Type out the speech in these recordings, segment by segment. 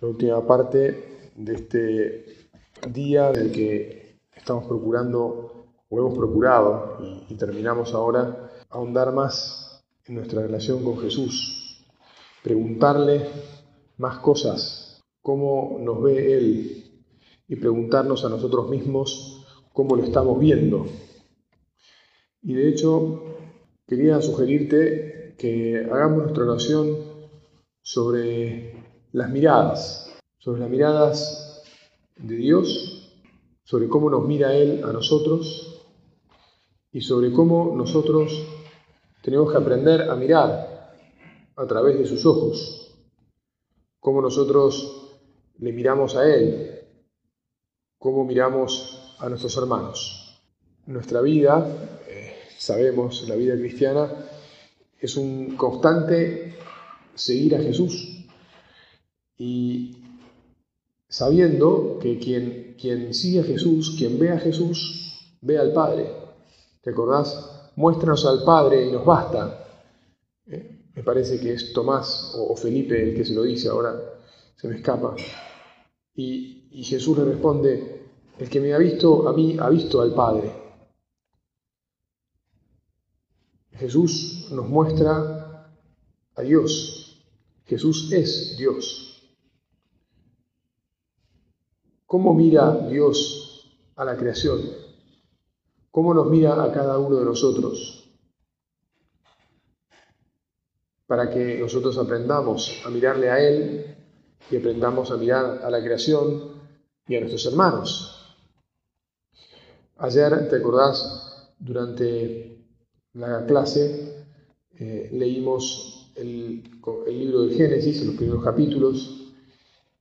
la última parte de este día del que estamos procurando o hemos procurado y, terminamos ahora ahondar más en nuestra relación con Jesús, preguntarle más cosas, cómo nos ve Él y preguntarnos a nosotros mismos cómo lo estamos viendo. Y de hecho, quería sugerirte que hagamos nuestra oración sobre las miradas, sobre las miradas de Dios, sobre cómo nos mira Él a nosotros y sobre cómo nosotros tenemos que aprender a mirar a través de sus ojos, cómo nosotros le miramos a Él, cómo miramos a nuestros hermanos. Nuestra vida, eh, sabemos, la vida cristiana, es un constante seguir a Jesús, y sabiendo que quien, quien sigue a Jesús, quien ve a Jesús, ve al Padre. ¿Te acordás? Muéstranos al Padre y nos basta. ¿Eh? Me parece que es Tomás o, Felipe el que se lo dice, ahora se me escapa. Y, y Jesús le responde, el que me ha visto a mí ha visto al Padre. Jesús nos muestra a Dios. Jesús es Dios. ¿Cómo mira Dios a la creación? ¿Cómo nos mira a cada uno de nosotros? Para que nosotros aprendamos a mirarle a Él y aprendamos a mirar a la creación y a nuestros hermanos. Ayer, ¿te acordás? Durante la clase eh, leímos el, el libro de Génesis, los primeros capítulos,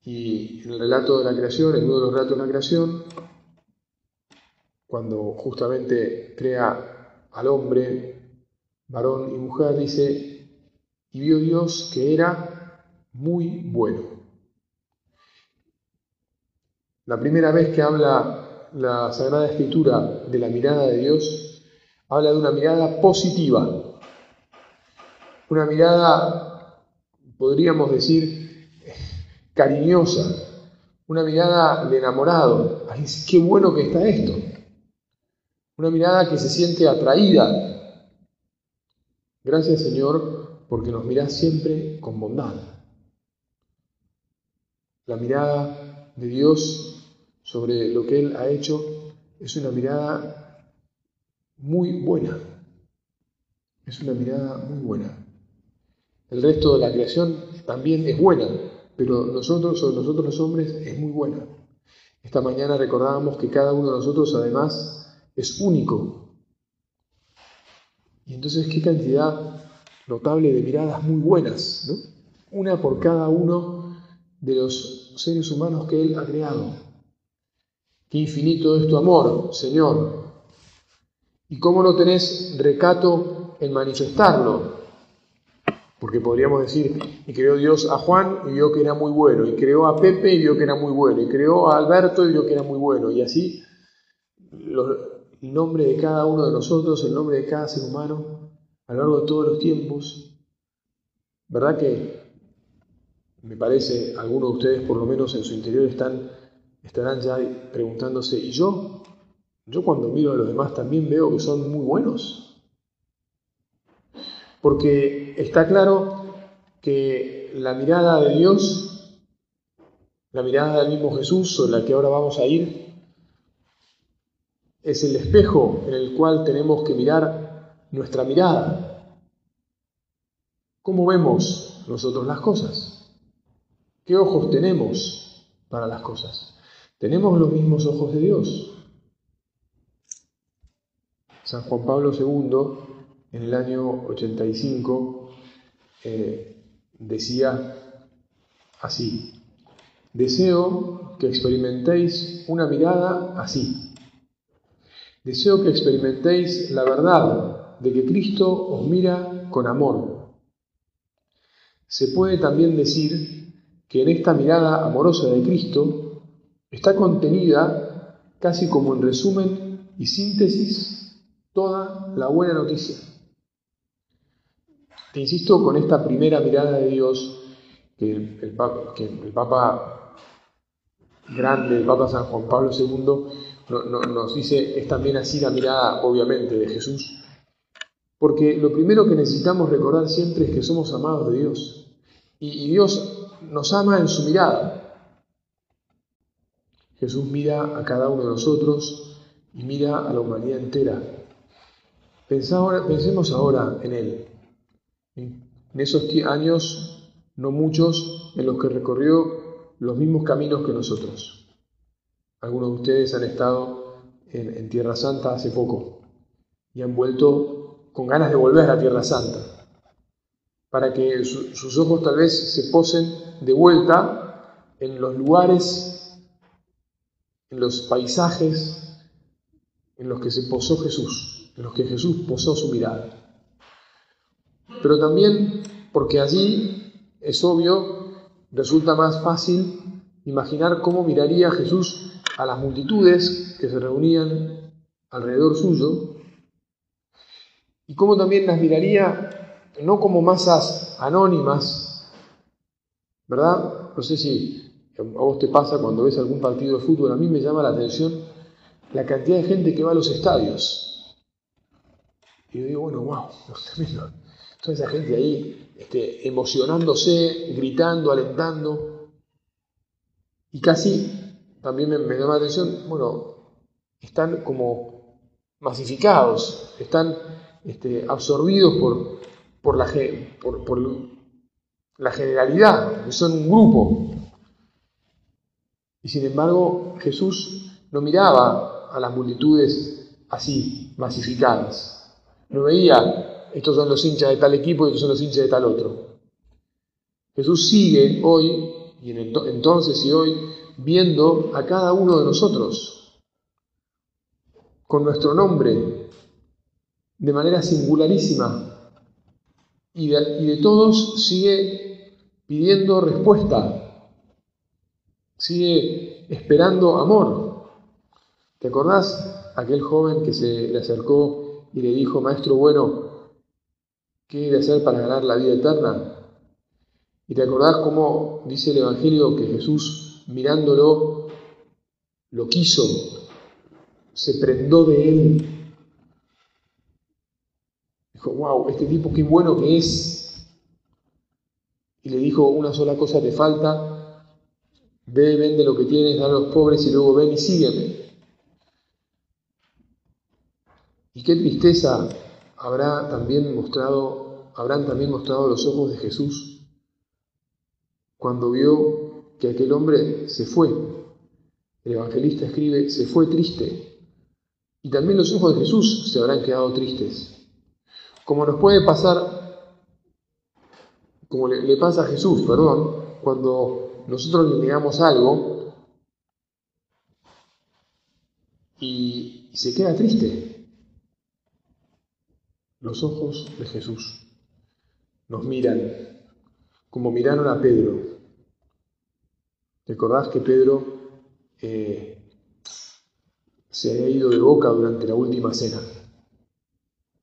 y el relato de la creación, en uno de los relatos de la creación, cuando justamente crea al hombre, varón y mujer, dice, y vio Dios que era muy bueno. La primera vez que habla la Sagrada Escritura de la mirada de Dios, habla de una mirada positiva, una mirada, podríamos decir, cariñosa, una mirada de enamorado. Ay, qué bueno que está esto. Una mirada que se siente atraída. Gracias Señor porque nos mirás siempre con bondad. La mirada de Dios sobre lo que Él ha hecho es una mirada muy buena. Es una mirada muy buena. El resto de la creación también es buena, pero nosotros, o nosotros los hombres, es muy buena. Esta mañana recordábamos que cada uno de nosotros además es único. Y entonces qué cantidad notable de miradas muy buenas, ¿no? Una por cada uno de los seres humanos que Él ha creado. Qué infinito es tu amor, Señor. Y cómo no tenés recato en manifestarlo, porque podríamos decir, y creó Dios a Juan y vio que era muy bueno, y creó a Pepe y vio que era muy bueno, y creó a Alberto y vio que era muy bueno, y así el nombre de cada uno de nosotros, el nombre de cada ser humano, a lo largo de todos los tiempos. ¿Verdad que me parece, algunos de ustedes por lo menos en su interior están, estarán ya preguntándose, ¿y yo? Yo cuando miro a los demás también veo que son muy buenos. Porque está claro que la mirada de Dios, la mirada del mismo Jesús, sobre la que ahora vamos a ir, es el espejo en el cual tenemos que mirar nuestra mirada. ¿Cómo vemos nosotros las cosas? ¿Qué ojos tenemos para las cosas? ¿Tenemos los mismos ojos de Dios? San Juan Pablo II en el año 85 eh, decía así, deseo que experimentéis una mirada así. Deseo que experimentéis la verdad de que Cristo os mira con amor. Se puede también decir que en esta mirada amorosa de Cristo está contenida, casi como en resumen y síntesis, toda la buena noticia. Insisto con esta primera mirada de Dios, que el, Papa, que el Papa grande, el Papa San Juan Pablo II, nos dice, es también así la mirada, obviamente, de Jesús. Porque lo primero que necesitamos recordar siempre es que somos amados de Dios. y Dios nos ama en su mirada. Jesús mira a cada uno de nosotros y mira a la humanidad entera. pensemos ahora en Él, en esos años, no muchos, en los que recorrió los mismos caminos que nosotros. Algunos de ustedes han estado en, Tierra Santa hace poco y han vuelto con ganas de volver a Tierra Santa, para que sus ojos tal vez se posen de vuelta en los lugares en los paisajes en los que se posó Jesús, en los que Jesús posó su mirada. Pero también porque allí, es obvio, resulta más fácil imaginar cómo miraría Jesús a las multitudes que se reunían alrededor suyo y cómo también las miraría no como masas anónimas, ¿verdad? No sé si a vos te pasa cuando ves algún partido de fútbol, a mí me llama la atención la cantidad de gente que va a los estadios. Y yo digo, bueno, wow, Toda esa gente ahí este, emocionándose, gritando, alentando. Y casi también me, llama la atención, bueno, están como masificados, están este, absorbidos por, por, la, por, por la generalidad, son un grupo. Y sin embargo, Jesús no miraba a las multitudes así, masificadas. No veía, estos son los hinchas de tal equipo y estos son los hinchas de tal otro. Jesús sigue hoy, y en entonces y hoy, viendo a cada uno de nosotros con nuestro nombre, de manera singularísima, y de, y de todos sigue pidiendo respuesta sigue esperando amor. ¿Te acordás aquel joven que se le acercó y le dijo, Maestro bueno, ¿qué de hacer para ganar la vida eterna? Y te acordás cómo dice el Evangelio que Jesús, mirándolo, lo quiso, se prendó de él. Dijo, wow, este tipo qué bueno que es. Y le dijo, una sola cosa te falta, Ve, vende lo que tienes, da a los pobres y luego ven y sígueme. Y qué tristeza habrá también mostrado, habrán también mostrado los ojos de Jesús cuando vio que aquel hombre se fue. El evangelista escribe, se fue triste. Y también los ojos de Jesús se habrán quedado tristes. Como nos puede pasar, como le, pasa a Jesús, perdón, cuando nosotros le negamos algo y, se queda triste. Los ojos de Jesús nos miran como miraron a Pedro. ¿Recordás que Pedro eh, se había ido de boca durante la última cena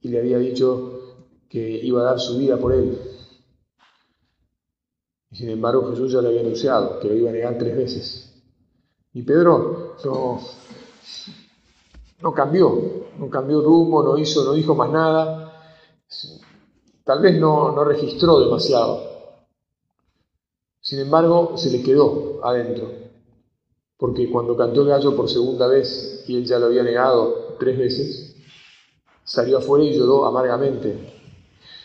y le había dicho que iba a dar su vida por él? Y sin embargo Jesús ya le había anunciado que lo iba a negar tres veces. Y Pedro no, no cambió, no cambió rumbo, no hizo, no dijo más nada. Tal vez no, no registró demasiado. Sin embargo, se le quedó adentro. Porque cuando cantó el gallo por segunda vez y él ya lo había negado tres veces, salió afuera y lloró amargamente.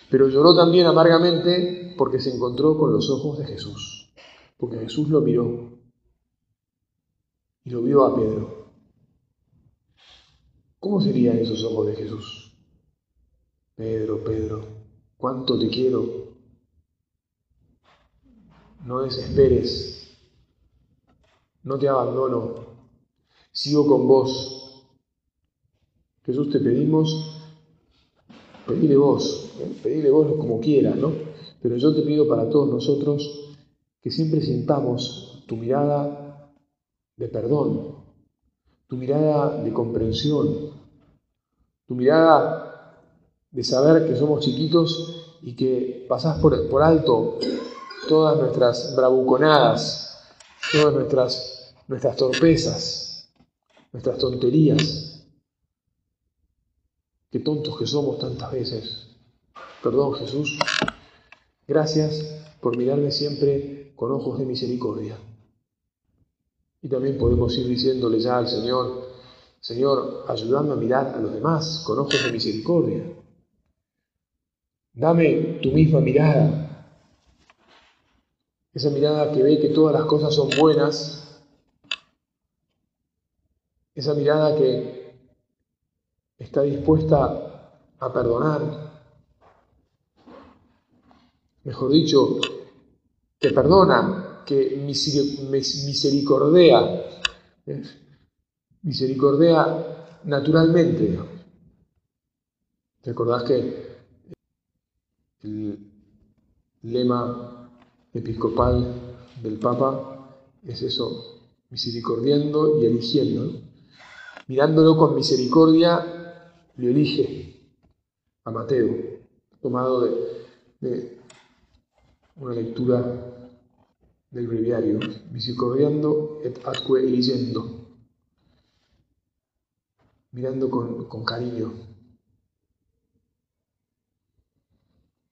Pero lloró también amargamente porque se encontró con los ojos de Jesús, porque Jesús lo miró y lo vio a Pedro. ¿Cómo serían esos ojos de Jesús? Pedro, Pedro, cuánto te quiero. No desesperes, no te abandono, sigo con vos. Jesús te pedimos, pedile vos, ¿eh? pedile vos como quieras, ¿no? Pero yo te pido para todos nosotros que siempre sintamos tu mirada de perdón, tu mirada de comprensión, tu mirada de saber que somos chiquitos y que pasás por, por alto todas nuestras bravuconadas, todas nuestras, nuestras torpezas, nuestras tonterías. Qué tontos que somos tantas veces. Perdón Jesús, gracias por mirarme siempre con ojos de misericordia. Y también podemos ir diciéndole ya al Señor, Señor, ayúdame a mirar a los demás con ojos de misericordia. Dame tu misma mirada, esa mirada que ve que todas las cosas son buenas, esa mirada que está dispuesta a perdonar, mejor dicho, que perdona, que misericordea, misericordia naturalmente. ¿Te acordás que el lema episcopal del Papa es eso, misericordiando y eligiendo? Mirándolo con misericordia, le elige a Mateo, tomado de una lectura del breviario, misericordiando et atque eligiendo mirando con, cariño.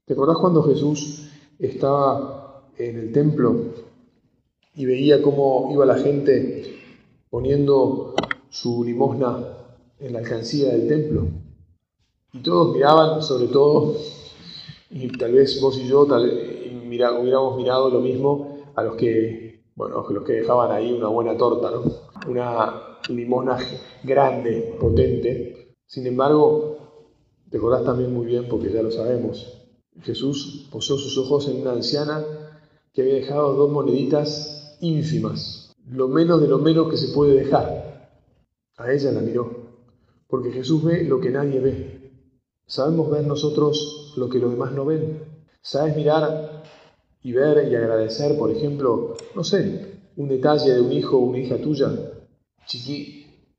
¿Te acordás cuando Jesús estaba en el templo y veía cómo iba la gente poniendo su limosna en la alcancía del templo? Y todos miraban, sobre todo, y tal vez vos y yo tal, hubiéramos mirado lo mismo a los que, bueno, los que dejaban ahí una buena torta, ¿no? Una limosna grande, potente. Sin embargo, te acordás también muy bien, porque ya lo sabemos, Jesús posó sus ojos en una anciana que había dejado dos moneditas ínfimas, lo menos de lo menos que se puede dejar. A ella la miró, porque Jesús ve lo que nadie ve. Sabemos ver nosotros lo que los demás no ven. Sabes mirar y ver y agradecer, por ejemplo, no sé, un detalle de un hijo o una hija tuya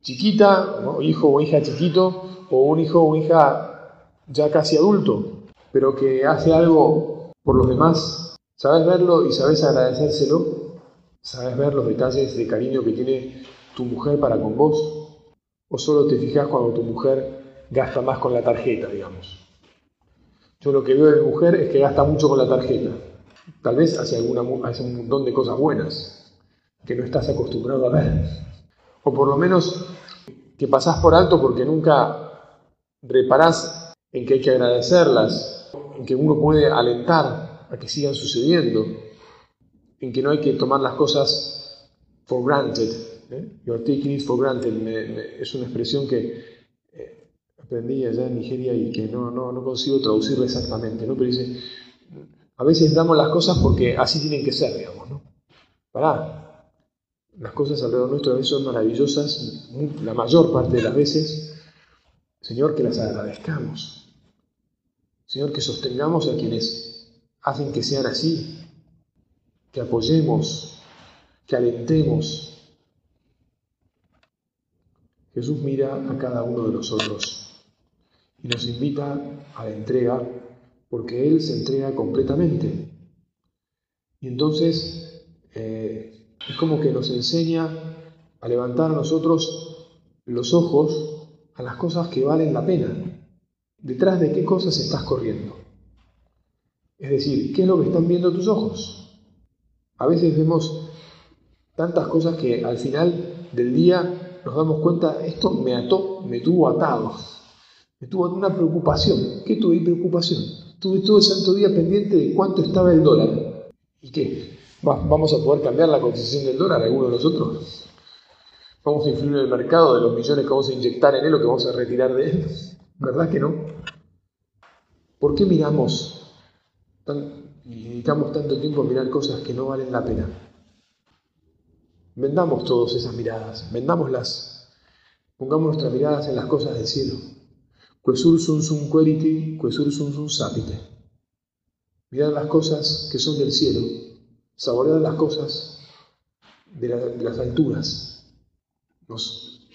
chiquita, hijo o hija chiquito, o un hijo o hija ya casi adulto, pero que hace algo por los demás, ¿sabes verlo y sabes agradecérselo? ¿Sabes ver los detalles de cariño que tiene tu mujer para con vos? ¿O solo te fijas cuando tu mujer gasta más con la tarjeta, digamos? Yo lo que veo de mujer es que gasta mucho con la tarjeta. Tal vez hace, alguna, hace un montón de cosas buenas que no estás acostumbrado a ver o por lo menos que pasás por alto porque nunca reparás en que hay que agradecerlas, en que uno puede alentar a que sigan sucediendo, en que no hay que tomar las cosas for granted. ¿eh? You're taking it for granted es una expresión que eh, aprendí allá en Nigeria y que no, no, no consigo traducirla exactamente, ¿no? pero dice, a veces damos las cosas porque así tienen que ser, digamos. ¿no? Pará, las cosas alrededor nuestro a veces son maravillosas, la mayor parte de las veces, Señor, que las agradezcamos. Señor, que sostengamos a quienes hacen que sean así, que apoyemos, que alentemos. Jesús mira a cada uno de nosotros y nos invita a la entrega porque Él se entrega completamente. Y entonces eh, es como que nos enseña a levantar a nosotros los ojos a las cosas que valen la pena. ¿Detrás de qué cosas estás corriendo? Es decir, ¿qué es lo que están viendo tus ojos? A veces vemos tantas cosas que al final del día nos damos cuenta, esto me ató, me tuvo atado, me tuvo una preocupación. ¿Qué tuve preocupación? Tuve todo el santo día pendiente de cuánto estaba el dólar. ¿Y qué? ¿Vamos a poder cambiar la cotización del dólar alguno de nosotros? ¿Vamos a influir en el mercado de los millones que vamos a inyectar en él o que vamos a retirar de él? ¿Verdad que no? ¿Por qué miramos y dedicamos tanto tiempo a mirar cosas que no valen la pena? Vendamos todas esas miradas, vendámoslas. Pongamos nuestras miradas en las cosas del cielo. Quesur sum sum queriti, quesur sum sum sapite. Mirar las cosas que son del cielo, saborear las cosas de, las alturas, nos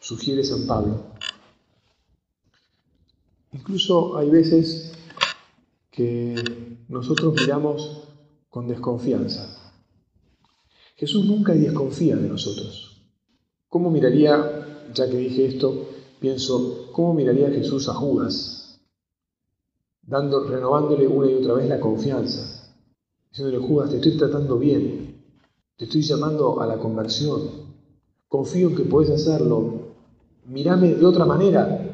sugiere San Pablo. Incluso hay veces que nosotros miramos con desconfianza. Jesús nunca desconfía de nosotros. ¿Cómo miraría, ya que dije esto, pienso, cómo miraría Jesús a Judas? Renovándole una y otra vez la confianza. Diciéndole, Judas, te estoy tratando bien, te estoy llamando a la conversión, confío en que puedes hacerlo, mírame de otra manera.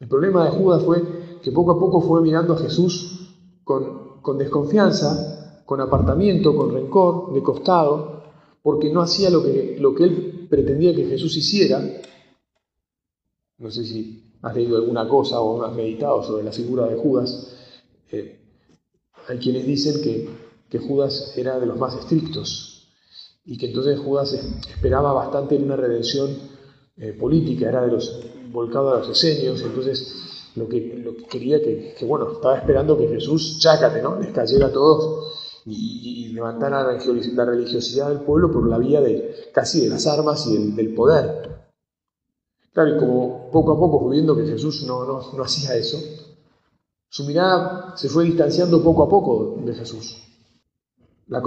El problema de Judas fue que poco a poco fue mirando a Jesús con, con desconfianza, con apartamiento, con rencor, de costado, porque no hacía lo que, lo que él pretendía que Jesús hiciera. No sé si has leído alguna cosa o has meditado sobre la figura de Judas. Eh, hay quienes dicen que, que Judas era de los más estrictos y que entonces Judas esperaba bastante en una redención eh, política, era de los volcados a los esenios, entonces lo que, lo que quería que, que, bueno, estaba esperando que Jesús, chácate, ¿no? Les cayera a todos y, y, levantara la religiosidad del pueblo por la vía de casi de las armas y del, del poder. Claro, y como poco a poco fue viendo que Jesús no, no, no hacía eso, su mirada se fue distanciando poco a poco de Jesús. La,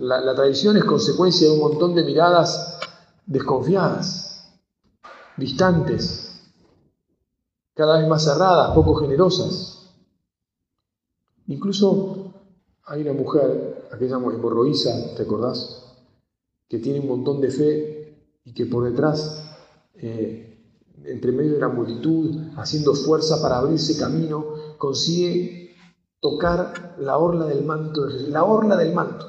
la, la tradición es consecuencia de un montón de miradas desconfiadas distantes, cada vez más cerradas, poco generosas. Incluso hay una mujer, aquella hemorroísa, ¿te acordás? Que tiene un montón de fe y que por detrás, eh, entre medio de la multitud, haciendo fuerza para abrirse camino, consigue tocar la orla del manto de Jesús. La orla del manto.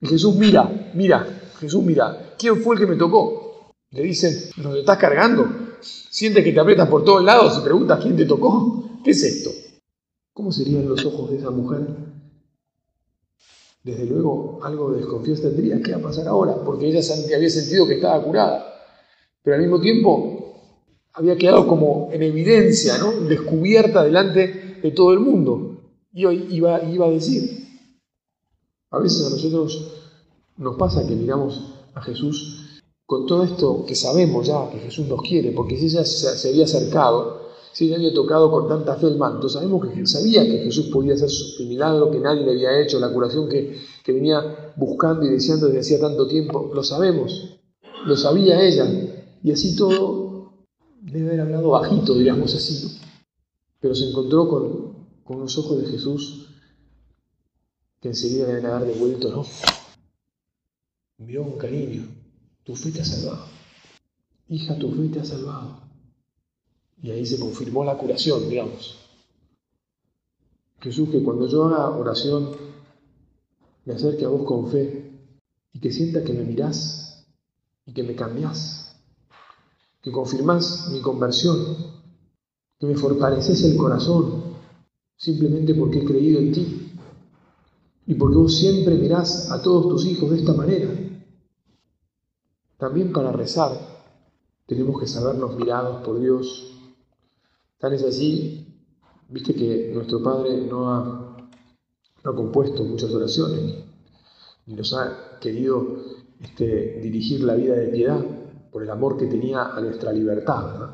Y Jesús mira, mira, Jesús mira, ¿quién fue el que me tocó? Le dicen, ¿nos estás cargando? Sientes que te aprietas por todos lados y preguntas quién te tocó. ¿Qué es esto? ¿Cómo serían los ojos de esa mujer? Desde luego, algo de desconfianza tendría. ¿Qué va a pasar ahora? Porque ella había sentido que estaba curada. Pero al mismo tiempo había quedado como en evidencia, ¿no? descubierta delante de todo el mundo. Y hoy iba, iba a decir. A veces a nosotros nos pasa que miramos a Jesús con todo esto que sabemos ya que Jesús nos quiere, porque si ella se, había acercado, si ella había tocado con tanta fe el manto, sabemos que sabía que Jesús podía hacer el milagro que nadie le había hecho, la curación que, que venía buscando y deseando desde hacía tanto tiempo, lo sabemos, lo sabía ella, y así todo debe haber hablado bajito, diríamos así, pero se encontró con, con los ojos de Jesús que enseguida le deben haber devuelto, ¿no? Miró con cariño, tu fe te ha salvado. Hija, tu fe te ha salvado. Y ahí se confirmó la curación, digamos. Jesús, que cuando yo haga oración, me acerque a vos con fe y que sienta que me mirás y que me cambiás, que confirmás mi conversión, que me fortaleces el corazón simplemente porque he creído en ti y porque vos siempre mirás a todos tus hijos de esta manera también para rezar tenemos que sabernos mirados por Dios. Tal es así, viste que nuestro Padre no ha, compuesto muchas oraciones, ni nos ha querido este, dirigir la vida de piedad por el amor que tenía a nuestra libertad.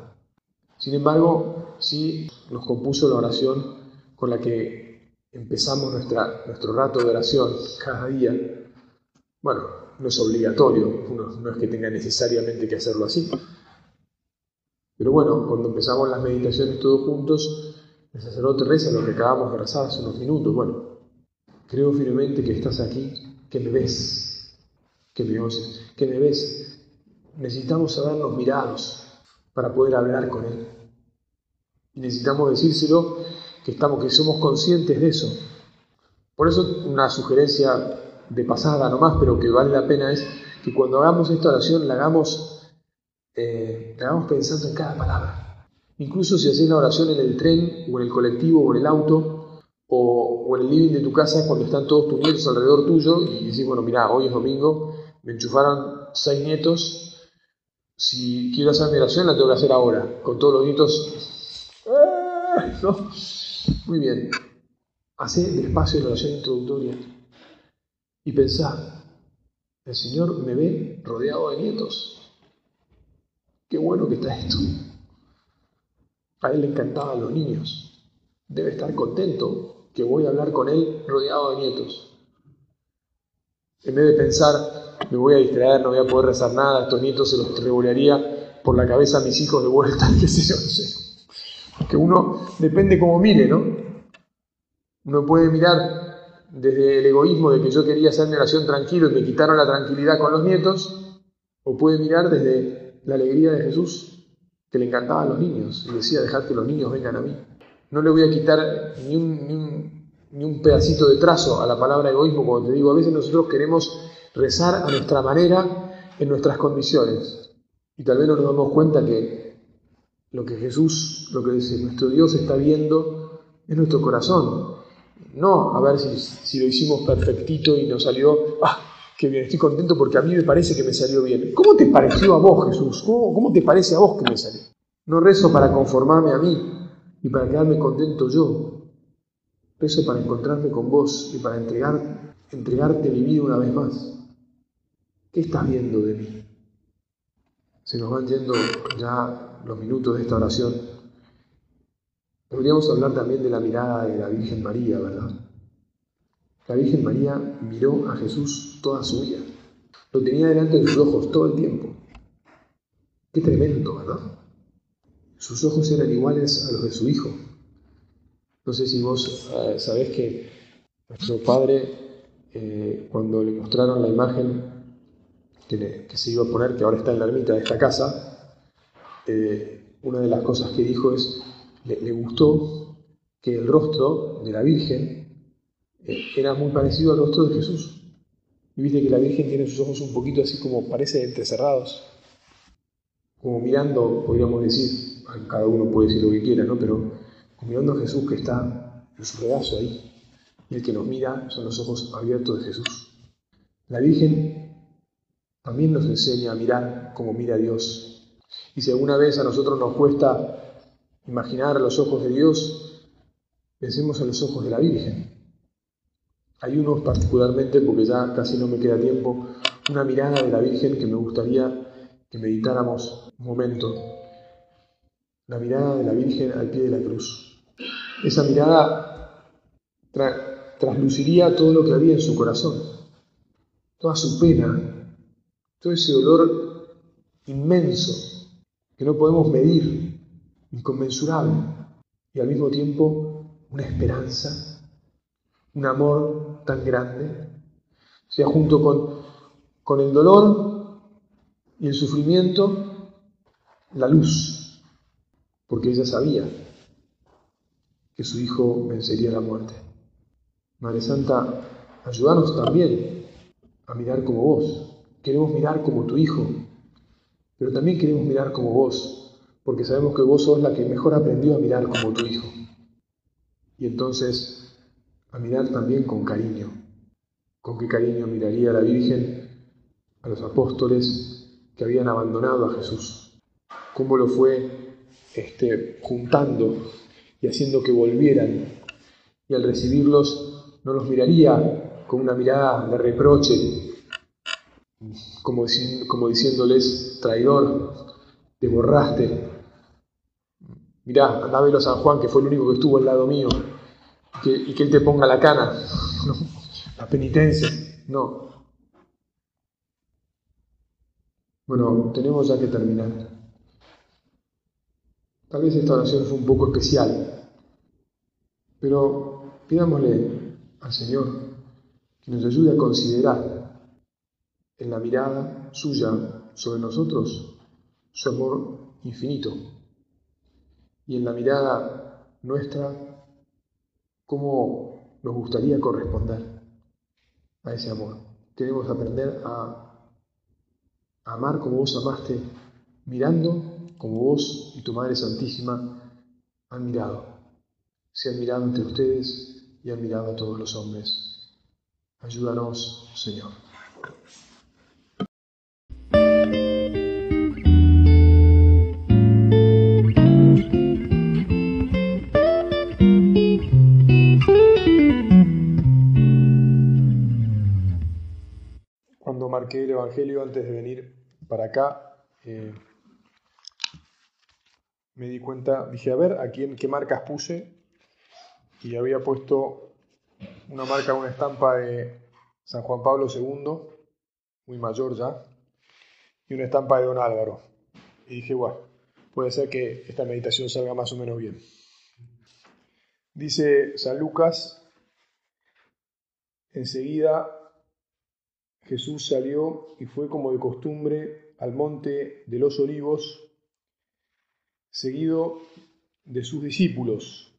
Sin embargo, sí nos compuso la oración con la que empezamos nuestra, nuestro rato de oración cada día. Bueno, no es obligatorio, no es que tenga necesariamente que hacerlo así. Pero bueno, cuando empezamos las meditaciones todos juntos, el sacerdote reza lo que acabamos de rezar hace unos minutos. Bueno, creo firmemente que estás aquí, que me ves, que me oyes, que me ves. Necesitamos sabernos mirados para poder hablar con Él. Y necesitamos decírselo que, estamos, que somos conscientes de eso. Por eso una sugerencia de pasada nomás, pero que vale la pena es que cuando hagamos esta oración la hagamos, eh, la hagamos pensando en cada palabra. Incluso si haces la oración en el tren o en el colectivo o en el auto o, en el living de tu casa cuando están todos tus nietos alrededor tuyo y decís, bueno, mira, hoy es domingo, me enchufaron seis nietos, si quiero hacer mi oración la tengo que hacer ahora, con todos los nietos. ¿No? Muy bien. Hace despacio la oración introductoria y pensar, el Señor me ve rodeado de nietos. Qué bueno que está esto. A Él le encantaban los niños. Debe estar contento que voy a hablar con Él rodeado de nietos. En vez de pensar, me voy a distraer, no voy a poder rezar nada, estos nietos se los revolearía por la cabeza a mis hijos de vuelta, qué sé. Que uno depende como mire, ¿no? Uno puede mirar desde el egoísmo de que yo quería hacer mi oración tranquilo y me quitaron la tranquilidad con los nietos, o puede mirar desde la alegría de Jesús, que le encantaba a los niños y decía, dejad que los niños vengan a mí. No le voy a quitar ni un, ni un pedacito de trazo a la palabra egoísmo, como te digo, a veces nosotros queremos rezar a nuestra manera, en nuestras condiciones. Y tal vez no nos damos cuenta que lo que Jesús, lo que dice nuestro Dios está viendo es nuestro corazón. No a ver si, lo hicimos perfectito y nos salió, ah, qué bien, estoy contento porque a mí me parece que me salió bien. ¿Cómo te pareció a vos, Jesús? ¿Cómo, cómo te parece a vos que me salió? No rezo para conformarme a mí y para quedarme contento yo. Rezo para encontrarme con vos y para entregar, entregarte mi vida una vez más. ¿Qué estás viendo de mí? Se nos van yendo ya los minutos de esta oración. Podríamos hablar también de la mirada de la Virgen María, ¿verdad? La Virgen María miró a Jesús toda su vida. Lo tenía delante de sus ojos todo el tiempo. Qué tremendo, ¿verdad? Sus ojos eran iguales a los de su hijo. No sé si vos eh, sabés que nuestro padre, eh, cuando le mostraron la imagen que, se iba a poner, que ahora está en la ermita de esta casa, eh, una de las cosas que dijo es, le, gustó que el rostro de la Virgen era muy parecido al rostro de Jesús. Y viste que la Virgen tiene sus ojos un poquito así como parece entrecerrados, como mirando, podríamos decir, cada uno puede decir lo que quiera, ¿no? Pero mirando a Jesús que está en su regazo ahí. Y el que nos mira son los ojos abiertos de Jesús. La Virgen también nos enseña a mirar como mira Dios. Y si alguna vez a nosotros nos cuesta imaginar los ojos de Dios, pensemos en los ojos de la Virgen. Hay unos particularmente, porque ya casi no me queda tiempo, una mirada de la Virgen que me gustaría que meditáramos un momento. La mirada de la Virgen al pie de la cruz. Esa mirada trasluciría todo lo que había en su corazón, toda su pena, todo ese dolor inmenso que no podemos medir, inconmensurable, y al mismo tiempo una esperanza, un amor tan grande. O sea, junto con, con el dolor y el sufrimiento, la luz, porque ella sabía que su Hijo vencería la muerte. Madre Santa, ayúdanos también a mirar como vos. Queremos mirar como tu Hijo, pero también queremos mirar como vos, porque sabemos que vos sos la que mejor aprendió a mirar como tu Hijo. Y entonces, a mirar también con cariño. ¿Con qué cariño miraría la Virgen a los apóstoles que habían abandonado a Jesús? ¿Cómo lo fue este, juntando y haciendo que volvieran. Y al recibirlos no los miraría con una mirada de reproche, como, como diciéndoles, traidor, te borraste. Mirá, anda a San Juan, que fue el único que estuvo al lado mío, y que él te ponga la cana, la penitencia. No. Bueno, tenemos ya que terminar. Tal vez esta oración fue un poco especial, pero pidámosle al Señor que nos ayude a considerar en la mirada suya sobre nosotros su amor infinito y en la mirada nuestra cómo nos gustaría corresponder a ese amor. Queremos aprender a amar como vos amaste, mirando como vos y tu Madre Santísima han mirado. Se han mirado entre ustedes y han mirado a todos los hombres. Ayúdanos, Señor. Cuando marqué el Evangelio antes de venir para acá, eh, me di cuenta, dije, a ver, aquí en qué marcas puse, y había puesto una marca, una estampa de San Juan Pablo II, muy mayor ya, y una estampa de Don Álvaro. Y dije, bueno, puede ser que esta meditación salga más o menos bien. Dice San Lucas, enseguida Jesús salió y fue como de costumbre al monte de los olivos, seguido de sus discípulos.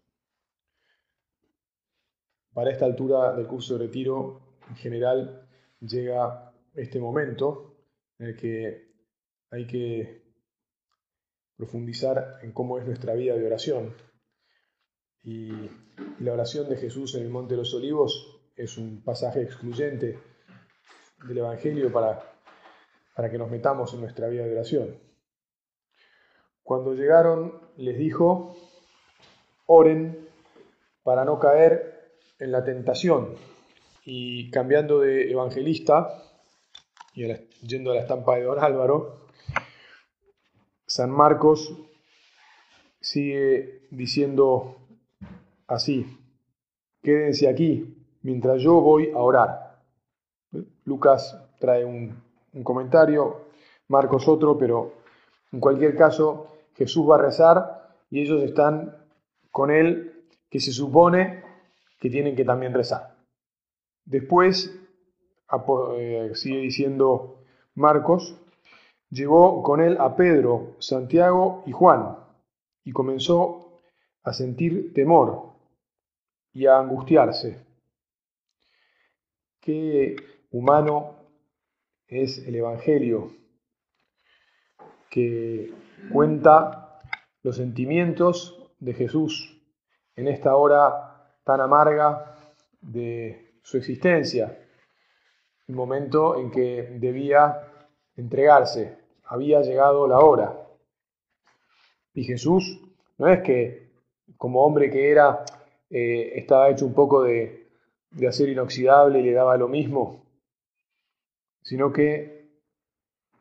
Para esta altura del curso de retiro, en general, llega este momento en el que hay que profundizar en cómo es nuestra vida de oración. Y la oración de Jesús en el Monte de los Olivos es un pasaje excluyente del Evangelio para, para que nos metamos en nuestra vida de oración. Cuando llegaron, les dijo, oren para no caer en la tentación. Y cambiando de evangelista, y yendo a la estampa de Don Álvaro, San Marcos sigue diciendo así, quédense aquí mientras yo voy a orar. Lucas trae un, comentario, Marcos otro, pero en cualquier caso Jesús va a rezar y ellos están con él, que se supone que tienen que también rezar. Después, eh, sigue diciendo Marcos, llevó con él a Pedro, Santiago y Juan, y comenzó a sentir temor y a angustiarse. Qué humano es el Evangelio, que cuenta los sentimientos de Jesús en esta hora tan amarga de su existencia, el momento en que debía entregarse, había llegado la hora. Y Jesús no es que como hombre que era, eh, estaba hecho un poco de, de acero inoxidable y le daba lo mismo, sino que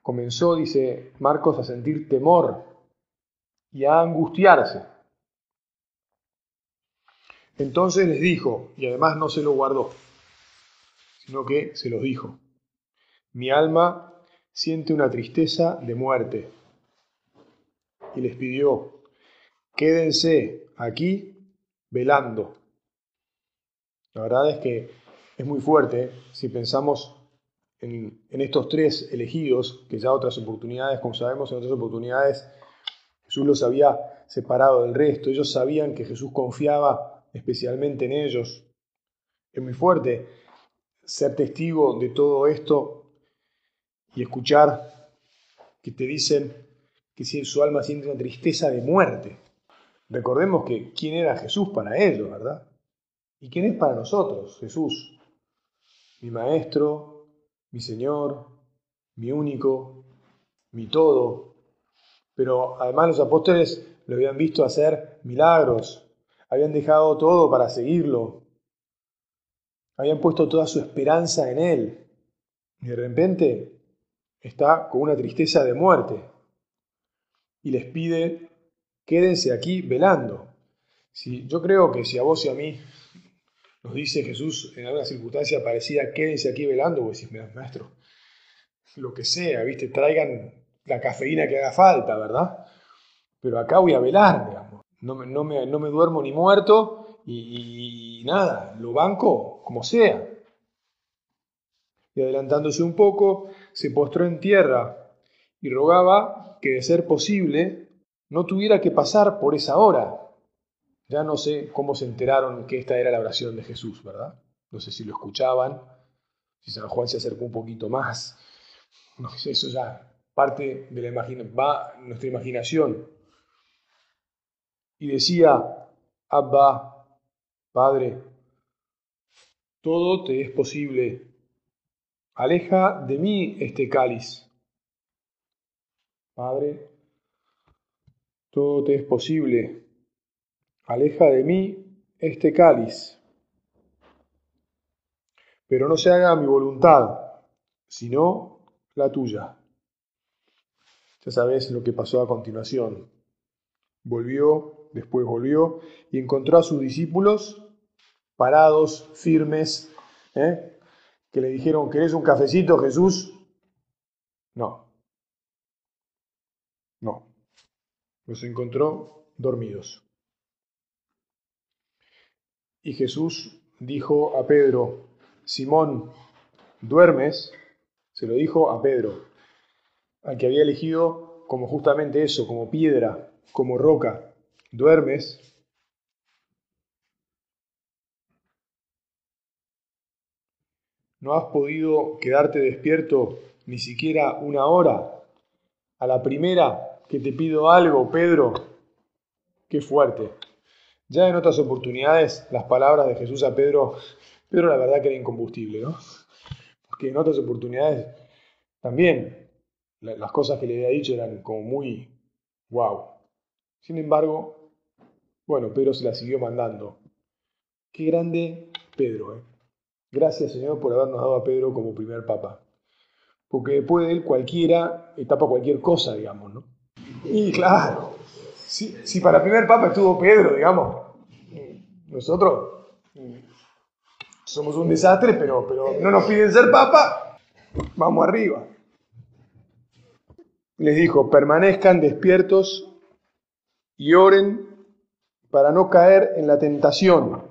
comenzó, dice Marcos, a sentir temor y a angustiarse. Entonces les dijo, y además no se lo guardó, sino que se los dijo, mi alma siente una tristeza de muerte. Y les pidió, quédense aquí velando. La verdad es que es muy fuerte si pensamos en, estos tres elegidos, que ya otras oportunidades, como sabemos, en otras oportunidades Jesús los había separado del resto, ellos sabían que Jesús confiaba especialmente en ellos. Es muy fuerte ser testigo de todo esto y escuchar que te dicen que si su alma siente una tristeza de muerte. Recordemos que quién era Jesús para ellos, ¿verdad? ¿Y quién es para nosotros? Jesús, mi maestro, mi Señor, mi único, mi todo. Pero además los apóstoles lo habían visto hacer milagros, habían dejado todo para seguirlo, habían puesto toda su esperanza en Él. Y de repente está con una tristeza de muerte y les pide, quédense aquí velando. Si, yo creo que si a vos y a mí nos dice Jesús en alguna circunstancia parecida, quédense aquí velando, vos decís, mira, maestro, lo que sea, ¿viste? Traigan la cafeína que haga falta, ¿verdad? Pero acá voy a velar, digamos. No me, no me, no me duermo ni muerto y, y nada, lo banco como sea. Y adelantándose un poco, se postró en tierra y rogaba que, de ser posible, no tuviera que pasar por esa hora, ya no sé cómo se enteraron que esta era la oración de Jesús, ¿verdad? No sé si lo escuchaban, si San Juan se acercó un poquito más. No sé, eso ya parte de la imaginación, va nuestra imaginación. Y decía, Abba, Padre, todo te es posible. Aleja de mí este cáliz. Padre, todo te es posible aleja de mí este cáliz. Pero no se haga mi voluntad, sino la tuya. Ya sabes lo que pasó a continuación. Volvió, después volvió y encontró a sus discípulos parados, firmes, ¿eh? que le dijeron, ¿querés un cafecito, Jesús? No. No. Los encontró dormidos. Y Jesús dijo a Pedro, Simón, ¿duermes? Se lo dijo a Pedro, al que había elegido como justamente eso, como piedra, como roca. ¿Duermes? ¿No has podido quedarte despierto ni siquiera una hora? A la primera que te pido algo, Pedro, qué fuerte. Ya en otras oportunidades, las palabras de Jesús a Pedro, Pedro la verdad que era incombustible, ¿no? Porque en otras oportunidades también las cosas que le había dicho eran como muy wow. Sin embargo, bueno, Pedro se la siguió mandando. Qué grande Pedro, ¿eh? Gracias, Señor, por habernos dado a Pedro como primer papa. Porque después de él cualquiera tapa cualquier cosa, digamos, ¿no? Y claro, si, para primer papa estuvo Pedro, digamos, nosotros somos un desastre, pero, pero no nos piden ser papa, vamos arriba. Les dijo, permanezcan despiertos y oren para no caer en la tentación.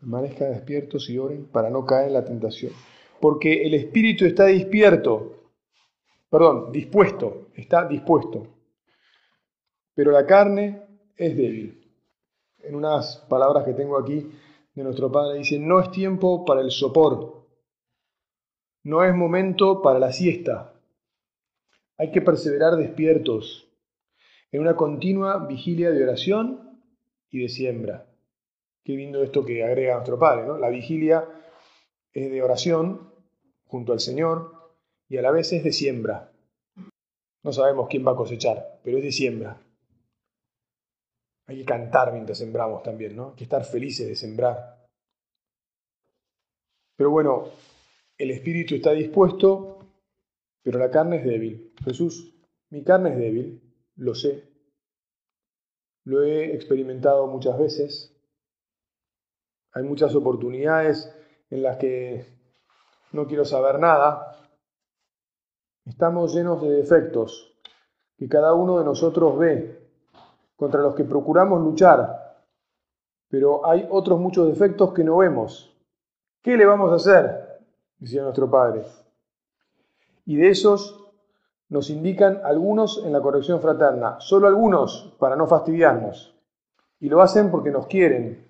Permanezcan despiertos y oren para no caer en la tentación. Porque el espíritu está despierto, perdón, dispuesto, está dispuesto. Pero la carne es débil. En unas palabras que tengo aquí de nuestro Padre dice, no es tiempo para el sopor, no es momento para la siesta. Hay que perseverar despiertos en una continua vigilia de oración y de siembra. Qué lindo esto que agrega nuestro Padre, ¿no? La vigilia es de oración junto al Señor y a la vez es de siembra. No sabemos quién va a cosechar, pero es de siembra. Hay que cantar mientras sembramos también, ¿no? Hay que estar felices de sembrar. Pero bueno, el espíritu está dispuesto, pero la carne es débil. Jesús, mi carne es débil, lo sé. Lo he experimentado muchas veces. Hay muchas oportunidades en las que no quiero saber nada. Estamos llenos de defectos que cada uno de nosotros ve, contra los que procuramos luchar, pero hay otros muchos defectos que no vemos. ¿Qué le vamos a hacer? Decía nuestro Padre. Y de esos nos indican algunos en la corrección fraterna, solo algunos para no fastidiarnos. Y lo hacen porque nos quieren,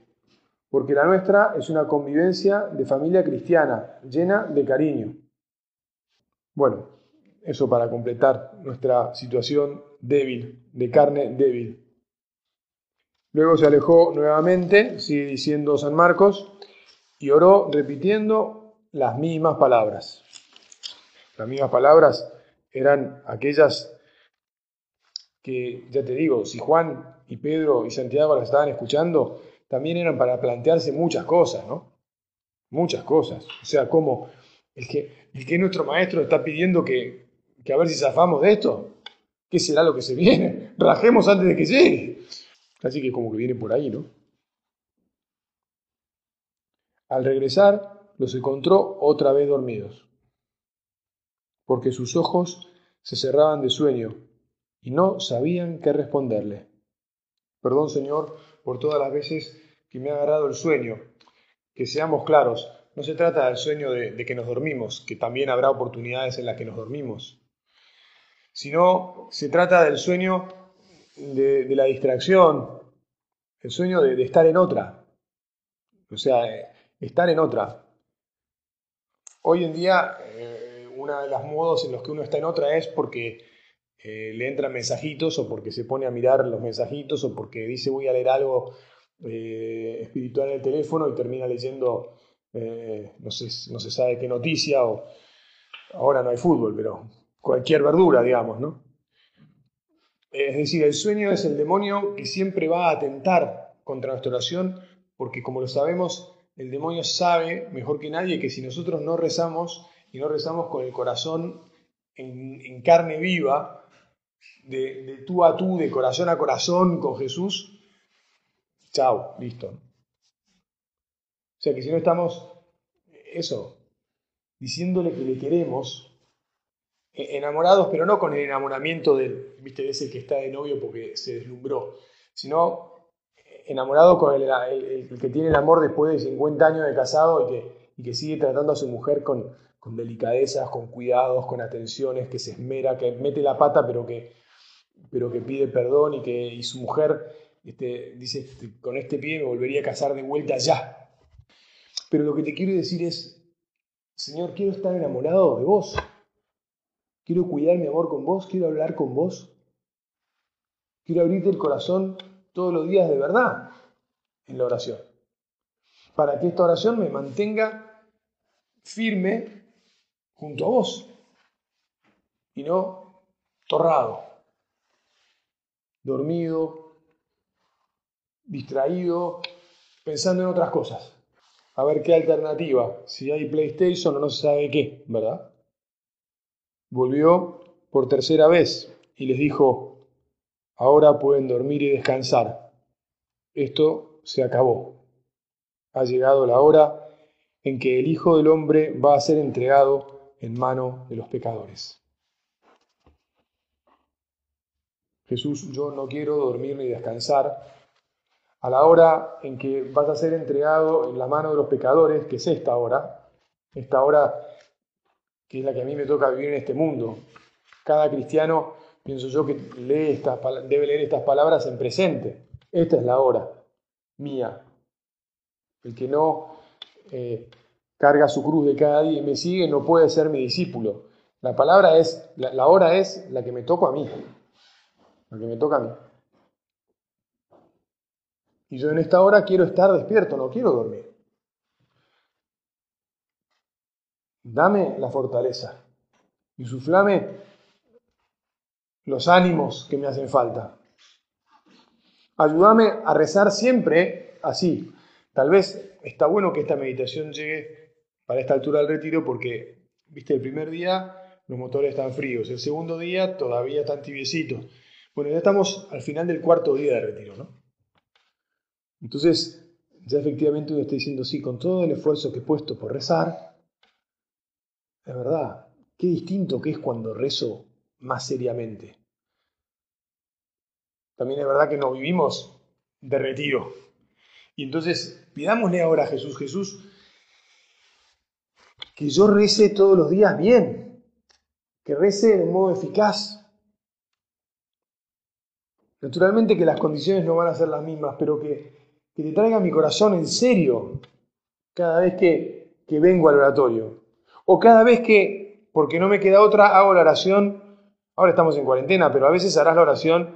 porque la nuestra es una convivencia de familia cristiana, llena de cariño. Bueno, eso para completar nuestra situación débil, de carne débil. Luego se alejó nuevamente, sigue diciendo San Marcos, y oró repitiendo las mismas palabras. Las mismas palabras eran aquellas que, ya te digo, si Juan y Pedro y Santiago las estaban escuchando, también eran para plantearse muchas cosas, ¿no? Muchas cosas. O sea, como el que, el que nuestro maestro está pidiendo que, que a ver si zafamos de esto, ¿qué será lo que se viene? Rajemos antes de que llegue. Así que como que viene por ahí, ¿no? Al regresar, los encontró otra vez dormidos, porque sus ojos se cerraban de sueño y no sabían qué responderle. Perdón, Señor, por todas las veces que me ha agarrado el sueño. Que seamos claros, no se trata del sueño de, que nos dormimos, que también habrá oportunidades en las que nos dormimos, sino se trata del sueño de, la distracción, el sueño de, estar en otra, o sea, eh, estar en otra. Hoy en día, eh, uno de los modos en los que uno está en otra es porque eh, le entran mensajitos o porque se pone a mirar los mensajitos o porque dice voy a leer algo eh, espiritual en el teléfono y termina leyendo, no, sé, no se sabe qué noticia, o ahora no hay fútbol, pero cualquier verdura, digamos, ¿no? Es decir, el sueño es el demonio que siempre va a atentar contra nuestra oración, porque como lo sabemos, el demonio sabe mejor que nadie que si nosotros no rezamos y no rezamos con el corazón en, carne viva, de, de tú a tú, de corazón a corazón con Jesús, Chao, listo. O sea que si no estamos eso, diciéndole que le queremos, enamorados, pero no con el enamoramiento del, viste, ese que está de novio porque se deslumbró, sino enamorado con el, que tiene el amor después de 50 años de casado y que, y que sigue tratando a su mujer con, con delicadezas, con cuidados, con atenciones, que se esmera, que mete la pata, pero que, pero que pide perdón y que y su mujer este, dice, con este pie me volvería a casar de vuelta ya. Pero lo que te quiero decir es, Señor, quiero estar enamorado de vos. Quiero cuidar mi amor con vos, quiero hablar con vos. Quiero abrirte el corazón todos los días de verdad en la oración. Para que esta oración me mantenga firme junto a vos y no torrado, dormido, distraído, pensando en otras cosas. A ver qué alternativa, si hay PlayStation o no se sabe qué, ¿verdad? Volvió por tercera vez y les dijo, ahora pueden dormir y descansar. Esto se acabó. Ha llegado la hora en que el Hijo del Hombre va a ser entregado en mano de los pecadores. Jesús, yo no quiero dormir ni descansar. A la hora en que vas a ser entregado en la mano de los pecadores, que es esta hora, esta hora que es la que a mí me toca vivir en este mundo. Cada cristiano pienso yo que lee debe leer estas palabras en presente. Esta es la hora mía. El que no eh, carga su cruz de cada día y me sigue no puede ser mi discípulo. La palabra es, la, hora es la que me toca a mí. La que me toca a mí. Y yo en esta hora quiero estar despierto, no quiero dormir. Dame la fortaleza. Insuflame los ánimos que me hacen falta. Ayúdame a rezar siempre así. Tal vez está bueno que esta meditación llegue para esta altura del retiro porque, viste, el primer día los motores están fríos, el segundo día todavía están tibiecitos. Bueno, ya estamos al final del cuarto día de retiro, ¿no? Entonces, ya efectivamente uno está diciendo, sí, con todo el esfuerzo que he puesto por rezar, es verdad, qué distinto que es cuando rezo más seriamente. También es verdad que no vivimos de retiro. Y entonces pidámosle ahora a Jesús, Jesús, que yo rece todos los días bien, que rece de modo eficaz. Naturalmente que las condiciones no van a ser las mismas, pero que, que te traiga mi corazón en serio cada vez que, que vengo al oratorio. O cada vez que, porque no me queda otra, hago la oración Ahora estamos en cuarentena, pero a veces harás la oración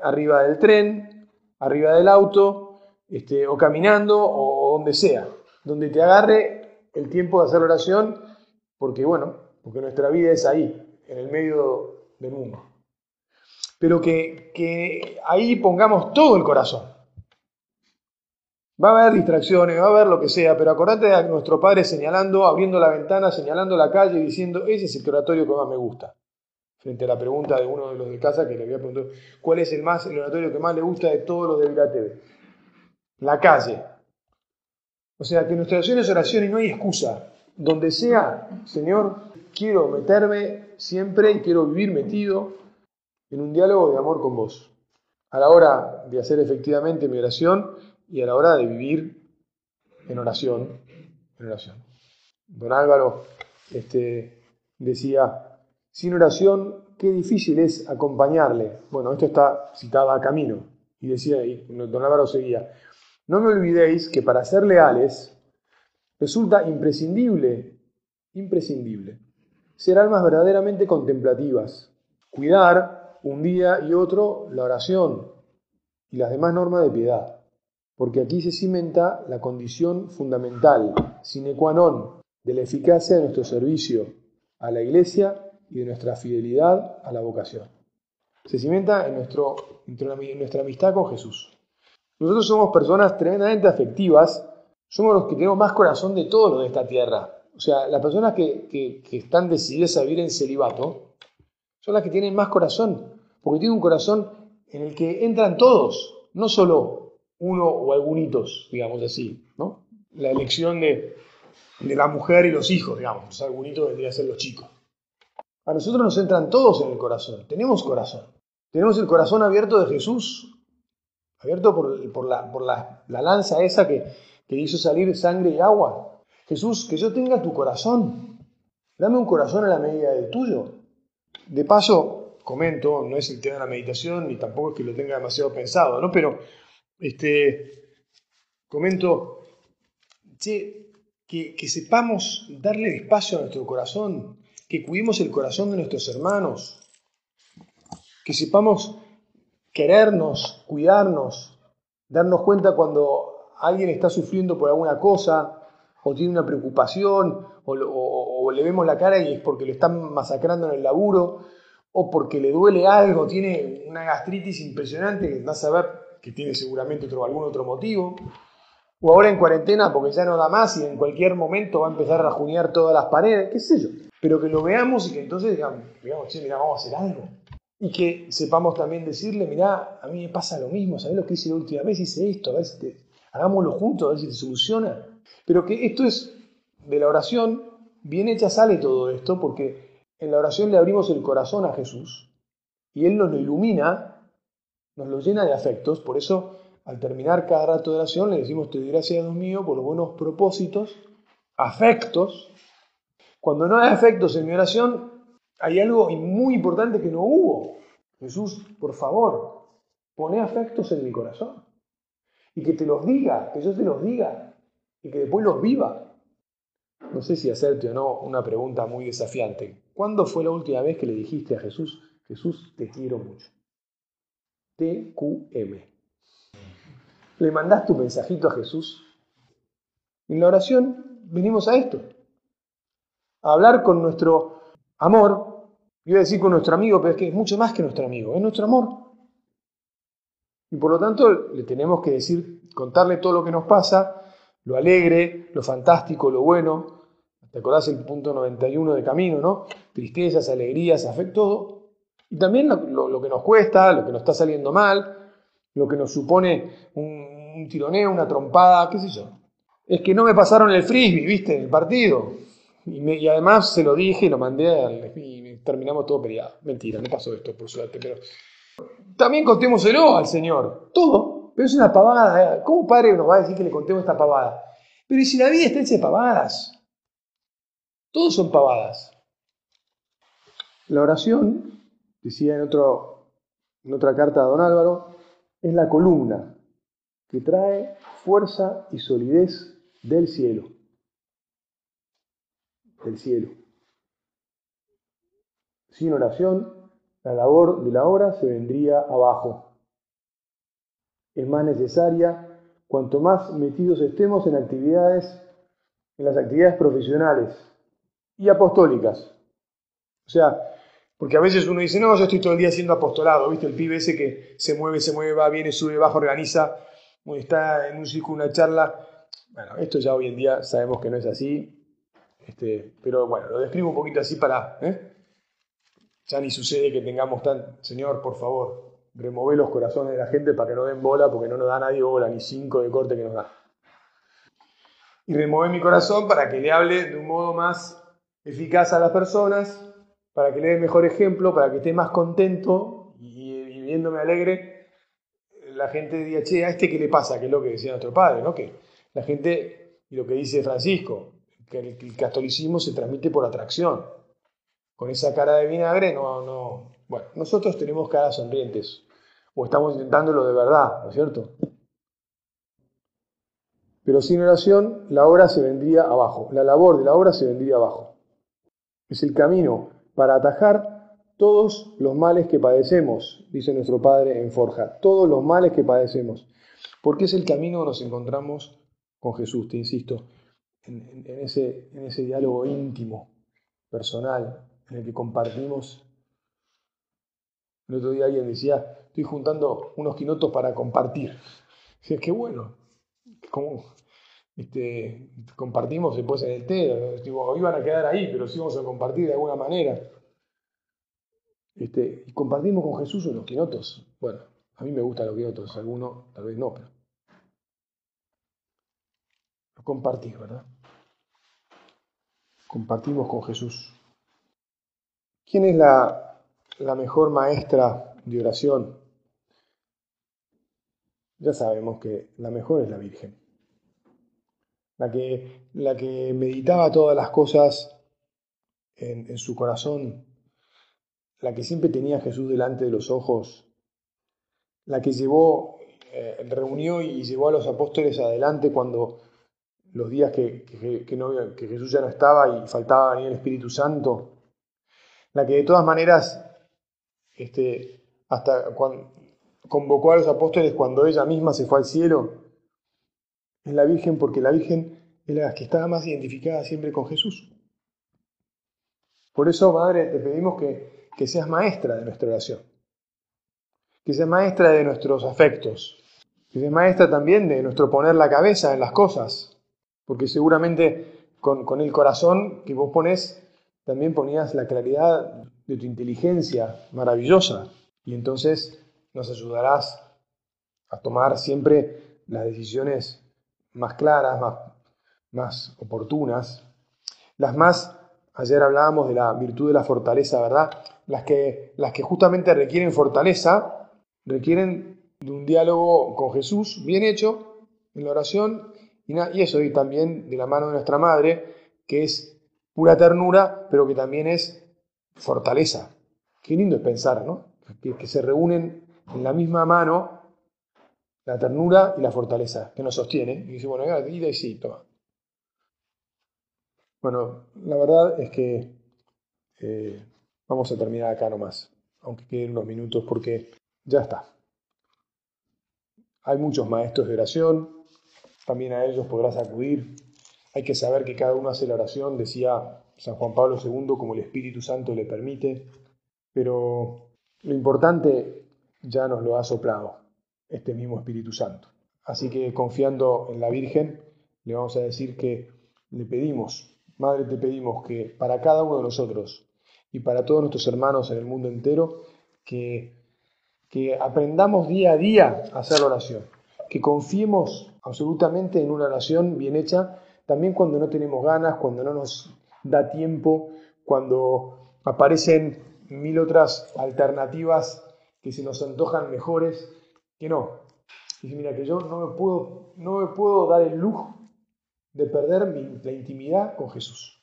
arriba del tren, arriba del auto, este, o caminando, o donde sea, donde te agarre el tiempo de hacer la oración, porque bueno, porque nuestra vida es ahí, en el medio del mundo. Pero que, que ahí pongamos todo el corazón. Va a haber distracciones, va a haber lo que sea, pero acordate de nuestro Padre señalando, abriendo la ventana, señalando la calle y diciendo, ese es el oratorio que más me gusta frente a la pregunta de uno de los de casa que le había preguntado cuál es el, más, el oratorio que más le gusta de todos los de Vila TV. La calle. O sea, que nuestra oración es oración y no hay excusa. Donde sea, Señor, quiero meterme siempre y quiero vivir metido en un diálogo de amor con vos. A la hora de hacer efectivamente mi oración y a la hora de vivir en oración. En oración. Don Álvaro este, decía, sin oración, qué difícil es acompañarle. Bueno, esto está citado a camino. Y decía, y don Álvaro seguía, no me olvidéis que para ser leales resulta imprescindible, imprescindible, ser almas verdaderamente contemplativas, cuidar un día y otro la oración y las demás normas de piedad, porque aquí se cimenta la condición fundamental, sine qua non, de la eficacia de nuestro servicio a la Iglesia y de nuestra fidelidad a la vocación. Se cimenta en, nuestro, nuestra amistad con Jesús. Nosotros somos personas tremendamente afectivas, somos los que tenemos más corazón de todos los de esta tierra. O sea, las personas que, que, están decididas a vivir en celibato son las que tienen más corazón, porque tienen un corazón en el que entran todos, no solo uno o algunitos, digamos así, ¿no? La elección de, de la mujer y los hijos, digamos. Los arbunitos vendrían a ser los chicos. A nosotros nos entran todos en el corazón. Tenemos corazón. Tenemos el corazón abierto de Jesús, abierto por, la, lanza esa que, que hizo salir sangre y agua. Jesús, que yo tenga tu corazón. Dame un corazón a la medida del tuyo. De paso, comento, no es el tema de la meditación, ni tampoco es que lo tenga demasiado pensado, ¿no? Pero, este, comento, que, que sepamos darle espacio a nuestro corazón, que cuidemos el corazón de nuestros hermanos, que sepamos querernos, cuidarnos, darnos cuenta cuando alguien está sufriendo por alguna cosa o tiene una preocupación o, le vemos la cara y es porque lo están masacrando en el laburo o porque le duele algo, tiene una gastritis impresionante que va a que tiene seguramente otro, algún otro motivo. O ahora en cuarentena porque ya no da más y en cualquier momento va a empezar a rajunear todas las paredes, qué sé yo. Pero que lo veamos y que entonces digamos, digamos che, mira, vamos a hacer algo. Y que sepamos también decirle, mirá, a mí me pasa lo mismo, ¿sabes lo que hice la última vez? Hice esto, a ver si te, hagámoslo juntos, a ver si te soluciona. Pero que esto es de la oración, bien hecha sale todo esto, porque en la oración le abrimos el corazón a Jesús y Él nos lo ilumina, nos lo llena de afectos, por eso al terminar cada rato de oración le decimos, te doy gracias, Dios mío, por los buenos propósitos, afectos. Cuando no hay afectos en mi oración, hay algo muy importante que no hubo. Jesús, por favor, pone afectos en mi corazón. Y que te los diga, que yo te los diga. Y que después los viva. No sé si hacerte o no una pregunta muy desafiante. ¿Cuándo fue la última vez que le dijiste a Jesús, Jesús, te quiero mucho? TQM. ¿Le mandaste un mensajito a Jesús? En la oración venimos a esto. A hablar con nuestro amor Iba a decir con nuestro amigo, pero es que es mucho más que nuestro amigo, es nuestro amor. Y por lo tanto le tenemos que decir, contarle todo lo que nos pasa, lo alegre, lo fantástico, lo bueno. ¿Te acordás el punto 91 de camino, no? Tristezas, alegrías, afecto, todo. Y también lo, que nos cuesta, lo que nos está saliendo mal, lo que nos supone un, tironeo, una trompada, qué sé yo. Es que no me pasaron el frisbee, ¿viste? En el partido. Y, además se lo dije y lo mandé al, terminamos todo peleado. Mentira, no pasó esto, por suerte, pero. También contémoselo al Señor. Todo. Pero es una pavada. ¿eh? ¿Cómo padre nos va a decir que le contemos esta pavada? Pero ¿y si la vida está hecha de pavadas? Todos son pavadas. La oración, decía en, otro, en otra carta de Don Álvaro, es la columna que trae fuerza y solidez del cielo. Del cielo. Sin oración, la labor de la obra se vendría abajo. Es más necesaria cuanto más metidos estemos en actividades, en las actividades profesionales y apostólicas. O sea, porque a veces uno dice, no, yo estoy todo el día haciendo apostolado, ¿viste? El pibe ese que se mueve, se mueve, va, viene, sube, baja, organiza, está en un círculo, una charla. Bueno, esto ya hoy en día sabemos que no es así, este, pero bueno, lo describo un poquito así para, ¿eh? Ya ni sucede que tengamos tan, Señor, por favor, remove los corazones de la gente para que no den bola, porque no nos da nadie bola, ni cinco de corte que nos da. Y remove mi corazón para que le hable de un modo más eficaz a las personas, para que le dé mejor ejemplo, para que esté más contento y, viéndome alegre, la gente diga, che, ¿a este qué le pasa? Que es lo que decía nuestro padre, ¿no? Que la gente, y lo que dice Francisco, que el catolicismo se transmite por atracción con esa cara de vinagre, no, no. Bueno, nosotros tenemos caras sonrientes, o estamos intentándolo de verdad, ¿no es cierto? Pero sin oración, la obra se vendría abajo, la labor de la obra se vendría abajo. Es el camino para atajar todos los males que padecemos, dice nuestro Padre en Forja, todos los males que padecemos. Porque es el camino que nos encontramos con Jesús, te insisto, en, ese, diálogo íntimo, personal, en el que compartimos. El otro día alguien decía, estoy juntando unos quinotos para compartir. Decía, qué bueno. ¿Cómo? Este, compartimos después en el té, digo, iban a quedar ahí, pero sí vamos a compartir de alguna manera. Este, compartimos con Jesús unos quinotos. Bueno, a mí me gustan los quinotos, algunos tal vez no, pero compartir, ¿verdad? compartimos con Jesús. ¿Quién es la mejor maestra de oración? Ya sabemos que la mejor es la Virgen, la que, la que meditaba todas las cosas en, su corazón, la que siempre tenía a Jesús delante de los ojos, la que llevó, eh, reunió y llevó a los apóstoles adelante cuando los días que, que, Jesús ya no estaba y faltaba ni el Espíritu Santo, la que de todas maneras, este, hasta cuando convocó a los apóstoles cuando ella misma se fue al cielo, es la Virgen porque la Virgen es la que estaba más identificada siempre con Jesús. Por eso, Madre, te pedimos que, que seas maestra de nuestra oración, que seas maestra de nuestros afectos, que seas maestra también de nuestro poner la cabeza en las cosas, porque seguramente con, el corazón que vos pones, también ponías la claridad de tu inteligencia maravillosa. Y entonces nos ayudarás a tomar siempre las decisiones más claras, más, oportunas, las más, ayer hablábamos de la virtud de la fortaleza, ¿verdad? Las que, las que justamente requieren fortaleza, requieren de un diálogo con Jesús bien hecho en la oración y, eso, y también de la mano de nuestra madre, que es pura ternura, pero que también es fortaleza. Qué lindo es pensar, ¿no? Que, se reúnen en la misma mano la ternura y la fortaleza, que nos sostiene. Y dice, bueno, ida y sí, toma. Bueno, la verdad es que eh, vamos a terminar acá nomás, aunque queden unos minutos, porque ya está. Hay muchos maestros de oración, también a ellos podrás acudir. Hay que saber que cada uno hace la oración, decía San Juan Pablo II, como el Espíritu Santo le permite, pero lo importante ya nos lo ha soplado este mismo Espíritu Santo. Así que confiando en la Virgen, le vamos a decir que le pedimos, Madre, te pedimos que para cada uno de nosotros y para todos nuestros hermanos en el mundo entero, que, que aprendamos día a día a hacer oración, que confiemos absolutamente en una oración bien hecha, también cuando no tenemos ganas, cuando no nos da tiempo, cuando aparecen mil otras alternativas que se nos antojan mejores, que no. Dice, mira, que yo no me puedo, no me puedo dar el lujo de perder la intimidad con Jesús.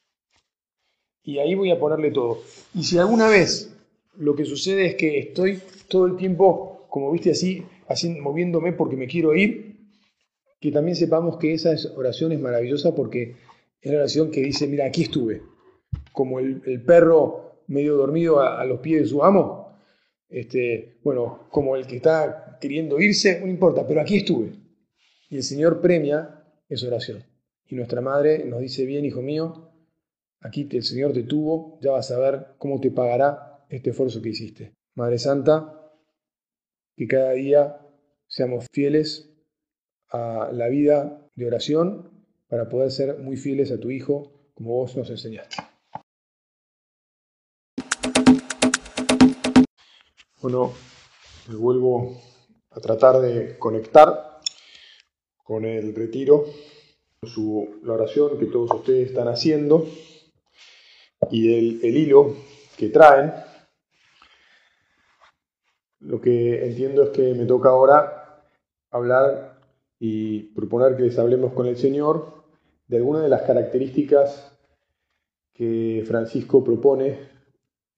Y ahí voy a ponerle todo. Y si alguna vez lo que sucede es que estoy todo el tiempo, como viste así, así moviéndome porque me quiero ir, que también sepamos que esa oración es maravillosa porque es la oración que dice, mira, aquí estuve, como el, perro medio dormido a, los pies de su amo, este, bueno, como el que está queriendo irse, no importa, pero aquí estuve. Y el Señor premia esa oración. Y nuestra madre nos dice, bien, hijo mío, aquí el Señor te tuvo, ya vas a ver cómo te pagará este esfuerzo que hiciste. Madre Santa, que cada día seamos fieles a la vida de oración para poder ser muy fieles a tu Hijo como vos nos enseñaste. Bueno, me vuelvo a tratar de conectar con el retiro, su, la oración que todos ustedes están haciendo y el, el hilo que traen. Lo que entiendo es que me toca ahora hablar y proponer que les hablemos con el Señor de algunas de las características que Francisco propone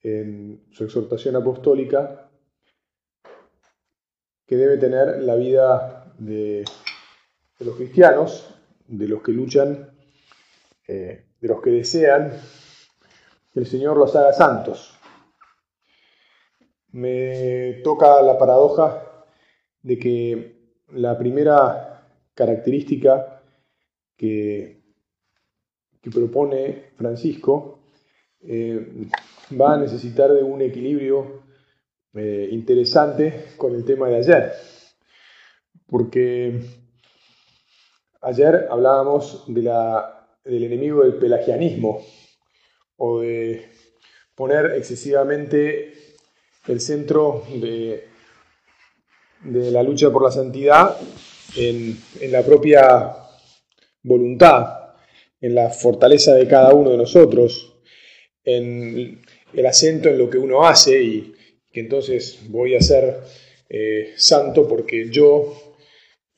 en su exhortación apostólica que debe tener la vida de, los cristianos, de los que luchan, eh, de los que desean que el Señor los haga santos. Me toca la paradoja de que la primera característica que, propone Francisco eh, va a necesitar de un equilibrio eh, interesante con el tema de ayer, porque ayer hablábamos de la, del enemigo del pelagianismo o de poner excesivamente el centro de de la lucha por la santidad en, la propia voluntad en la fortaleza de cada uno de nosotros, en el acento en lo que uno hace y que entonces voy a ser eh, santo porque yo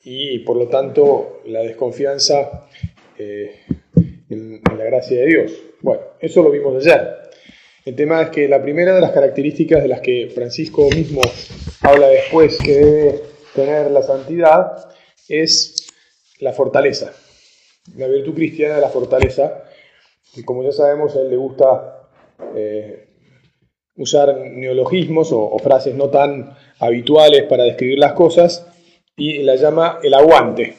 y por lo tanto la desconfianza eh, en, la gracia de Dios. Bueno, eso lo vimos ayer. El tema es que la primera de las características de las que Francisco mismo habla después que debe tener la santidad es la fortaleza. La virtud cristiana de la fortaleza. Y como ya sabemos, a él le gusta eh, usar neologismos o, frases no tan habituales para describir las cosas y la llama el aguante.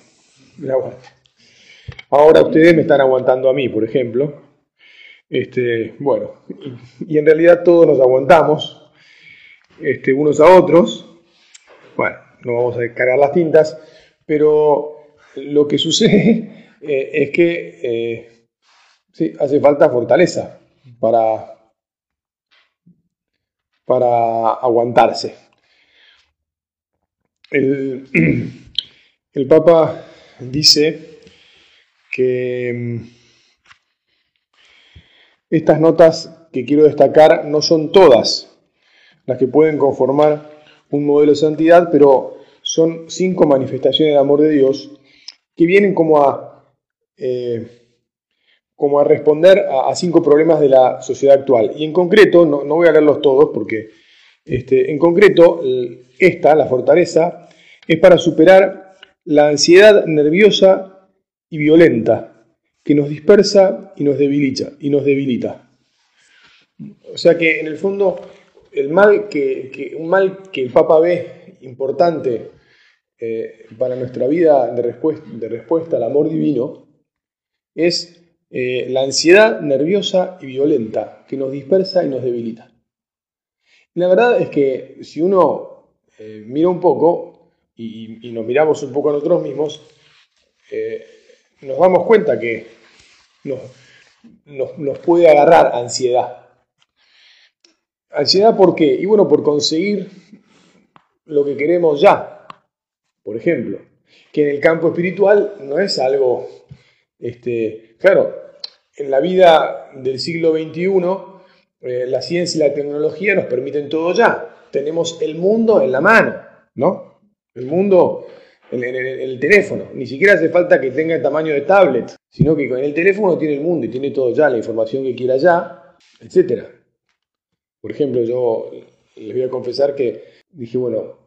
Ahora ustedes me están aguantando a mí, por ejemplo. Este, bueno, y, en realidad todos nos aguantamos este, unos a otros. Bueno, no vamos a cargar las tintas, pero lo que sucede eh, es que eh, sí, hace falta fortaleza para, para aguantarse. El, Papa dice que mm, estas notas que quiero destacar no son todas las que pueden conformar un modelo de santidad, pero son cinco manifestaciones de amor de Dios que vienen como a, eh, como a responder a, cinco problemas de la sociedad actual. Y en concreto, no, voy a leerlos todos porque este, en concreto esta, la fortaleza, es para superar la ansiedad nerviosa y violenta que nos dispersa y nos debilita. Y nos debilita. O sea que en el fondo el mal que, un mal que el Papa ve importante eh, para nuestra vida de respuesta, de respuesta al amor divino es eh, la ansiedad nerviosa y violenta que nos dispersa y nos debilita. La verdad es que si uno eh, mira un poco y, nos miramos un poco a nosotros mismos, nos damos cuenta que nos, nos puede agarrar ansiedad. ¿Ansiedad por qué? Y bueno, por conseguir lo que queremos ya, por ejemplo, que en el campo espiritual no es algo, este, claro, en la vida del siglo XXI, eh, la ciencia y la tecnología nos permiten todo ya. Tenemos el mundo en la mano, ¿no? El mundo en, el teléfono. Ni siquiera hace falta que tenga el tamaño de tablet, sino que con el teléfono tiene el mundo y tiene todo ya, la información que quiera ya, etc. Por ejemplo, yo les voy a confesar que dije, bueno,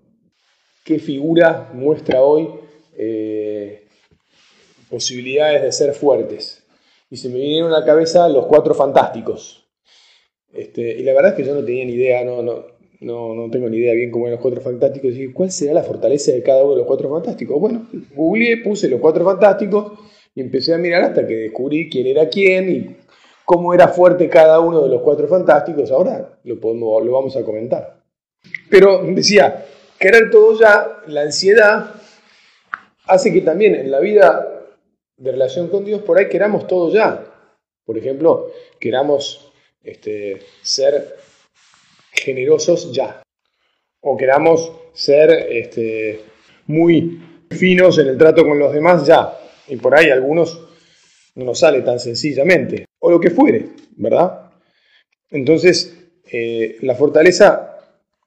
qué figura muestra hoy eh, posibilidades de ser fuertes. Y se me vinieron a la cabeza los cuatro fantásticos. Este, y la verdad es que yo no tenía ni idea, no, no, no, tengo ni idea bien cómo eran los cuatro fantásticos. Y ¿cuál será la fortaleza de cada uno de los cuatro fantásticos? Bueno, googleé, puse los cuatro fantásticos y empecé a mirar hasta que descubrí quién era quién y cómo era fuerte cada uno de los cuatro fantásticos. Ahora lo, podemos, lo vamos a comentar. Pero decía, querer todo ya, la ansiedad, hace que también en la vida de relación con Dios por ahí queramos todo ya. Por ejemplo, queramos este, ser generosos ya. O queramos ser este, muy finos en el trato con los demás ya. Y por ahí algunos no nos sale tan sencillamente. O lo que fuere, ¿verdad? Entonces, eh, la fortaleza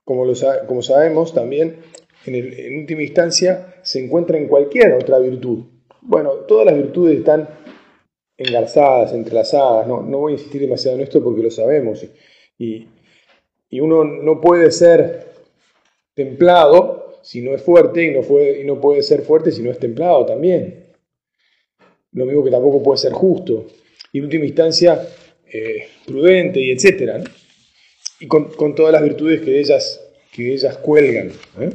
como, como sabemos también, en, última instancia, se encuentra en cualquier otra virtud. Bueno, todas las virtudes están engarzadas, entrelazadas, no, voy a insistir demasiado en esto porque lo sabemos. Y, uno no puede ser templado si no es fuerte y no, y no puede ser fuerte si no es templado también. Lo mismo que tampoco puede ser justo. Y en última instancia, eh, prudente y etcétera y con, todas las virtudes que ellas, que ellas cuelgan. ¿eh?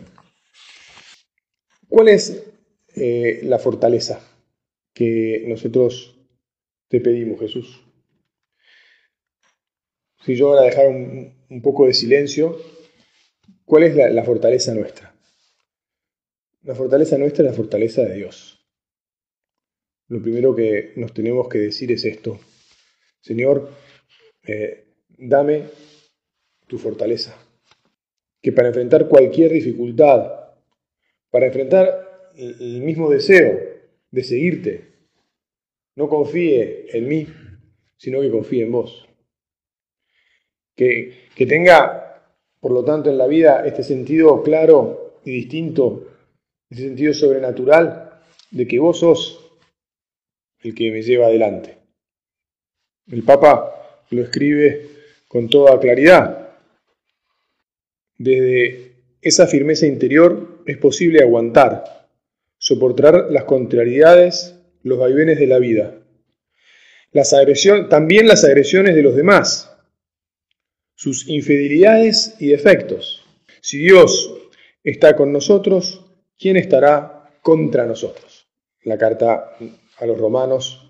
¿Cuál es eh, la fortaleza que nosotros te pedimos, Jesús? Si yo ahora dejar un, poco de silencio, ¿cuál es la, fortaleza nuestra? La fortaleza nuestra es la fortaleza de Dios. Lo primero que nos tenemos que decir es esto. Señor, eh, dame tu fortaleza. Que para enfrentar cualquier dificultad, para enfrentar el mismo deseo de seguirte, no confíe en mí, sino que confíe en vos. Que, que tenga, por lo tanto, en la vida este sentido claro y distinto, este sentido sobrenatural de que vos sos el que me lleva adelante. El Papa lo escribe con toda claridad. Desde esa firmeza interior es posible aguantar, soportar las contrariedades, los vaivenes de la vida. Las también las agresiones de los demás, sus infidelidades y defectos. Si Dios está con nosotros, ¿quién estará contra nosotros? La carta a los Romanos,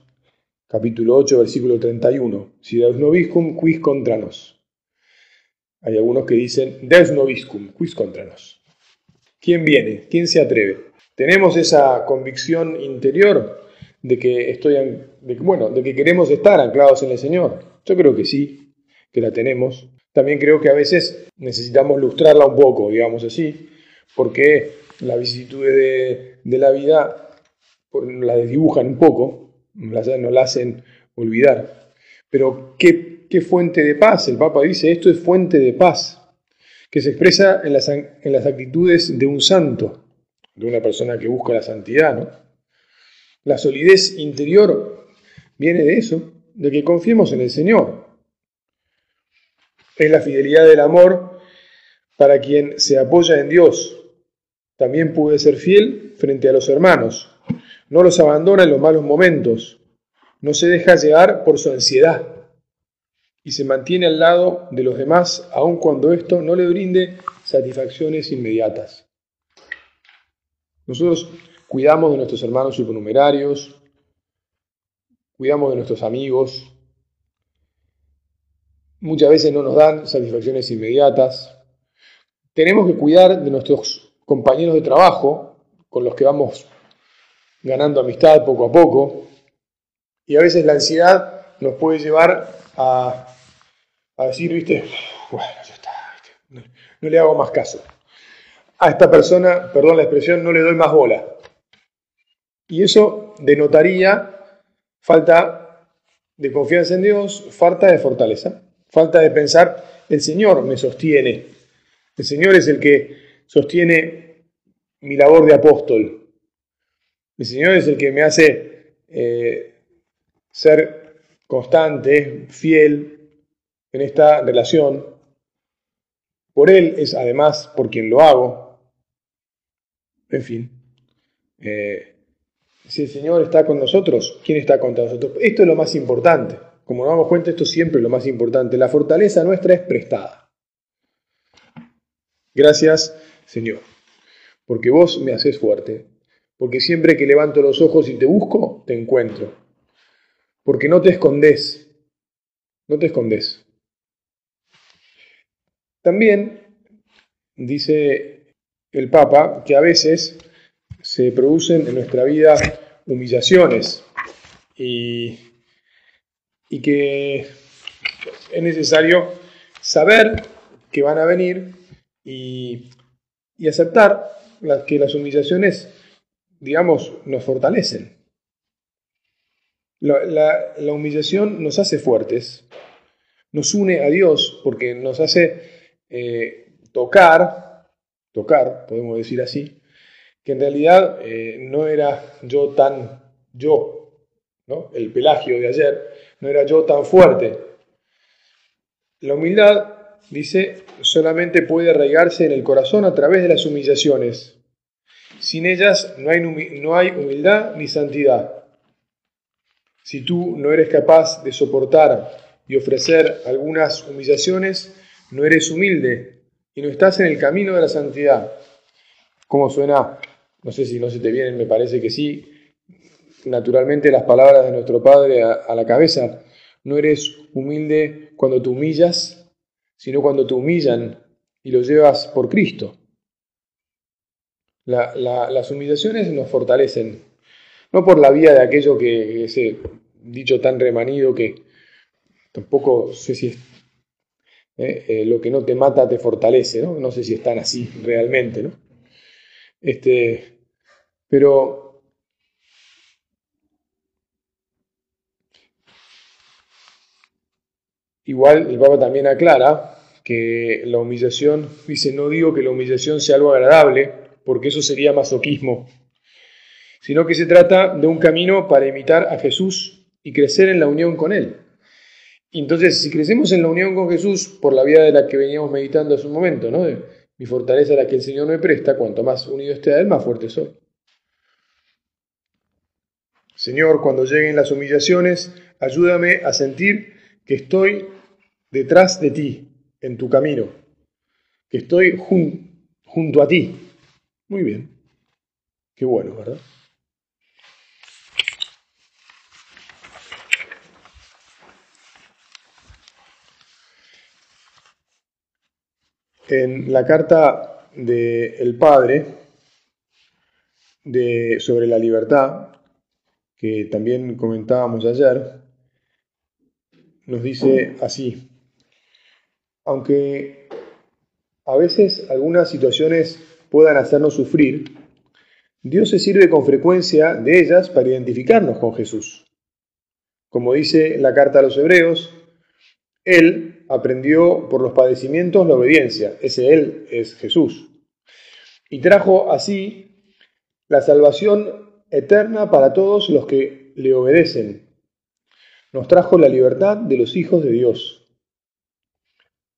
capítulo 8, versículo 31. Si Deus nobiscum, quis contra nos. Hay algunos que dicen, Deus nobiscum, quis contra nos. ¿Quién viene? ¿Quién se atreve? Tenemos esa convicción interior de que estoy, de, bueno, de que queremos estar anclados en el Señor. Yo creo que sí, que la tenemos. También creo que a veces necesitamos lustrarla un poco, digamos así, porque las vicisitudes de, la vida la desdibujan un poco, nos la hacen olvidar. Pero ¿qué, ¿qué, fuente de paz? El Papa dice, esto es fuente de paz, que se expresa en las, en las actitudes de un santo, de una persona que busca la santidad. ¿no? La solidez interior viene de eso, de que confiemos en el Señor. Es la fidelidad del amor para quien se apoya en Dios. También puede ser fiel frente a los hermanos, no los abandona en los malos momentos, no se deja llevar por su ansiedad y se mantiene al lado de los demás aun cuando esto no le brinde satisfacciones inmediatas. Nosotros cuidamos de nuestros hermanos supernumerarios, cuidamos de nuestros amigos, muchas veces no nos dan satisfacciones inmediatas. Tenemos que cuidar de nuestros compañeros de trabajo con los que vamos ganando amistad poco a poco. Y a veces la ansiedad nos puede llevar a, decir, viste, bueno, ya está, no, le hago más caso. A esta persona, perdón la expresión, no le doy más bola. Y eso denotaría falta de confianza en Dios, falta de fortaleza, falta de pensar, el Señor me sostiene, el Señor es el que sostiene mi labor de apóstol, el Señor es el que me hace eh, ser constante, fiel en esta relación. Por Él es además por quien lo hago. En fin. Eh, si el Señor está con nosotros, ¿quién está contra nosotros? Esto es lo más importante. Como nos damos cuenta, esto siempre es lo más importante. La fortaleza nuestra es prestada. Gracias, Señor, porque vos me haces fuerte porque siempre que levanto los ojos y te busco, te encuentro. Porque no te escondes, no te escondes. También dice el Papa que a veces se producen en nuestra vida humillaciones y, y que es necesario saber que van a venir y, y aceptar que las humillaciones digamos, nos fortalecen. La, humillación nos hace fuertes, nos une a Dios porque nos hace eh, tocar, tocar, podemos decir así, que en realidad eh, no era yo tan yo, ¿no? el pelagio de ayer, no era yo tan fuerte. La humildad, dice, solamente puede arraigarse en el corazón a través de las humillaciones. Sin ellas no hay, no hay humildad ni santidad. Si tú no eres capaz de soportar y ofrecer algunas humillaciones, no eres humilde y no estás en el camino de la santidad. ¿Cómo suena? No sé si no se te vienen, me parece que sí. Naturalmente las palabras de nuestro Padre a, la cabeza. No eres humilde cuando te humillas, sino cuando te humillan y lo llevas por Cristo las humillaciones nos fortalecen, no por la vía de aquello que ese dicho tan remanido que tampoco sé si es ¿eh? Eh, lo que no te mata te fortalece, ¿no? No sé si están así realmente, ¿no? Este, pero igual el Papa también aclara que la humillación, dice, no digo que la humillación sea algo agradable, porque eso sería masoquismo, sino que se trata de un camino para imitar a Jesús y crecer en la unión con Él entonces, si crecemos en la unión con Jesús por la vía de la que veníamos meditando hace un momento, ¿no? Mi fortaleza la que el Señor me presta, cuanto más unido esté a Él, más fuerte soy. Señor, cuando lleguen las humillaciones, ayúdame a sentir que estoy detrás de ti, en tu camino, que estoy junto a ti. Muy bien. Qué bueno, ¿verdad? En la carta del Padre sobre la libertad, que también comentábamos ayer, nos dice así, aunque a veces algunas situaciones puedan hacernos sufrir, Dios se sirve con frecuencia de ellas para identificarnos con Jesús. Como dice la carta a los Hebreos, Él aprendió por los padecimientos la obediencia, ese Él es Jesús, y trajo así la salvación eterna para todos los que le obedecen. Nos trajo la libertad de los hijos de Dios.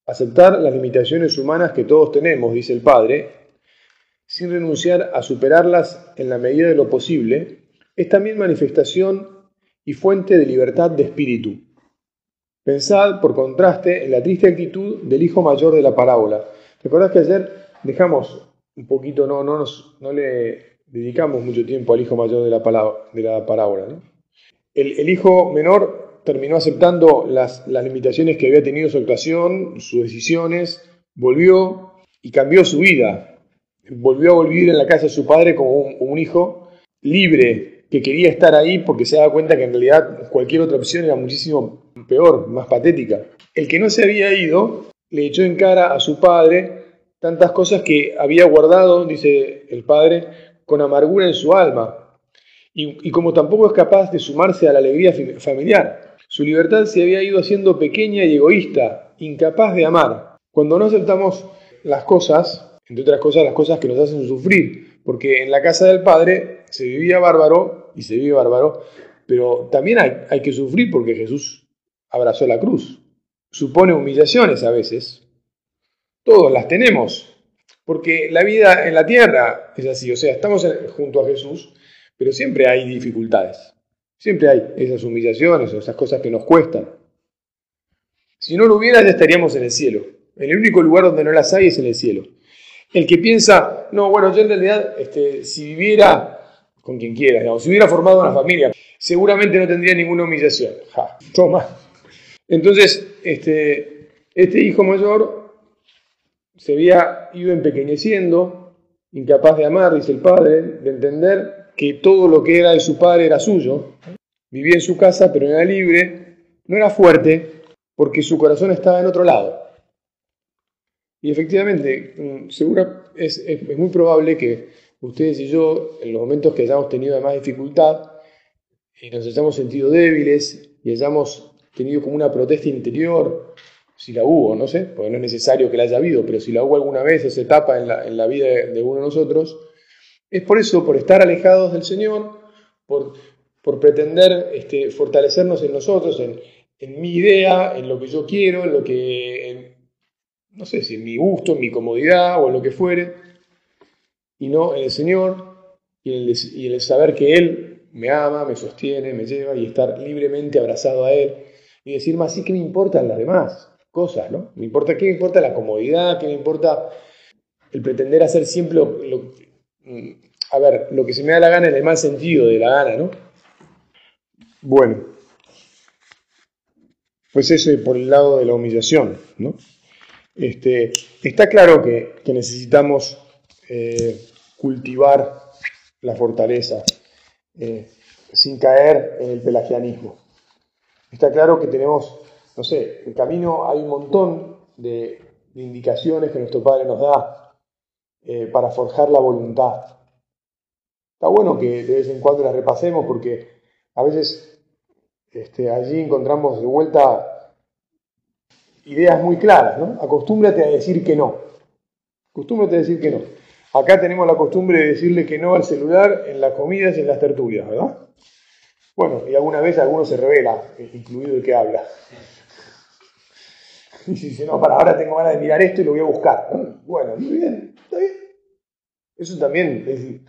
Aceptar las limitaciones humanas que todos tenemos, dice el Padre, sin renunciar a superarlas en la medida de lo posible, es también manifestación y fuente de libertad de espíritu. Pensad, por contraste, en la triste actitud del hijo mayor de la parábola. ¿Recordás que ayer dejamos un poquito, no, no, nos, no le dedicamos mucho tiempo al hijo mayor de la, de la parábola. El, hijo menor terminó aceptando las, limitaciones que había tenido su actuación, sus decisiones, volvió y cambió su vida. Volvió a vivir en la casa de su padre como un, hijo libre, que quería estar ahí porque se daba cuenta que en realidad cualquier otra opción era muchísimo peor, más patética. El que no se había ido le echó en cara a su padre tantas cosas que había guardado, dice el padre, con amargura en su alma, y, como tampoco es capaz de sumarse a la alegría familiar. Su libertad se había ido haciendo pequeña y egoísta, incapaz de amar. Cuando no aceptamos las cosas, entre otras cosas las cosas que nos hacen sufrir, porque en la casa del Padre se vivía bárbaro y se vive bárbaro, pero también hay, que sufrir porque Jesús abrazó la cruz. Supone humillaciones a veces. Todos las tenemos, porque la vida en la tierra es así, o sea, estamos junto a Jesús, pero siempre hay dificultades. Siempre hay esas humillaciones o esas cosas que nos cuestan. Si no lo hubiera, ya estaríamos en el cielo. El único lugar donde no las hay es en el cielo. El que piensa, no, bueno, yo en realidad, este, si viviera con quien quiera, digamos, si hubiera formado una familia, seguramente no tendría ninguna humillación. Ja, toma. Entonces, este, este hijo mayor se había ido empequeñeciendo, incapaz de amar, dice el padre, de entender que todo lo que era de su padre era suyo. Vivía en su casa, pero era libre, no era fuerte, porque su corazón estaba en otro lado. Y efectivamente, mm, segura, es, es, muy probable que ustedes y yo, en los momentos que hayamos tenido más dificultad, y nos hayamos sentido débiles y hayamos tenido como una protesta interior, si la hubo, no sé, porque no es necesario que la haya habido, pero si la hubo alguna vez, esa etapa en la, en la vida de, uno de nosotros, es por eso, por estar alejados del Señor, por, por pretender este, fortalecernos en nosotros, en, en, mi idea, en lo que yo quiero, en lo que, no sé si en mi gusto, en mi comodidad o en lo que fuere, y no en el Señor y en en el saber que Él me ama, me sostiene, me lleva y estar libremente abrazado a Él y decir más, sí, ¿qué me importan las demás? cosas, ¿no? Me importa, ¿Qué me importa la comodidad? ¿Qué me importa el pretender hacer siempre lo, a ver, lo que se me da la gana en el mal sentido de la gana, ¿no? Bueno, pues eso por el lado de la humillación, ¿no? Este, está claro que, necesitamos eh, cultivar la fortaleza eh, sin caer en el pelagianismo. Está claro que tenemos no sé, en camino hay un montón de, indicaciones que nuestro Padre nos da eh, para forjar la voluntad. Está bueno que de vez en cuando las repasemos porque a veces este, allí encontramos de vuelta ideas muy claras, ¿no? Acostúmbrate a decir que no. Acostúmbrate a decir que no. Acá tenemos la costumbre de decirle que no al celular en las comidas y en las tertulias, ¿verdad? Bueno, y alguna vez alguno se revela, incluido el que habla. Y dice, no, para ahora tengo ganas de mirar esto y lo voy a buscar. Bueno, muy bien, está bien. Eso también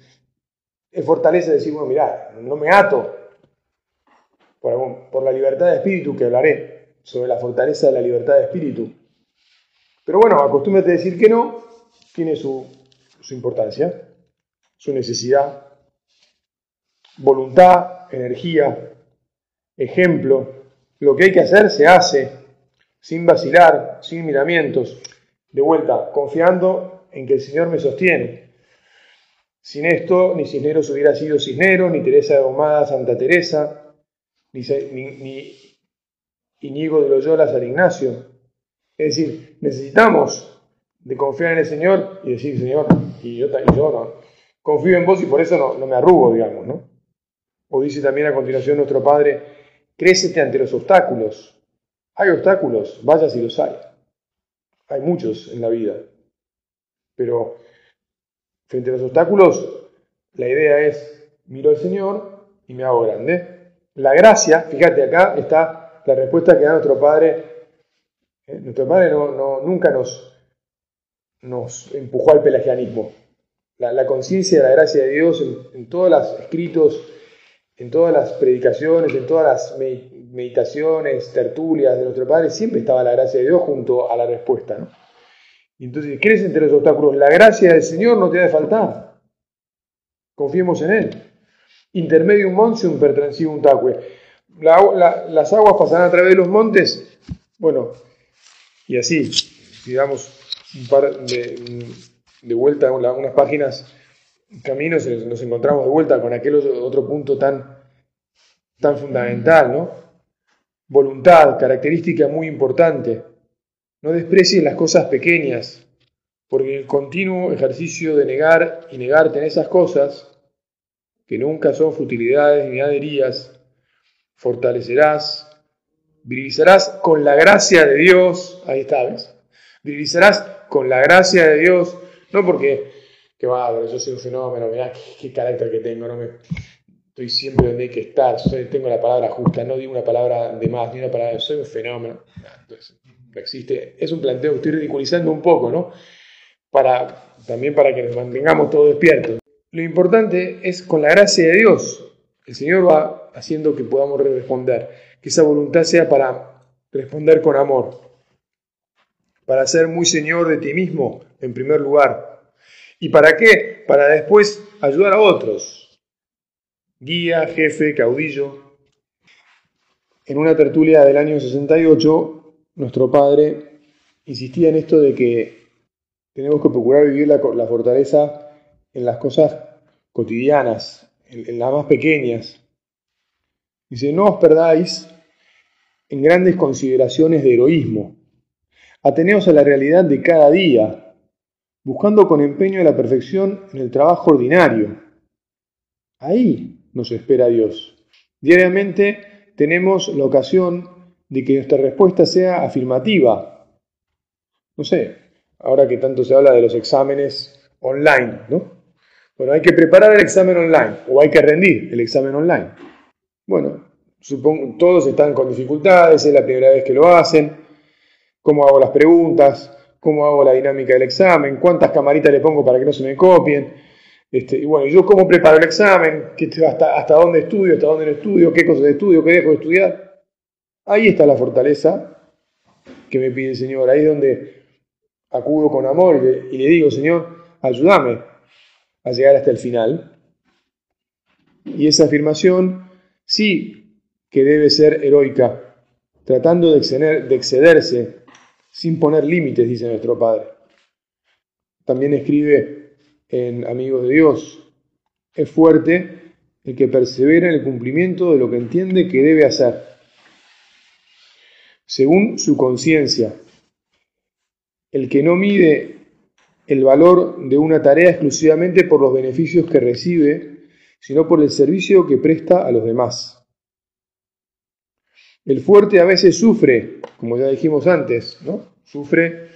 es, fortaleza decir, bueno, mirá, no me ato por, por la libertad de espíritu que hablaré, sobre la fortaleza de la libertad de espíritu. Pero bueno, acostúmbrate a decir que no, tiene su, su importancia, su necesidad, voluntad, energía, ejemplo. Lo que hay que hacer se hace, sin vacilar, sin miramientos. De vuelta, confiando en que el Señor me sostiene. Sin esto, ni Cisneros hubiera sido Cisneros, ni Teresa de Ahumada Santa Teresa, ni, ni, Iñigo de Loyola San Ignacio. Es decir, necesitamos de confiar en el Señor y decir, Señor, y yo, yo no, confío en vos y por eso no, no me arrugo, digamos, ¿no? O dice también a continuación nuestro Padre, crécete ante los obstáculos. Hay obstáculos, vaya si los hay. Hay muchos en la vida. Pero frente a los obstáculos, la idea es, miro al Señor y me hago grande. La gracia, fíjate acá está la respuesta que da nuestro Padre. Eh, nuestro Padre no, nunca nos, nos empujó al pelagianismo. La, conciencia de la gracia de Dios en, todos los escritos, en todas las predicaciones, en todas las meditaciones, tertulias de nuestro Padre, siempre estaba la gracia de Dios junto a la respuesta. ¿no? Entonces, ¿crees entre los obstáculos? La gracia del Señor no te ha de faltar. Confiemos en Él. Intermedium monsium per un las aguas pasarán a través de los montes. Bueno, y así, digamos, un par de, de vuelta, unas páginas caminos, nos encontramos de vuelta con aquel otro punto tan, tan fundamental, ¿no? Voluntad, característica muy importante. No desprecies las cosas pequeñas, porque el continuo ejercicio de negar y negarte en esas cosas, que nunca son futilidades ni aderías, fortalecerás, virilizarás con la gracia de Dios, ahí está, ¿ves? Con la gracia de Dios no porque, que va, pero yo soy un fenómeno, mirá qué, carácter que tengo, no me, estoy siempre donde hay que estar, tengo la palabra justa, no digo una palabra de más, ni una palabra, soy un fenómeno. Entonces, existe, es un planteo que estoy ridiculizando un poco, ¿no? Para, también para que nos mantengamos todos despiertos. Lo importante es con la gracia de Dios, el Señor va haciendo que podamos responder, que esa voluntad sea para responder con amor, para ser muy Señor de ti mismo en primer lugar. ¿Y para qué? Para después ayudar a otros. Guía, jefe, caudillo. En una tertulia del año 68, nuestro padre insistía en esto de que tenemos que procurar vivir la, fortaleza en las cosas cotidianas, en, en las más pequeñas. Dice, no os perdáis en grandes consideraciones de heroísmo. Ateneos a la realidad de cada día, buscando con empeño la perfección en el trabajo ordinario. Ahí nos espera Dios. Diariamente tenemos la ocasión de que nuestra respuesta sea afirmativa. No sé, ahora que tanto se habla de los exámenes online, ¿no? Bueno, hay que preparar el examen online o hay que rendir el examen online. Bueno, supongo todos están con dificultades, es la primera vez que lo hacen. ¿Cómo hago las preguntas? Cómo hago la dinámica del examen, cuántas camaritas le pongo para que no se me copien. Este, y bueno, yo cómo preparo el examen, hasta, dónde estudio, hasta dónde no estudio, qué cosas estudio, qué dejo de estudiar. Ahí está la fortaleza que me pide el Señor. Ahí es donde acudo con amor y le, digo, Señor, ayúdame a llegar hasta el final. Y esa afirmación sí que debe ser heroica, tratando de excederse sin poner límites, dice nuestro Padre. También escribe en Amigos de Dios, es fuerte el que persevera en el cumplimiento de lo que entiende que debe hacer, según su conciencia. El que no mide el valor de una tarea exclusivamente por los beneficios que recibe, sino por el servicio que presta a los demás. El fuerte a veces sufre, como ya dijimos antes, ¿no? Sufre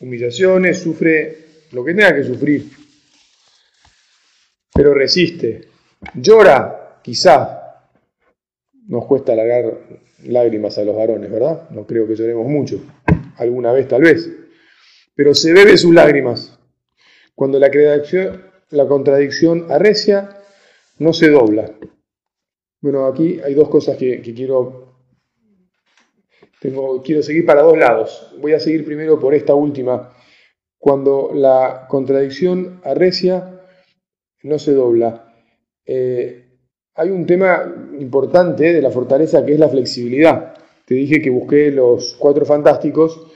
humillaciones, sufre lo que tenga que sufrir, pero resiste. Llora, quizá. Nos cuesta largar lágrimas a los varones, ¿verdad? No creo que lloremos mucho. Alguna vez tal vez. Pero se bebe sus lágrimas. Cuando la, la contradicción arrecia, no se dobla. Bueno, aquí hay dos cosas que, quiero, quiero seguir para dos lados. Voy a seguir primero por esta última. Cuando la contradicción arrecia, no se dobla. Eh, hay un tema importante de la fortaleza que es la flexibilidad. Te dije que busqué los cuatro fantásticos.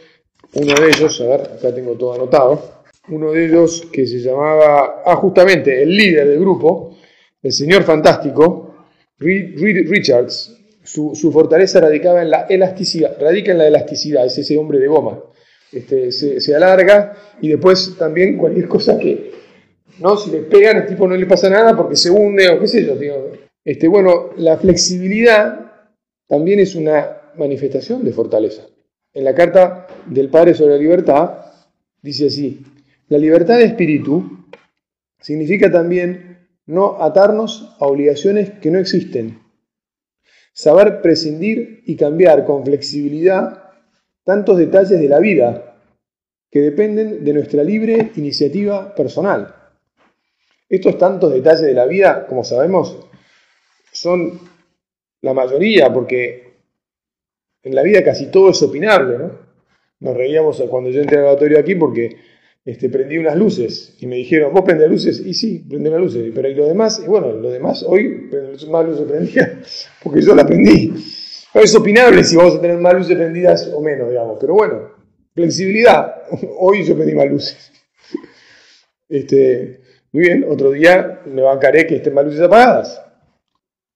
Uno de ellos, a ver, acá tengo todo anotado. Uno de ellos que se llamaba, ah, justamente, el líder del grupo, el señor fantástico, Reed, Richards, su, fortaleza radicaba en la elasticidad, radica en la elasticidad, es ese hombre de goma. Este, se, alarga y después también cualquier cosa que, ¿no? Si le pegan, el tipo no le pasa nada porque se hunde o qué sé yo. Este, bueno, la flexibilidad también es una manifestación de fortaleza. En la carta del Padre sobre la libertad dice así, la libertad de espíritu significa también no atarnos a obligaciones que no existen. Saber prescindir y cambiar con flexibilidad tantos detalles de la vida que dependen de nuestra libre iniciativa personal. Estos tantos detalles de la vida, como sabemos, son la mayoría, porque en la vida casi todo es opinable, ¿no? Nos reíamos cuando yo entré al laboratorio aquí porque este, prendí unas luces y me dijeron, ¿vos prendés luces? Y sí, prendí las luces, pero ¿y lo demás? Y bueno, lo demás, hoy más luces prendía porque yo la prendí. es opinable si vamos a tener más luces prendidas o menos, digamos, pero bueno, flexibilidad. Hoy yo prendí más luces. Este, muy bien, otro día me bancaré que estén más luces apagadas.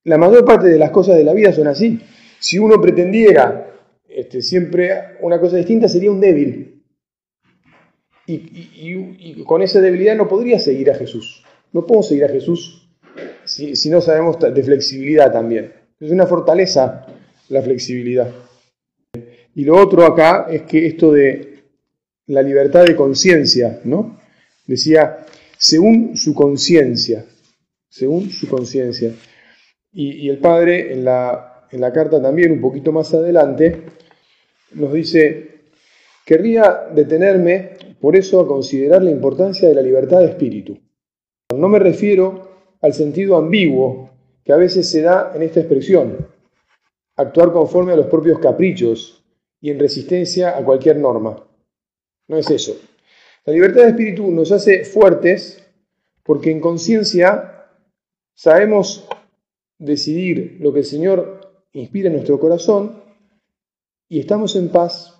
La mayor parte de las cosas de la vida son así. Si uno pretendiera este, siempre una cosa distinta, sería un débil y, con esa debilidad no podría seguir a Jesús. No podemos seguir a Jesús si, no sabemos de flexibilidad también. Es una fortaleza la flexibilidad. Y lo otro acá es que esto de la libertad de conciencia, ¿no? Decía, según su conciencia, según su conciencia. Y, el Padre en la, en la carta también, un poquito más adelante, nos dice, querría detenerme por eso a considerar la importancia de la libertad de espíritu. No me refiero al sentido ambiguo que a veces se da en esta expresión, actuar conforme a los propios caprichos y en resistencia a cualquier norma. No es eso. La libertad de espíritu nos hace fuertes porque en conciencia sabemos decidir lo que el Señor inspira en nuestro corazón y estamos en paz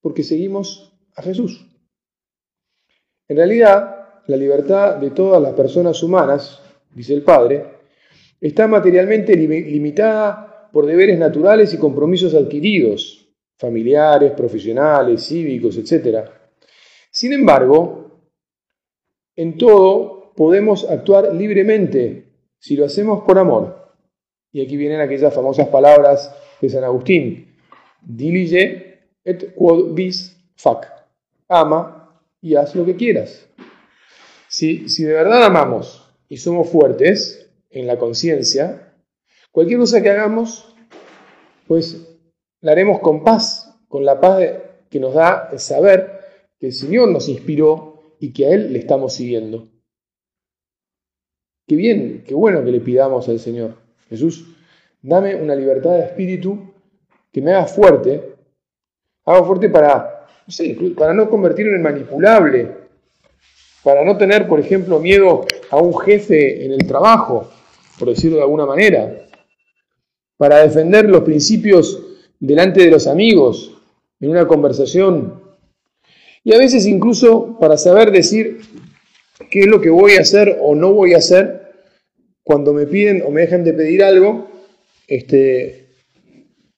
porque seguimos a Jesús. En realidad, la libertad de todas las personas humanas, dice el Padre, está materialmente limitada por deberes naturales y compromisos adquiridos, familiares, profesionales, cívicos, etc. Sin embargo, en todo podemos actuar libremente si lo hacemos por amor. Y aquí vienen aquellas famosas palabras de San Agustín. Dilige et quod vis fac. Ama y haz lo que quieras. Si, si de verdad amamos y somos fuertes en la conciencia, cualquier cosa que hagamos, pues la haremos con paz, con la paz que nos da el saber que el Señor nos inspiró y que a Él le estamos siguiendo. Qué bien, qué bueno que le pidamos al Señor. Jesús, dame una libertad de espíritu que me haga fuerte, haga fuerte para para no convertirme en manipulable, para no tener, por ejemplo, miedo a un jefe en el trabajo, por decirlo de alguna manera, para defender los principios delante de los amigos, en una conversación, y a veces incluso para saber decir qué es lo que voy a hacer o no voy a hacer cuando me piden o me dejan de pedir algo este,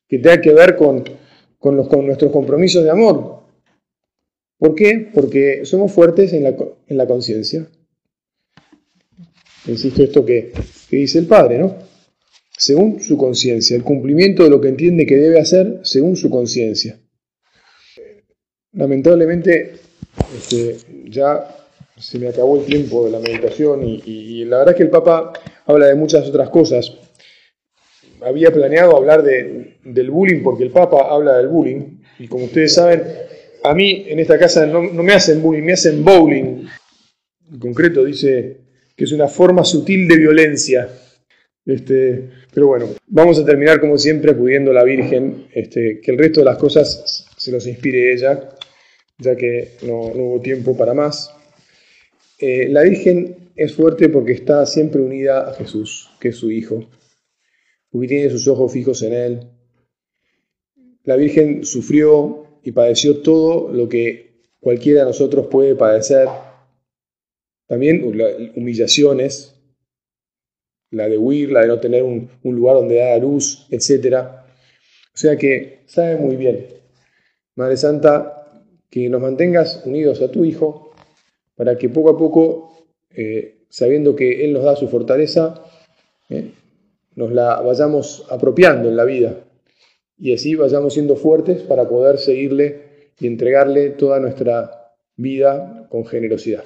que tenga que ver con, con nuestros compromisos de amor. ¿Por qué? Porque somos fuertes en la, conciencia. Insisto esto que, dice el Padre, ¿no? según su conciencia, el cumplimiento de lo que entiende que debe hacer según su conciencia. Lamentablemente, este, ya se me acabó el tiempo de la meditación y, la verdad es que el Papa habla de muchas otras cosas. Había planeado hablar del bullying porque el Papa habla del bullying y como ustedes saben, a mí en esta casa no, me hacen bullying, me hacen bowling. En concreto dice que es una forma sutil de violencia. Este, pero bueno, vamos a terminar como siempre acudiendo a la Virgen, este, que el resto de las cosas se los inspire ella, ya que no, hubo tiempo para más. Eh, la Virgen es fuerte porque está siempre unida a Jesús, que es su Hijo, porque tiene sus ojos fijos en Él. La Virgen sufrió y padeció todo lo que cualquiera de nosotros puede padecer. También humillaciones, la de huir, la de no tener un, lugar donde dar luz, etc. O sea que sabe muy bien, Madre Santa, que nos mantengas unidos a tu Hijo para que poco a poco, eh, sabiendo que Él nos da su fortaleza, eh, nos la vayamos apropiando en la vida y así vayamos siendo fuertes para poder seguirle y entregarle toda nuestra vida con generosidad.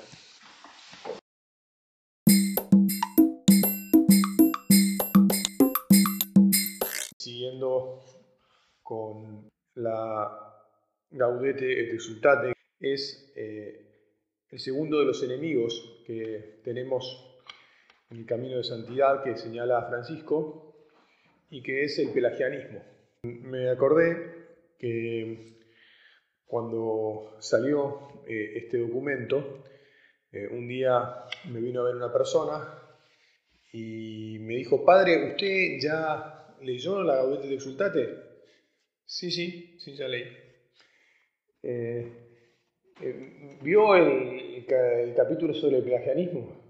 con la Gaudete et Exultate, es eh, el segundo de los enemigos que tenemos en el camino de santidad que señala Francisco y que es el pelagianismo. Me acordé que cuando salió eh, este documento, eh, un día me vino a ver una persona y me dijo, padre, ¿usted ya leyó la Gaudete et Exultate? Sí, sí, sí, ya leí. Eh, eh, ¿Vio el, capítulo sobre el pelagianismo?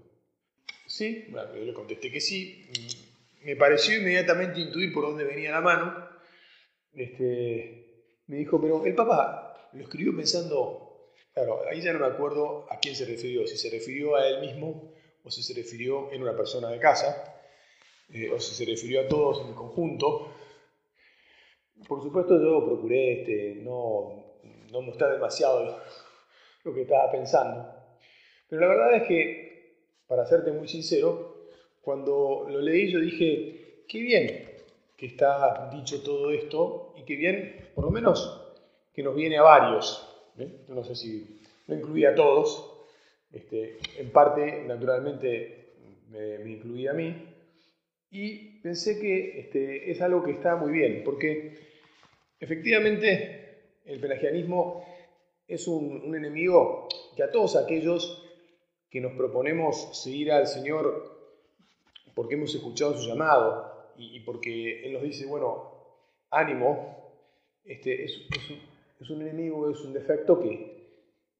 Sí, bueno, yo le contesté que sí. Me pareció inmediatamente intuir por dónde venía la mano. Este, me dijo, pero el papá lo escribió pensando, claro, ahí ya no me acuerdo a quién se refirió, si se refirió a él mismo o si se refirió en una persona de casa, eh, o si se refirió a todos en el conjunto. Por supuesto yo procuré este, no, no mostrar demasiado lo que estaba pensando. Pero la verdad es que, para serte muy sincero, cuando lo leí yo dije, qué bien que está dicho todo esto y qué bien, por lo menos, que nos viene a varios. ¿eh? no sé si no incluía a todos, este, en parte, naturalmente, me, me incluía a mí, y pensé que este, es algo que está muy bien, porque efectivamente el pelagianismo es un, enemigo que a todos aquellos que nos proponemos seguir al Señor porque hemos escuchado su llamado y, porque Él nos dice, bueno, ánimo, este, es, un, enemigo, es un defecto que,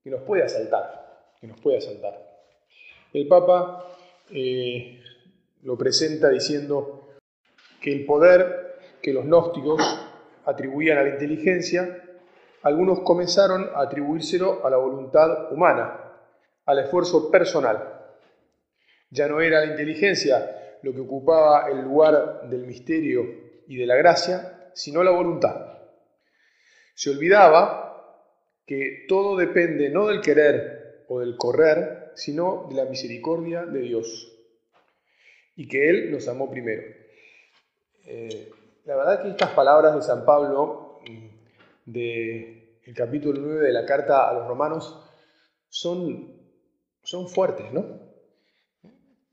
nos puede asaltar, que nos puede asaltar. El Papa eh, lo presenta diciendo que el poder que los gnósticos atribuían a la inteligencia, algunos comenzaron a atribuírselo a la voluntad humana, al esfuerzo personal. Ya no era la inteligencia lo que ocupaba el lugar del misterio y de la gracia, sino la voluntad. Se olvidaba que todo depende no del querer o del correr, sino de la misericordia de Dios y que Él nos amó primero. Eh, la verdad que estas palabras de San Pablo, mm, del el capítulo 9 de la carta a los romanos, son, son fuertes, ¿no?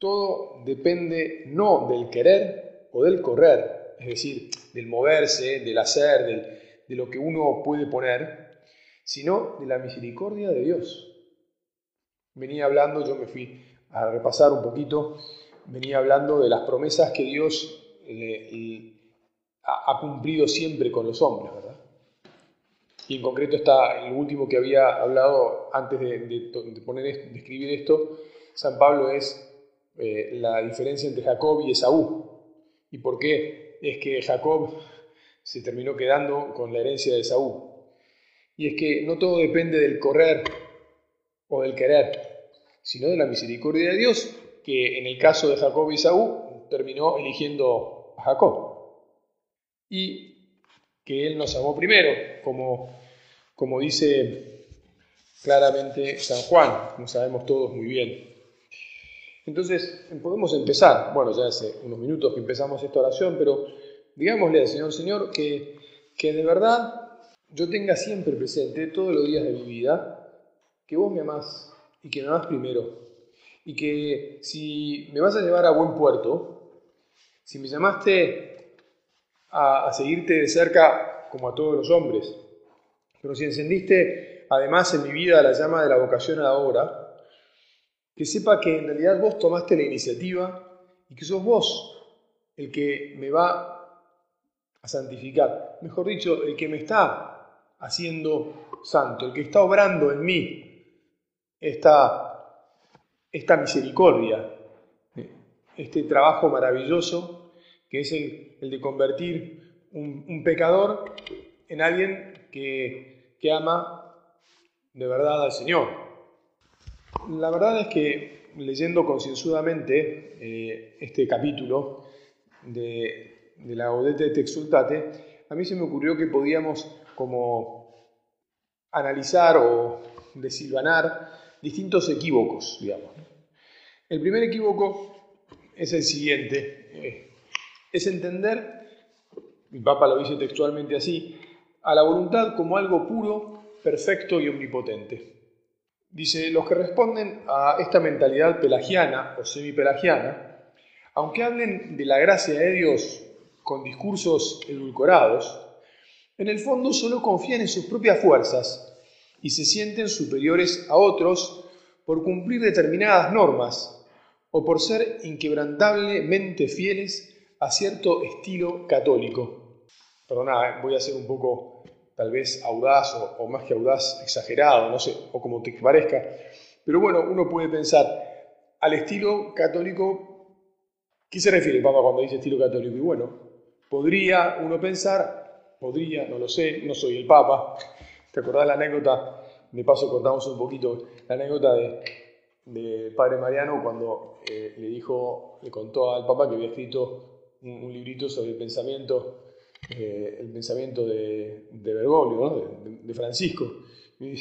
Todo depende no del querer o del correr, es decir, del moverse, del hacer, de lo que uno puede poner, sino de la misericordia de Dios. Venía hablando, yo me fui a repasar un poquito venía hablando de las promesas que Dios ha cumplido siempre con los hombres, ¿verdad? Y en concreto está el último que había hablado antes de, poner, de escribir esto, San Pablo es eh, la diferencia entre Jacob y Esaú. ¿Y por qué? Es que Jacob se terminó quedando con la herencia de Esaú. Y es que no todo depende del correr o del querer, sino de la misericordia de Dios que en el caso de Jacob y Saúl terminó eligiendo a Jacob. Y que Él nos amó primero, como, como dice claramente San Juan, como sabemos todos muy bien. Entonces, podemos empezar, bueno, ya hace unos minutos que empezamos esta oración, pero digámosle al Señor, Señor, que, que de verdad yo tenga siempre presente todos los días de mi vida que vos me amás y que me amás primero. Y que si me vas a llevar a buen puerto, si me llamaste a, a seguirte de cerca como a todos los hombres, pero si encendiste además en mi vida la llama de la vocación a la obra, que sepa que en realidad vos tomaste la iniciativa y que sos vos el que me va a santificar. Mejor dicho, el que me está haciendo santo, el que está obrando en mí esta, esta misericordia, este trabajo maravilloso que es el, de convertir un, pecador en alguien que, que ama de verdad al Señor. La verdad es que leyendo concienzudamente eh, este capítulo de, la Gaudete de Exultate, a mí se me ocurrió que podíamos como analizar o desilvanar distintos equívocos, digamos. El primer equívoco es el siguiente, eh, es entender, mi Papa lo dice textualmente así, a la voluntad como algo puro, perfecto y omnipotente. Dice, los que responden a esta mentalidad pelagiana o semipelagiana, aunque hablen de la gracia de Dios con discursos edulcorados, en el fondo solo confían en sus propias fuerzas y se sienten superiores a otros por cumplir determinadas normas o por ser inquebrantablemente fieles a cierto estilo católico. Perdona, voy a ser un poco tal vez audaz o, más que audaz, exagerado, no sé, o como te parezca. Pero bueno, uno puede pensar, al estilo católico, ¿qué se refiere el Papa cuando dice estilo católico? Y bueno, podría uno pensar, podría, no lo sé, no soy el Papa. ¿Te acordás la anécdota? De paso contamos un poquito la anécdota de, Padre Mariano cuando eh, le dijo, le contó al Papa que había escrito un, un librito sobre el pensamiento eh, el pensamiento de, de Bergoglio, de, Francisco.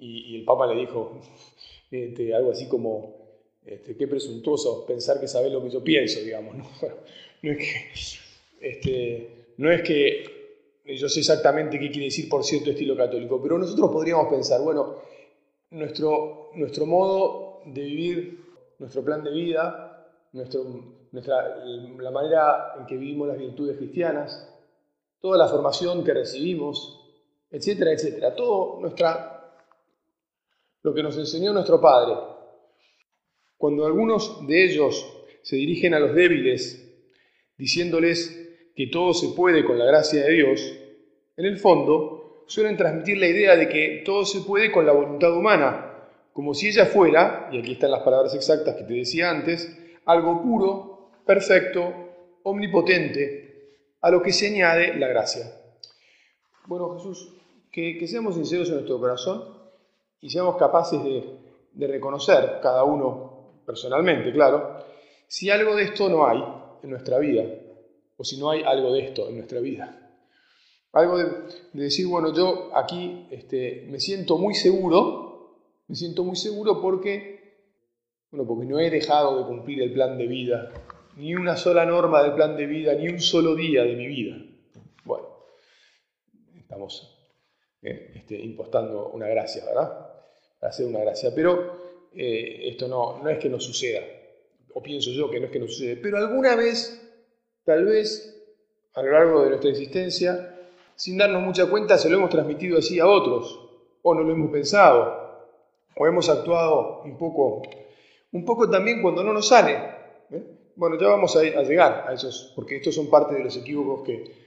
Y, y, el Papa le dijo este, algo así como, este, qué presuntuoso pensar que sabes lo que yo pienso, digamos. No, no, es que, este, no es que yo sé exactamente qué quiere decir por cierto estilo católico, pero nosotros podríamos pensar, bueno, nuestro, nuestro modo de vivir, nuestro plan de vida, nuestro, nuestra, la manera en que vivimos las virtudes cristianas, toda la formación que recibimos, etcétera, etcétera. Todo nuestra, lo que nos enseñó nuestro Padre. Cuando algunos de ellos se dirigen a los débiles diciéndoles que todo se puede con la gracia de Dios, en el fondo suelen transmitir la idea de que todo se puede con la voluntad humana, como si ella fuera, y aquí están las palabras exactas que te decía antes, algo puro perfecto, omnipotente, a lo que se añade la gracia. Bueno, Jesús, que, seamos sinceros en nuestro corazón y seamos capaces de, reconocer, cada uno personalmente, claro, si algo de esto no hay en nuestra vida, o si no hay algo de esto en nuestra vida. Algo de, decir, bueno, yo aquí este, me siento muy seguro, me siento muy seguro porque, bueno, porque no he dejado de cumplir el plan de vida ni una sola norma del plan de vida, ni un solo día de mi vida. Bueno, estamos eh, este, impostando una gracia, ¿verdad? Hacer una gracia. Pero eh, esto no, no es que no suceda, o pienso yo que no es que no sucede, pero alguna vez, tal vez, a lo largo de nuestra existencia, sin darnos mucha cuenta, se lo hemos transmitido así a otros, o no lo hemos pensado, o hemos actuado un poco, un poco también cuando no nos sale. ¿eh? Bueno, ya vamos a, llegar a esos, porque estos son parte de los equívocos que,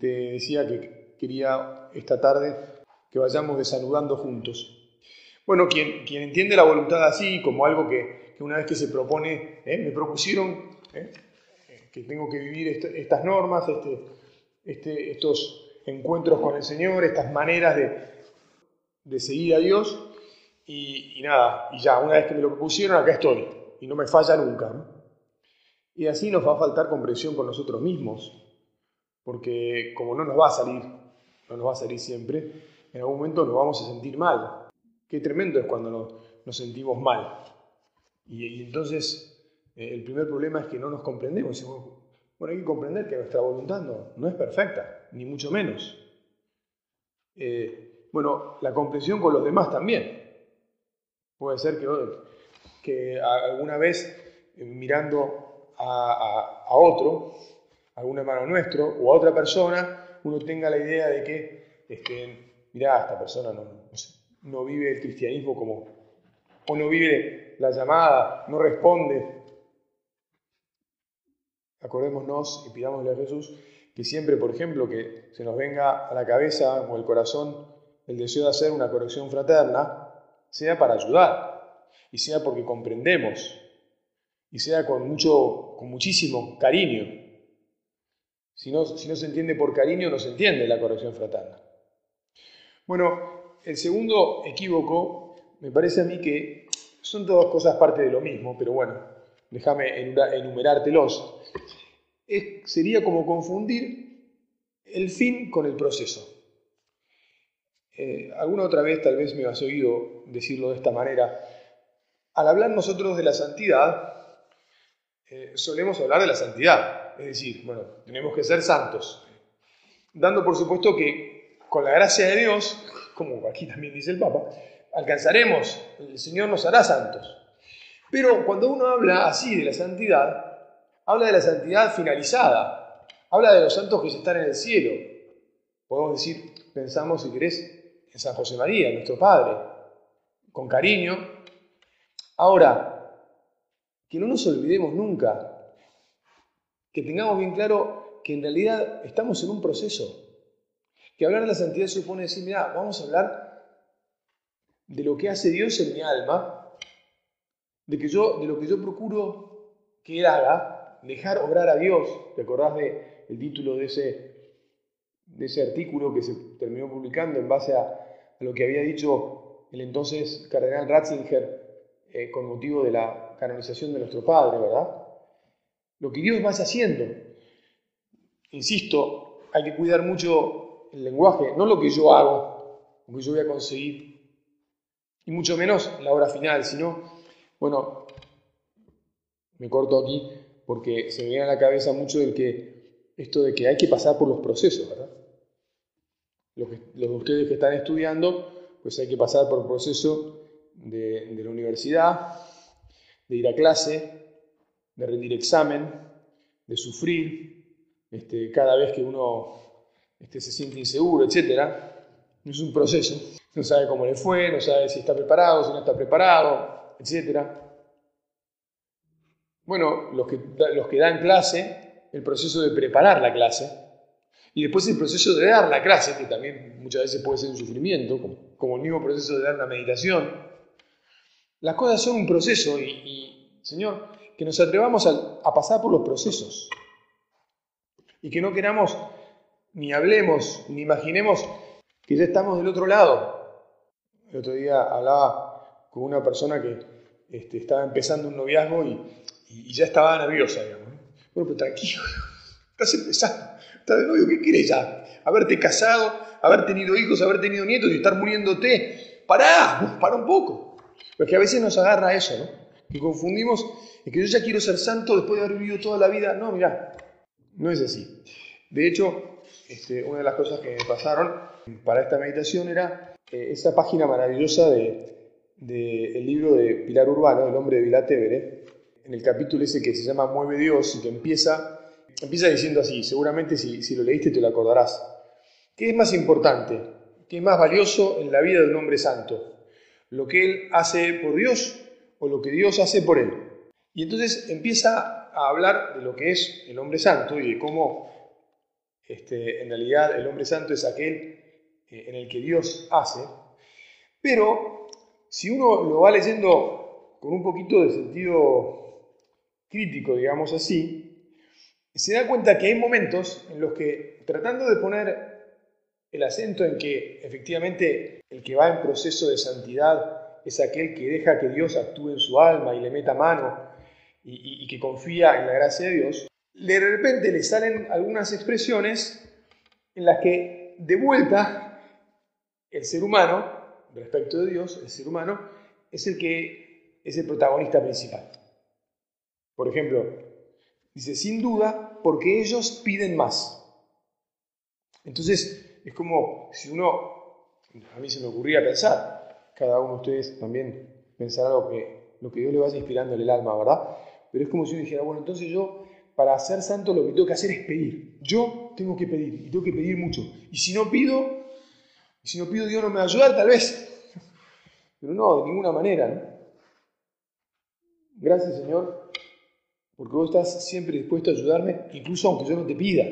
te decía que quería esta tarde que vayamos desanudando juntos. Bueno, quien, quien entiende la voluntad así, como algo que, una vez que se propone, ¿eh? me propusieron ¿eh? que tengo que vivir estas normas, este, este, estos encuentros con el Señor, estas maneras de, seguir a Dios, y, nada, y ya, una vez que me lo propusieron, acá estoy, y no me falla nunca. Y así nos va a faltar comprensión con nosotros mismos, porque como no nos va a salir, no nos va a salir siempre, en algún momento nos vamos a sentir mal. Qué tremendo es cuando nos, sentimos mal. Y, entonces eh, el primer problema es que no nos comprendemos. Bueno, hay que comprender que nuestra voluntad no, es perfecta, ni mucho menos. Eh, bueno, la comprensión con los demás también. Puede ser que, que alguna vez eh, mirando a, otro, a algún hermano nuestro o a otra persona, uno tenga la idea de que, este, mirá, esta persona no, no vive el cristianismo como, o no vive la llamada, no responde. Acordémonos y pidámosle a Jesús que siempre, por ejemplo, que se nos venga a la cabeza o al corazón el deseo de hacer una corrección fraterna, sea para ayudar, y sea porque comprendemos, y sea con, mucho, con muchísimo cariño. Si no, si no se entiende por cariño, no se entiende la corrección fraterna. Bueno, el segundo equívoco me parece a mí que son todas cosas parte de lo mismo, pero bueno, déjame enumerártelos sería como confundir el fin con el proceso. Eh, alguna otra vez tal vez me has oído decirlo de esta manera. Al hablar nosotros de la santidad, eh, solemos hablar de la santidad, es decir, bueno, tenemos que ser santos, dando por supuesto que con la gracia de Dios, como aquí también dice el Papa, alcanzaremos, el Señor nos hará santos. Pero cuando uno habla así de la santidad, habla de la santidad finalizada, habla de los santos que están en el cielo. Podemos decir, pensamos, si querés, en San José María, nuestro Padre, con cariño. Ahora, que no nos olvidemos nunca, que tengamos bien claro que en realidad estamos en un proceso. Que hablar de la santidad supone decir, mira, vamos a hablar de lo que hace Dios en mi alma, de, que yo, de lo que yo procuro que Él haga, dejar obrar a Dios. ¿Te acordás del título de ese, de ese artículo que se terminó publicando en base a, lo que había dicho el entonces cardenal Ratzinger eh, con motivo de la canonización de nuestro Padre, ¿verdad? Lo que Dios va haciendo. Insisto, hay que cuidar mucho el lenguaje, no lo que yo hago, lo que yo voy a conseguir, y mucho menos la hora final, sino, bueno, me corto aquí, porque se me viene a la cabeza mucho del que, esto de que hay que pasar por los procesos, ¿verdad? Los, de ustedes que están estudiando, pues hay que pasar por el proceso de, la universidad, de ir a clase, de rendir examen, de sufrir, este, cada vez que uno este, se siente inseguro, etc. Es un proceso. No sabe cómo le fue, no sabe si está preparado, si no está preparado, etc. Bueno, los que, los que dan clase, el proceso de preparar la clase, y después el proceso de dar la clase, que también muchas veces puede ser un sufrimiento, como, el mismo proceso de dar la meditación. Las cosas son un proceso y, Señor, que nos atrevamos a, pasar por los procesos y que no queramos ni hablemos ni imaginemos que ya estamos del otro lado. El otro día hablaba con una persona que este, estaba empezando un noviazgo y, y, ya estaba nerviosa, digamos. Bueno, pero tranquilo, estás empezando, estás de novio, ¿qué quieres ya? Haberte casado, haber tenido hijos, haber tenido nietos y estar muriéndote. Pará, para un poco. Porque a veces nos agarra eso, ¿no? Que confundimos, es que yo ya quiero ser santo después de haber vivido toda la vida. No, mira, no es así. De hecho, este, una de las cosas que me pasaron para esta meditación era eh, esa página maravillosa del de, libro de Pilar Urbano, El hombre de Vilatevere, en el capítulo ese que se llama Mueve Dios y que empieza, empieza diciendo así, seguramente si, si lo leíste te lo acordarás. ¿Qué es más importante? ¿Qué es más valioso en la vida de un hombre santo? ¿Lo que él hace por Dios o lo que Dios hace por él? Y entonces empieza a hablar de lo que es el hombre santo y de cómo este, en realidad el hombre santo es aquel eh, en el que Dios hace. Pero si uno lo va leyendo con un poquito de sentido crítico, digamos así, se da cuenta que hay momentos en los que, tratando de poner el acento en que efectivamente el que va en proceso de santidad es aquel que deja que Dios actúe en su alma y le meta mano y, que confía en la gracia de Dios, de repente le salen algunas expresiones en las que de vuelta el ser humano, respecto de Dios, el ser humano, es el que es el protagonista principal. Por ejemplo, dice, sin duda, porque ellos piden más. Entonces, es como si uno, a mí se me ocurría pensar, cada uno de ustedes también pensará lo que, lo que Dios le vaya inspirando en el alma, ¿verdad? Pero es como si uno dijera, bueno, entonces yo, para ser santo, lo que tengo que hacer es pedir. Yo tengo que pedir, y tengo que pedir mucho. Y si no pido, y si no pido, Dios no me va a ayudar, tal vez. Pero no, de ninguna manera. ¿no? Gracias, Señor, porque vos estás siempre dispuesto a ayudarme, incluso aunque yo no te pida.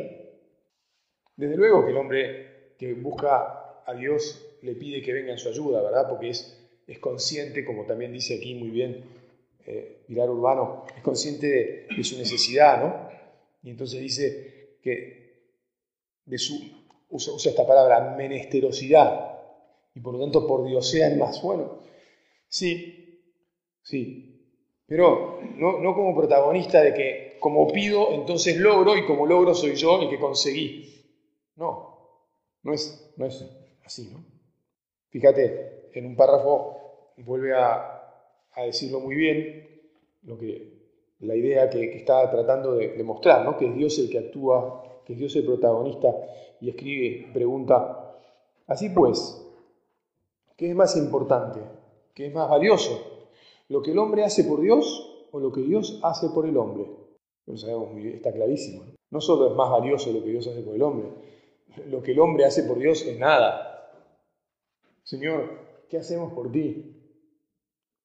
Desde luego que el hombre que busca a Dios le pide que venga en su ayuda, ¿verdad? Porque es, es consciente, como también dice aquí muy bien eh, Pilar Urbano, es consciente de, su necesidad, ¿no? Y entonces dice que de su, usa, esta palabra, menesterosidad, y por lo tanto por Dios sean más. Bueno, sí, sí, pero no, no como protagonista de que como pido, entonces logro, y como logro soy yo el que conseguí. No, no es, no es así, ¿no? Fíjate, en un párrafo vuelve a, decirlo muy bien, lo que, la idea que, está tratando de, demostrar, ¿no? que es Dios el que actúa, que es Dios el protagonista, y escribe, pregunta, así pues, ¿qué es más importante? ¿Qué es más valioso? ¿Lo que el hombre hace por Dios o lo que Dios hace por el hombre? Lo sabemos muy bien, está clarísimo. no solo es más valioso lo que Dios hace por el hombre, lo que el hombre hace por Dios es nada. Señor, ¿qué hacemos por ti?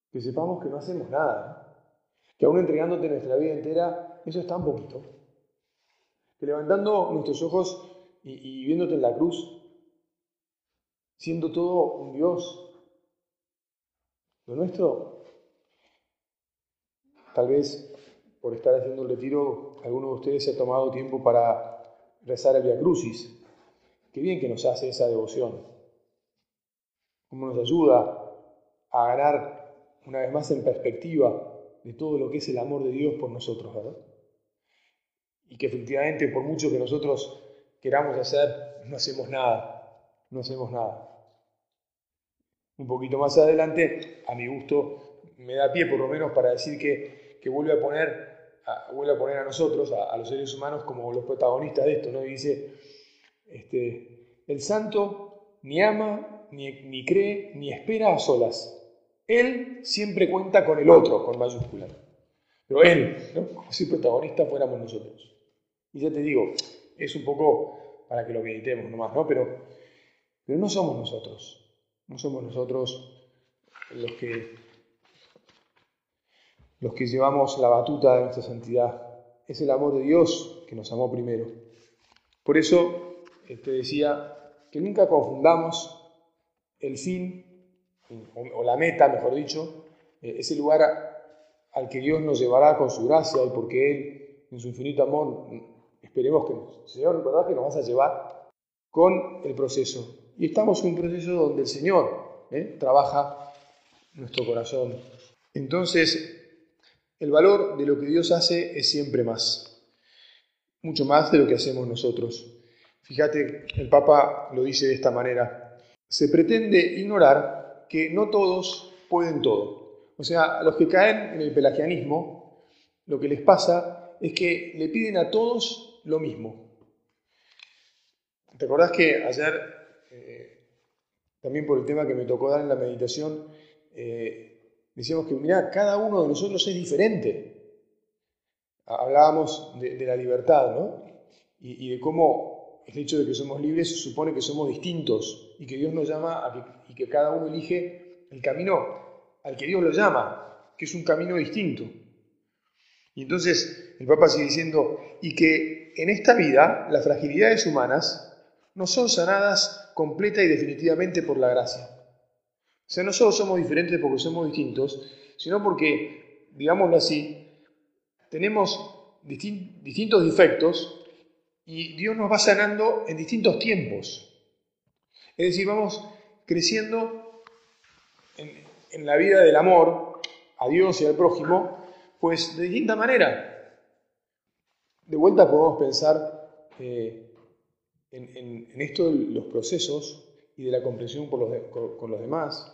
Que sepamos que no hacemos nada. Que aún entregándote nuestra vida entera, eso es tan poquito. Que levantando nuestros ojos y, viéndote en la cruz, siendo todo un Dios, lo nuestro, tal vez por estar haciendo el retiro, alguno de ustedes se ha tomado tiempo para rezar el Via Crucis. Qué bien que nos hace esa devoción. Cómo nos ayuda a ganar una vez más en perspectiva de todo lo que es el amor de Dios por nosotros, ¿verdad? Y que efectivamente, por mucho que nosotros queramos hacer, no hacemos nada, no hacemos nada. Un poquito más adelante, a mi gusto, me da pie por lo menos para decir que, que vuelve, a poner, a, vuelve a poner a nosotros, a, los seres humanos, como los protagonistas de esto, ¿no? Y dice, este, el santo ni ama, ni, cree, ni espera a solas. Él siempre cuenta con el otro, con mayúscula. Pero él, como si protagonista fuéramos nosotros. Y ya te digo, es un poco para que lo meditemos nomás, ¿no? Pero, pero no somos nosotros. No somos nosotros los que, los que llevamos la batuta de nuestra santidad. Es el amor de Dios que nos amó primero. Por eso te decía que nunca confundamos el fin, o, la meta, mejor dicho, eh, ese lugar al que Dios nos llevará con su gracia y porque Él, en su infinito amor, esperemos que, Señor, ¿verdad que nos vas a llevar con el proceso? Y estamos en un proceso donde el Señor ¿eh? trabaja nuestro corazón. Entonces, el valor de lo que Dios hace es siempre más, mucho más de lo que hacemos nosotros. Fíjate, el Papa lo dice de esta manera. Se pretende ignorar que no todos pueden todo. O sea, a los que caen en el pelagianismo, lo que les pasa es que le piden a todos lo mismo. ¿Te acordás que ayer, eh, también por el tema que me tocó dar en la meditación, eh, decíamos que, mira, cada uno de nosotros es diferente? Hablábamos de, la libertad, ¿no? y de cómo el hecho de que somos libres supone que somos distintos y que Dios nos llama y que cada uno elige el camino al que Dios lo llama, que es un camino distinto. Y entonces el Papa sigue diciendo, y que en esta vida las fragilidades humanas no son sanadas completa y definitivamente por la gracia. O sea, no solo somos diferentes porque somos distintos, sino porque, digámoslo así, tenemos distintos defectos y Dios nos va sanando en distintos tiempos. Es decir, vamos creciendo en, la vida del amor a Dios y al prójimo Pues de distinta manera. De vuelta podemos pensar eh, en, esto de los procesos y de la comprensión con, los demás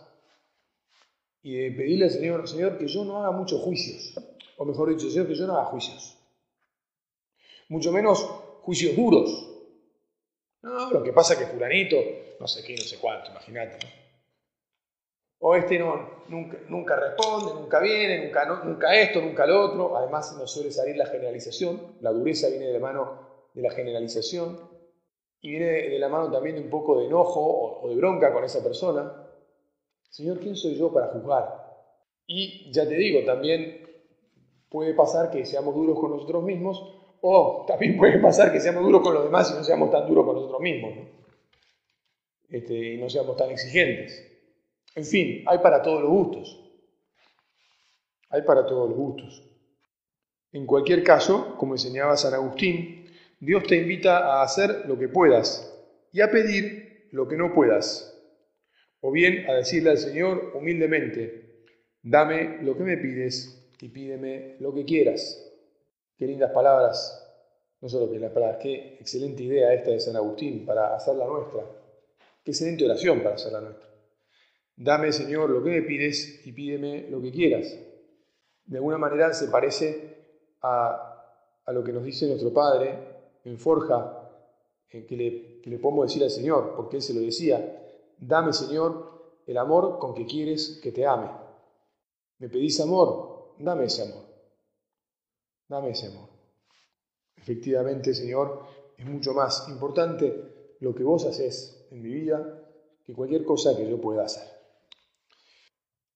y de pedirle al Señor, Señor, que yo no haga muchos juicios, o mejor dicho, Señor, que yo no haga juicios, mucho menos juicios duros. No, lo que pasa es que fulanito, no sé qué, no sé cuánto, imagínate. O este no, nunca, nunca responde, nunca viene, nunca, nunca esto, nunca lo otro. Además nos suele salir la generalización, la dureza viene de la mano de la generalización y viene de la mano también de un poco de enojo o de bronca con esa persona. Señor, ¿quién soy yo para juzgar? Y ya te digo, también puede pasar que seamos duros con nosotros mismos o también puede pasar que seamos duros con los demás y no seamos tan duros con nosotros mismos. Este, y no seamos tan exigentes. En fin, hay para todos los gustos. Hay para todos los gustos. En cualquier caso, como enseñaba San Agustín, Dios te invita a hacer lo que puedas y a pedir lo que no puedas. O bien a decirle al Señor humildemente, dame lo que me pides y pídeme lo que quieras. Qué lindas palabras, no solo que las palabras, qué excelente idea esta de San Agustín para hacerla nuestra. Qué excelente oración para hacerla nuestra. Dame, Señor, lo que me pides y pídeme lo que quieras. De alguna manera se parece a, a lo que nos dice nuestro Padre en Forja, que, le, que le podemos decir al Señor, porque Él se lo decía, Dame, Señor, el amor con que quieres que te ame. ¿Me pedís amor? Dame ese amor. Dame ese amor. Efectivamente, Señor, es mucho más importante lo que vos haces en mi vida que cualquier cosa que yo pueda hacer.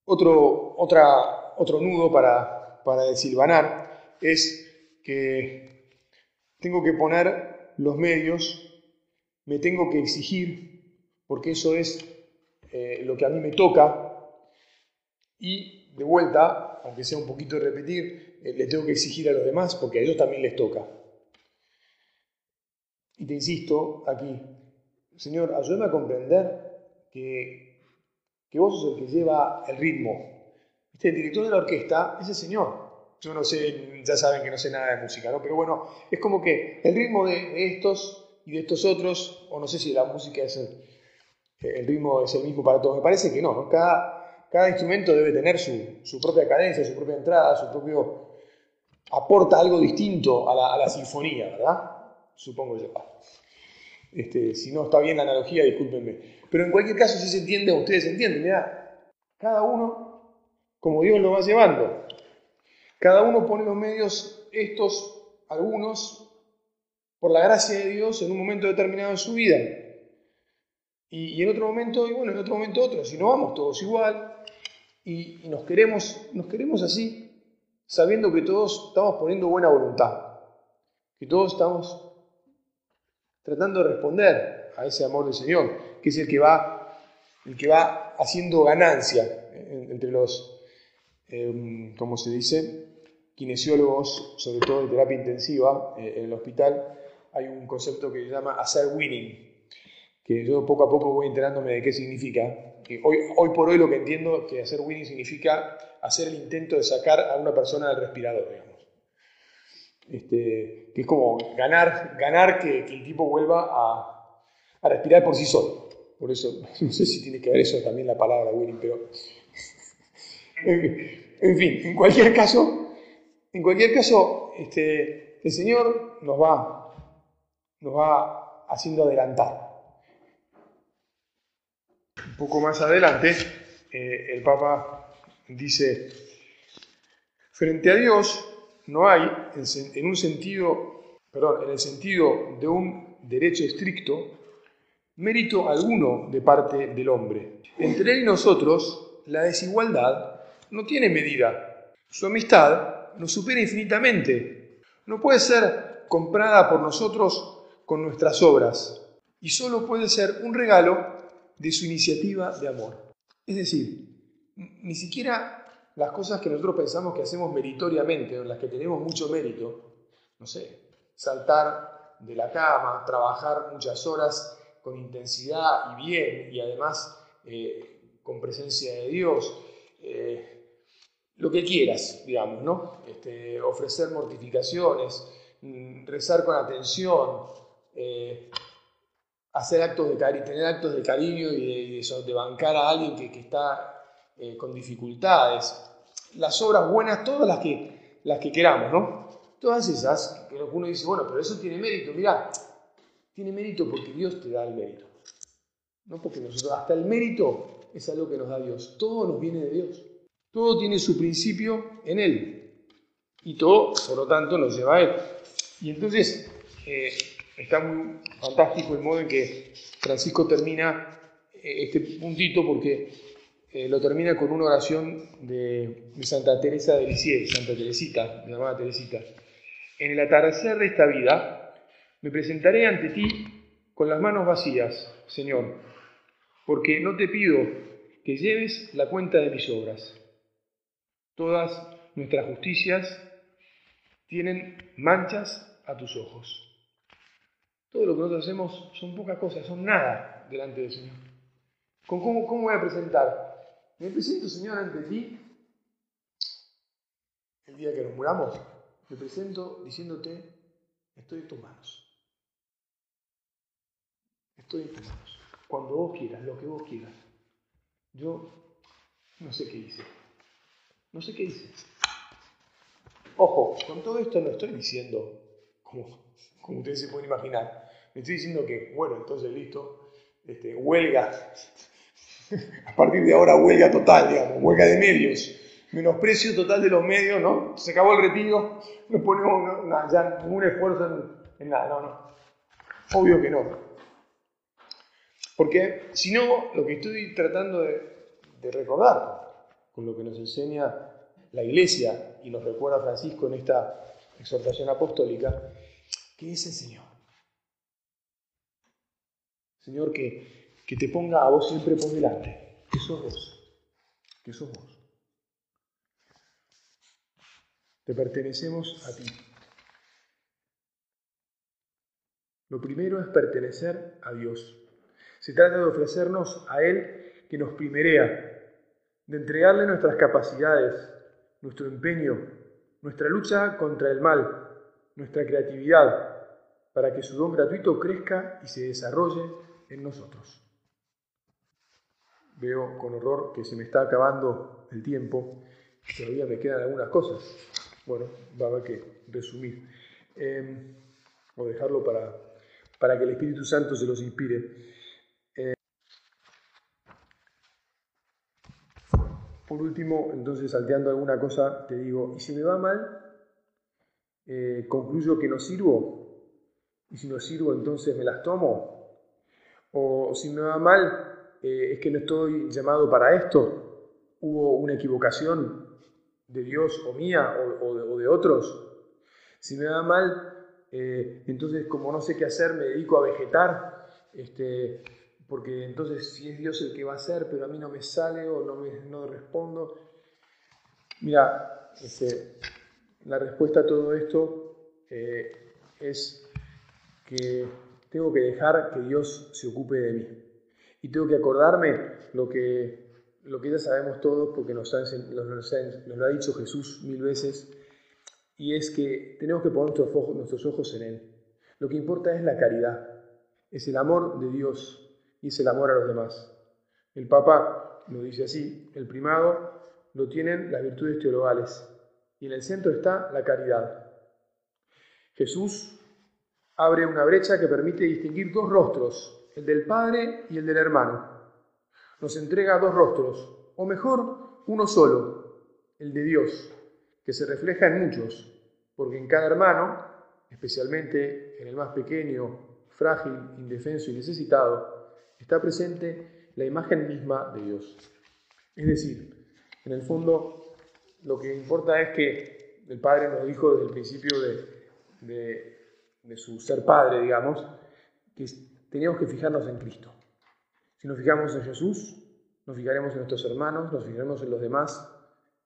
Otro, otro nudo para, para desilvanar es que tengo que poner los medios, me tengo que exigir porque eso es eh, lo que a mí me toca. Y de vuelta, aunque sea un poquito de repetir, eh, le tengo que exigir a los demás porque a ellos también les toca. Y te insisto aquí, Señor, ayúdame a comprender que, que vos sos el que lleva el ritmo. ¿Viste? El director de la orquesta es el Señor. Yo no sé, ya saben que no sé nada de música, ¿no? Pero bueno, es como que el ritmo de, estos y de estos otros, o no sé si la música es el, el ritmo es el mismo para todos. Me parece que no, Cada, cada instrumento debe tener su, propia cadencia, su propia entrada, su propio... aporta algo distinto a la, sinfonía, ¿verdad? Supongo yo. Este, si no está bien la analogía, discúlpenme. Pero en cualquier caso, si se entiende, ustedes entienden, mirá, cada uno como Dios lo va llevando. Cada uno pone los medios, estos, algunos, por la gracia de Dios, en un momento determinado de su vida. Y, en otro momento, y bueno, en otro momento otro, si no vamos todos igual, y, nos, queremos, nos queremos así, sabiendo que todos estamos poniendo buena voluntad, que todos estamos tratando de responder a ese amor del Señor, que es el que va, el que va haciendo ganancia entre los, eh, como se dice, kinesiólogos, sobre todo de terapia intensiva eh, en el hospital, hay un concepto que se llama hacer winning, que yo poco a poco voy enterándome de qué significa. Hoy, hoy por hoy lo que entiendo es que hacer winning significa hacer el intento de sacar a una persona del respirador, digamos. Este, que es como ganar, ganar que, el tipo vuelva a, respirar por sí solo. Por eso, no sé si tiene que ver eso también la palabra winning, pero... en fin, en cualquier caso, en cualquier caso, este, el Señor nos va, nos va haciendo adelantar un poco más adelante, eh, el Papa dice, frente a Dios no hay, en, un sentido, perdón, en el sentido de un derecho estricto, mérito alguno de parte del hombre. Entre él y nosotros, la desigualdad no tiene medida. Su amistad nos supera infinitamente. No puede ser comprada por nosotros con nuestras obras y solo puede ser un regalo de su iniciativa de amor. Es decir, ni siquiera las cosas que nosotros pensamos que hacemos meritoriamente, en las que tenemos mucho mérito, no sé, saltar de la cama, trabajar muchas horas con intensidad y bien, y además eh, con presencia de Dios, eh, lo que quieras, digamos, ¿no? Este, ofrecer mortificaciones, mm, rezar con atención, eh, hacer actos de cariño, tener actos de cariño y de, bancar a alguien que, está con dificultades. Las obras buenas, todas las que, las que queramos, ¿no? Todas esas, que uno dice, bueno, pero eso tiene mérito. Mira, tiene mérito porque Dios te da el mérito. No porque nosotros, hasta el mérito es algo que nos da Dios. Todo nos viene de Dios. Todo tiene su principio en Él. Y todo, por lo tanto, nos lleva a Él. Y entonces, eh, está muy fantástico el modo en que Francisco termina eh, este puntito porque eh, lo termina con una oración de, Santa Teresa de Lisieux, Santa Teresita, llamada Teresita. En el atardecer de esta vida, me presentaré ante ti con las manos vacías, Señor, porque no te pido que lleves la cuenta de mis obras Todas nuestras justicias tienen manchas a tus ojos. Todo lo que nosotros hacemos son pocas cosas, son nada delante del Señor. ¿Con cómo, cómo voy a presentar? Me presento, Señor, ante ti el día que nos muramos. Me presento diciéndote, estoy en tus manos. Estoy en tus manos. Cuando vos quieras, lo que vos quieras. Yo no sé qué hice. No sé qué dice. Ojo, con todo esto no estoy diciendo, como, como ustedes se pueden imaginar, me estoy diciendo que, bueno, entonces listo, este, huelga, a partir de ahora huelga total, digamos, huelga de medios, menosprecio total de los medios, ¿no? Se acabó el retiro, no ponemos ya ningún esfuerzo en, nada, no, no. Obvio que no. Porque si no, lo que estoy tratando de, de recordar con lo que nos enseña la Iglesia y nos recuerda Francisco en esta exhortación apostólica, que es el Señor. Señor, que, que te ponga a vos siempre por delante, que sos vos, que sos vos. Te pertenecemos a ti. Lo primero es pertenecer a Dios. Se trata de ofrecernos a Él que nos primerea, de entregarle nuestras capacidades, nuestro empeño, nuestra lucha contra el mal, nuestra creatividad, para que su don gratuito crezca y se desarrolle en nosotros. Veo con horror que se me está acabando el tiempo, todavía me quedan algunas cosas. Bueno, va a haber que resumir em, o dejarlo para, para que el Espíritu Santo se los inspire. Por último, entonces, salteando alguna cosa, te digo, ¿y si me va mal? Eh, ¿Concluyo que no sirvo? ¿Y si no sirvo, entonces me las tomo? ¿O si me va mal, eh, es que no estoy llamado para esto? ¿Hubo una equivocación de Dios o mía o, de, otros? Si me va mal, eh, entonces como no sé qué hacer, me dedico a vegetar. Este, porque entonces si es Dios el que va a hacer, pero a mí no me sale o no, me, respondo. Mira, este, la respuesta a todo esto eh, es que tengo que dejar que Dios se ocupe de mí. Y tengo que acordarme lo que, lo que ya sabemos todos, porque nos, nos, lo ha dicho Jesús mil veces, y es que tenemos que poner nuestros ojos, nuestros ojos en Él. Lo que importa es la caridad, es el amor de Dios y es el amor a los demás. El Papa lo dice así, el primado lo tienen las virtudes teologales y en el centro está la caridad. Jesús abre una brecha que permite distinguir dos rostros, el del Padre y el del hermano. Nos entrega dos rostros, o mejor, uno solo, el de Dios, que se refleja en muchos, porque en cada hermano, especialmente en el más pequeño, frágil, indefenso y necesitado, está presente la imagen misma de Dios. Es decir, en el fondo lo que importa es que el Padre nos dijo desde el principio de, su ser Padre, digamos, que teníamos que fijarnos en Cristo. Si nos fijamos en Jesús, nos fijaremos en nuestros hermanos, nos fijaremos en los demás,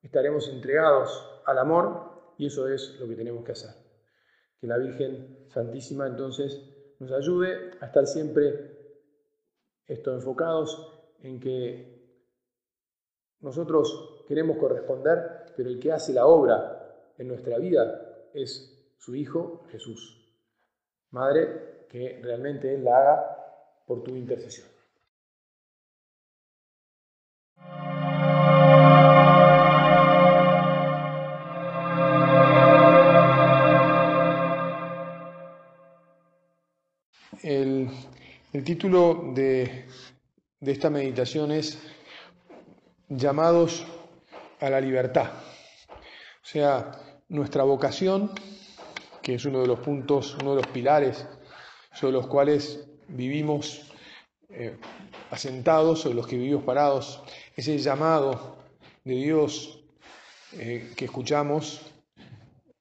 estaremos entregados al amor y eso es lo que tenemos que hacer. Que la Virgen Santísima entonces nos ayude a estar siempre esto enfocados en que nosotros queremos corresponder, pero el que hace la obra en nuestra vida es su Hijo Jesús. Madre, que realmente Él la haga por tu intercesión. El, título de, de esta meditación es Llamados a la libertad. O sea, nuestra vocación que es uno de los puntos, uno de los pilares sobre los cuales vivimos eh, asentados, sobre los que vivimos parados, ese llamado de Dios eh, que escuchamos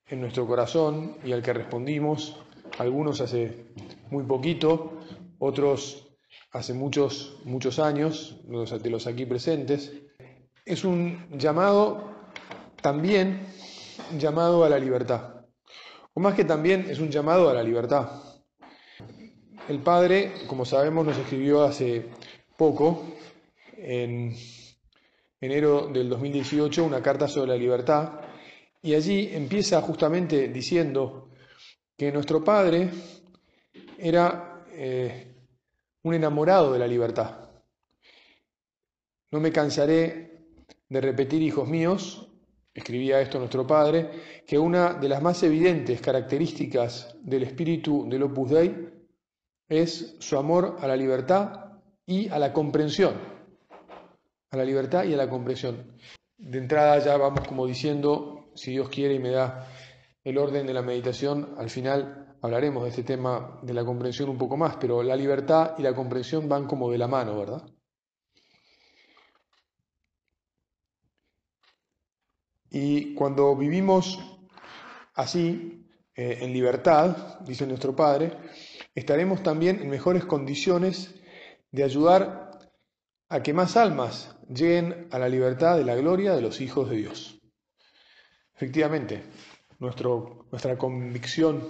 en nuestro corazón y al que respondimos, algunos hace muy poquito, otros hace muchos, muchos años, de los aquí presentes, es un llamado también llamado a la libertad. O más que también es un llamado a la libertad. El Padre, como sabemos, nos escribió hace poco, en enero del 2018, una carta sobre la libertad, y allí empieza justamente diciendo que nuestro Padre era eh, un enamorado de la libertad. No me cansaré de repetir, hijos míos, escribía esto nuestro padre, que una de las más evidentes características del espíritu del Opus Dei es su amor a la libertad y a la comprensión. A la libertad y a la comprensión. De entrada ya vamos como diciendo, si Dios quiere y me da el orden de la meditación, al final hablaremos de este tema de la comprensión un poco más, pero la libertad y la comprensión van como de la mano, ¿verdad? Y cuando vivimos así, eh, en libertad, dice nuestro Padre, estaremos también en mejores condiciones de ayudar a que más almas lleguen a la libertad de la gloria de los hijos de Dios. Efectivamente, nuestra convicción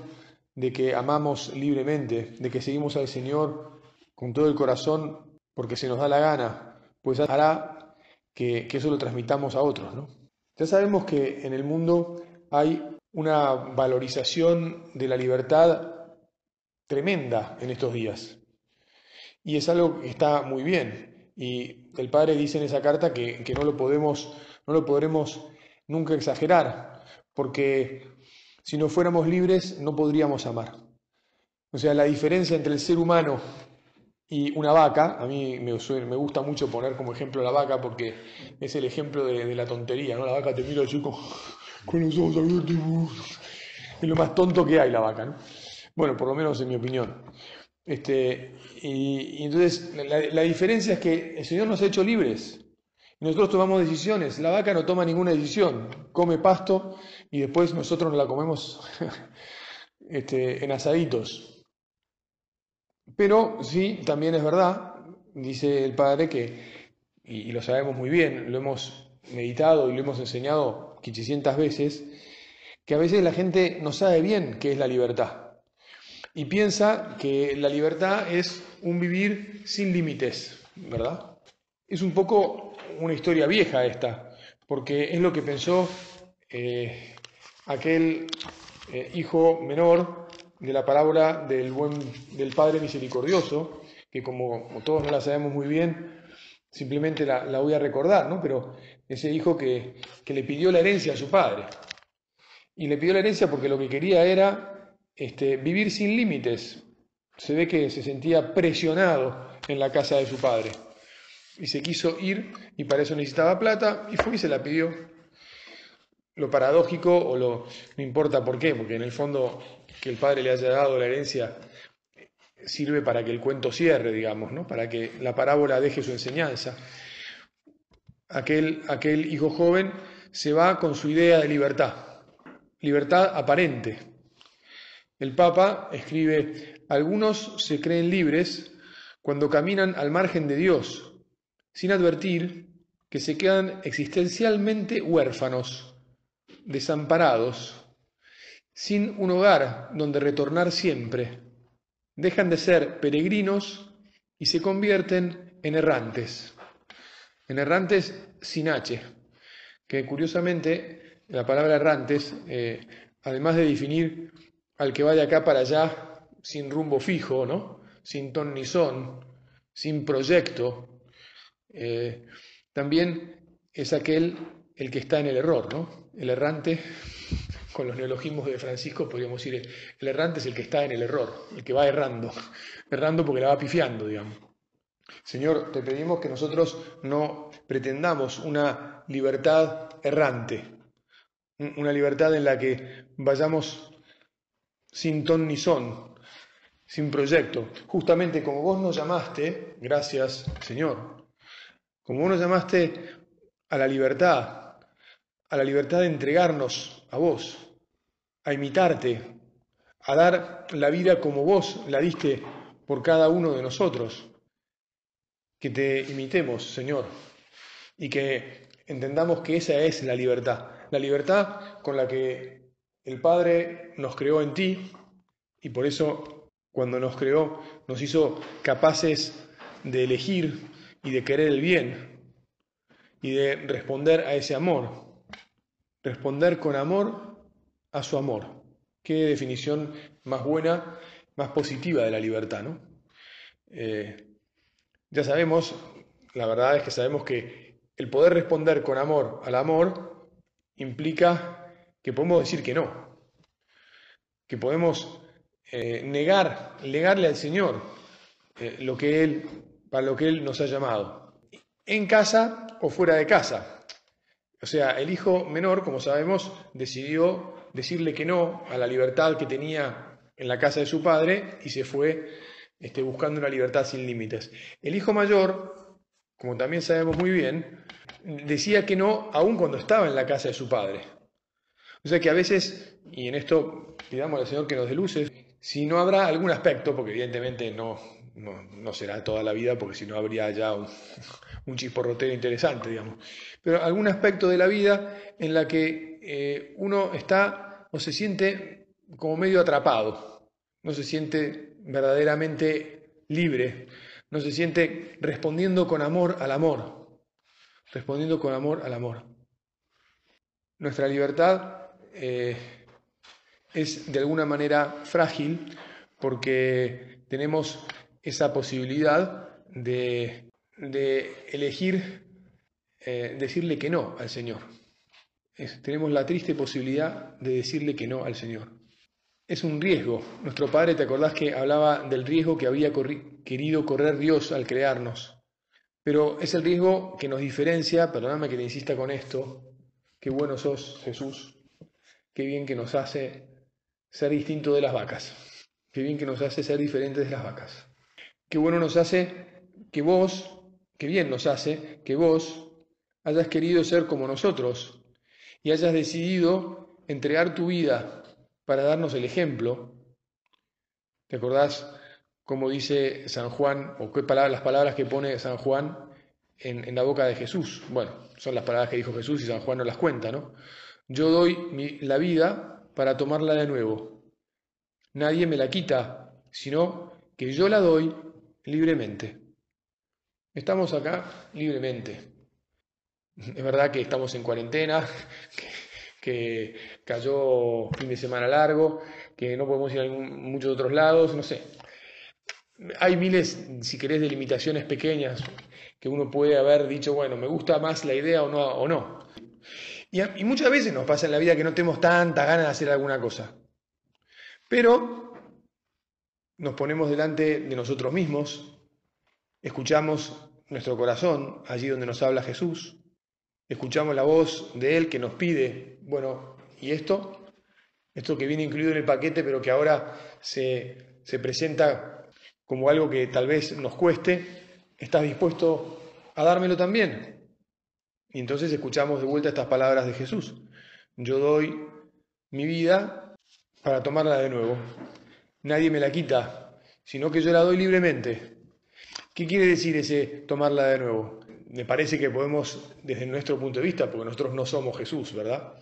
de que amamos libremente, de que seguimos al Señor con todo el corazón porque se nos da la gana, pues hará que, que eso lo transmitamos a otros, ¿no? Ya sabemos que en el mundo hay una valorización de la libertad tremenda en estos días. Y es algo que está muy bien. Y el padre dice en esa carta que, no, lo podemos, no lo podremos nunca exagerar, porque si no fuéramos libres no podríamos amar. O sea, la diferencia entre el ser humano y una vaca, a mí me, gusta mucho poner como ejemplo la vaca porque es el ejemplo de, la tontería, ¿no? La vaca te mira así con, los ojos abiertos. Es lo más tonto que hay la vaca. Bueno, por lo menos en mi opinión. Este, y, entonces la, diferencia es que el Señor nos ha hecho libres. Y nosotros tomamos decisiones. La vaca no toma ninguna decisión. Come pasto y después nosotros nos la comemos este, en asaditos. Pero sí, también es verdad, dice el Padre, que, y, lo sabemos muy bien, lo hemos meditado y lo hemos enseñado 500 veces, que a veces la gente no sabe bien qué es la libertad y piensa que la libertad es un vivir sin límites, ¿verdad? Es un poco una historia vieja esta, porque es lo que pensó eh, aquel eh, hijo menor de la parábola del, buen, del Padre Misericordioso, que como, todos no la sabemos muy bien, simplemente la, voy a recordar, ¿no? Pero ese hijo que, que, le pidió la herencia a su padre. Y le pidió la herencia porque lo que quería era este, vivir sin límites. Se ve que se sentía presionado en la casa de su padre. Y se quiso ir y para eso necesitaba plata y fue y se la pidió. Lo paradójico o lo... no importa por qué, porque en el fondo que el padre le haya dado la herencia sirve para que el cuento cierre, digamos, ¿no? para que la parábola deje su enseñanza. Aquel, aquel hijo joven se va con su idea de libertad, libertad aparente. El Papa escribe, algunos se creen libres cuando caminan al margen de Dios, sin advertir que se quedan existencialmente huérfanos, desamparados, sin un hogar donde retornar siempre. Dejan de ser peregrinos y se convierten en errantes, en errantes sin H, que curiosamente la palabra errantes, eh, además de definir al que va de acá para allá sin rumbo fijo, ¿no? sin ton ni son, sin proyecto, eh, también es aquel el que está en el error, ¿no? El errante, con los neologismos de Francisco, podríamos decir, el errante es el que está en el error, el que va errando, errando porque la va pifiando, digamos. Señor, te pedimos que nosotros no pretendamos una libertad errante, una libertad en la que vayamos sin ton ni son, sin proyecto. Justamente como vos nos llamaste, gracias Señor, como vos nos llamaste a la libertad, a la libertad de entregarnos a vos, a imitarte, a dar la vida como vos la diste por cada uno de nosotros. Que te imitemos, Señor, y que entendamos que esa es la libertad, la libertad con la que el Padre nos creó en ti y por eso cuando nos creó nos hizo capaces de elegir y de querer el bien y de responder a ese amor responder con amor a su amor. Qué definición más buena, más positiva de la libertad, ¿no? Eh, ya sabemos, la verdad es que sabemos que el poder responder con amor al amor implica que podemos decir que no, que podemos eh, negar, negarle al Señor eh, lo que Él, para lo que Él nos ha llamado, en casa o fuera de casa. O sea, el hijo menor, como sabemos, decidió decirle que no a la libertad que tenía en la casa de su padre y se fue este, buscando una libertad sin límites. El hijo mayor, como también sabemos muy bien, decía que no aun cuando estaba en la casa de su padre. O sea que a veces, y en esto pidamos al Señor que nos dé luces, si no habrá algún aspecto, porque evidentemente no, no, será toda la vida, porque si no habría ya un, un chisporrotero interesante, digamos. Pero algún aspecto de la vida en la que eh, uno está o se siente como medio atrapado, no se siente verdaderamente libre, no se siente respondiendo con amor al amor, respondiendo con amor al amor. Nuestra libertad eh, es de alguna manera frágil porque tenemos esa posibilidad de de elegir eh, decirle que no al Señor. tenemos la triste posibilidad de decirle que no al Señor. Es un riesgo. Nuestro Padre, ¿te acordás que hablaba del riesgo que había querido correr Dios al crearnos? Pero es el riesgo que nos diferencia, perdóname que te insista con esto, qué bueno sos Jesús, qué bien que nos hace ser distinto de las vacas, qué bien que nos hace ser diferentes de las vacas, qué bueno nos hace que vos que bien nos hace que vos hayas querido ser como nosotros y hayas decidido entregar tu vida para darnos el ejemplo. ¿Te acordás cómo dice San Juan, o qué palabras, las palabras que pone San Juan en, la boca de Jesús? Bueno, son las palabras que dijo Jesús y San Juan no las cuenta, ¿no? Yo doy la vida para tomarla de nuevo. Nadie me la quita, sino que yo la doy libremente. Estamos acá libremente. Es verdad que estamos en cuarentena, que, cayó fin de semana largo, que no podemos ir a muchos otros lados, no sé. Hay miles, si querés, de limitaciones pequeñas que uno puede haber dicho, bueno, me gusta más la idea o no. O no. Y, muchas veces nos pasa en la vida que no tenemos tanta ganas de hacer alguna cosa. Pero nos ponemos delante de nosotros mismos Escuchamos nuestro corazón allí donde nos habla Jesús. Escuchamos la voz de Él que nos pide, bueno, ¿y esto? Esto que viene incluido en el paquete, pero que ahora se, se presenta como algo que tal vez nos cueste, ¿estás dispuesto a dármelo también? Y entonces escuchamos de vuelta estas palabras de Jesús. Yo doy mi vida para tomarla de nuevo. Nadie me la quita, sino que yo la doy libremente. ¿Qué quiere decir ese tomarla de nuevo? Me parece que podemos, desde nuestro punto de vista, porque nosotros no somos Jesús, ¿verdad?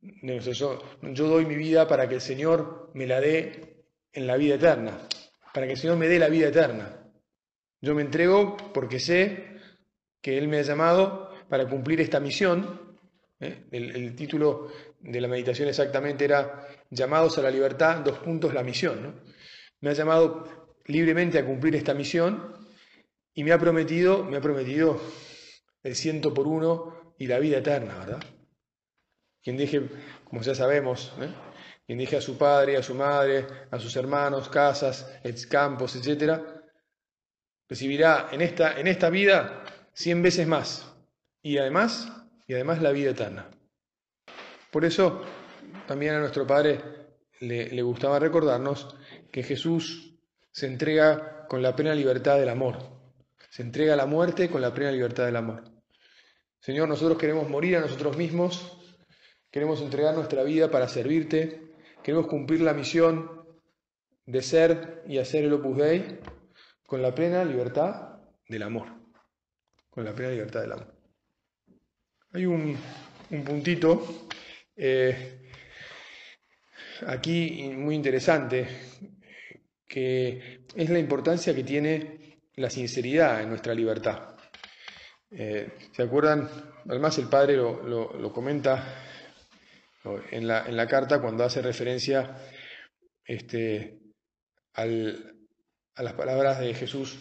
Yo doy mi vida para que el Señor me la dé en la vida eterna, para que el Señor me dé la vida eterna. Yo me entrego porque sé que Él me ha llamado para cumplir esta misión ¿eh? El, título de la meditación exactamente era Llamados a la libertad, dos puntos, la misión. Me ha llamado libremente a cumplir esta misión y me ha prometido, me ha prometido el ciento por uno y la vida eterna, ¿verdad? Quien deje, como ya sabemos, ¿eh? quien deje a su padre, a su madre, a sus hermanos, casas, campos, etc., recibirá en esta, en esta vida cien veces más. Y además, y además la vida eterna. Por eso también a nuestro Padre le, le gustaba recordarnos que Jesús se entrega con la plena libertad del amor. Se entrega a la muerte con la plena libertad del amor. Señor, nosotros queremos morir a nosotros mismos, queremos entregar nuestra vida para servirte, queremos cumplir la misión de ser y hacer el Opus Dei con la plena libertad del amor. Con la plena libertad del amor. Hay un, puntito eh, aquí muy interesante que es la importancia que tiene la sinceridad en nuestra libertad. Eh, ¿Se acuerdan? Además el padre lo, comenta en la, en la, carta cuando hace referencia este, al, a las palabras de Jesús,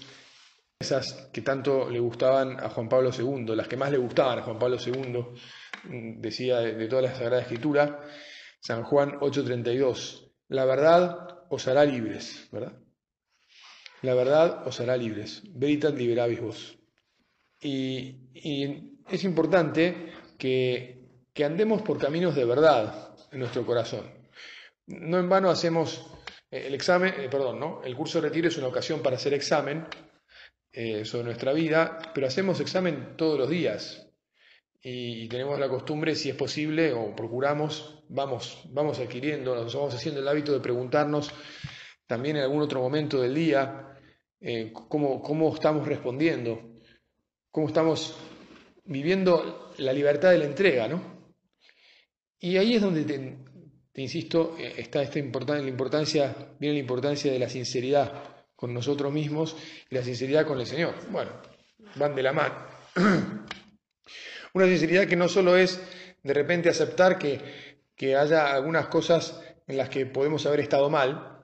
esas que tanto le gustaban a Juan Pablo II, las que más le gustaban a Juan Pablo II, mm, decía de, toda la Sagrada Escritura, San Juan 8:32, la verdad os hará libres, ¿verdad? La verdad os hará libres, veritas liberabis vos. Y, es importante que, que andemos por caminos de verdad en nuestro corazón. No en vano hacemos eh, el examen, eh, perdón, ¿no? El curso de retiro es una ocasión para hacer examen eh, sobre nuestra vida, pero hacemos examen todos los días y, tenemos la costumbre, si es posible, o procuramos, vamos, vamos adquiriendo, nos vamos haciendo el hábito de preguntarnos también en algún otro momento del día cómo, cómo estamos respondiendo, cómo estamos viviendo la libertad de la entrega, ¿no? Y ahí es donde te insisto, eh, está esta la importancia, viene la importancia de la sinceridad con nosotros mismos y la sinceridad con el Señor. Bueno, van de la mano. Una sinceridad que no solo es de repente aceptar que, que haya algunas cosas en las que podemos haber estado mal.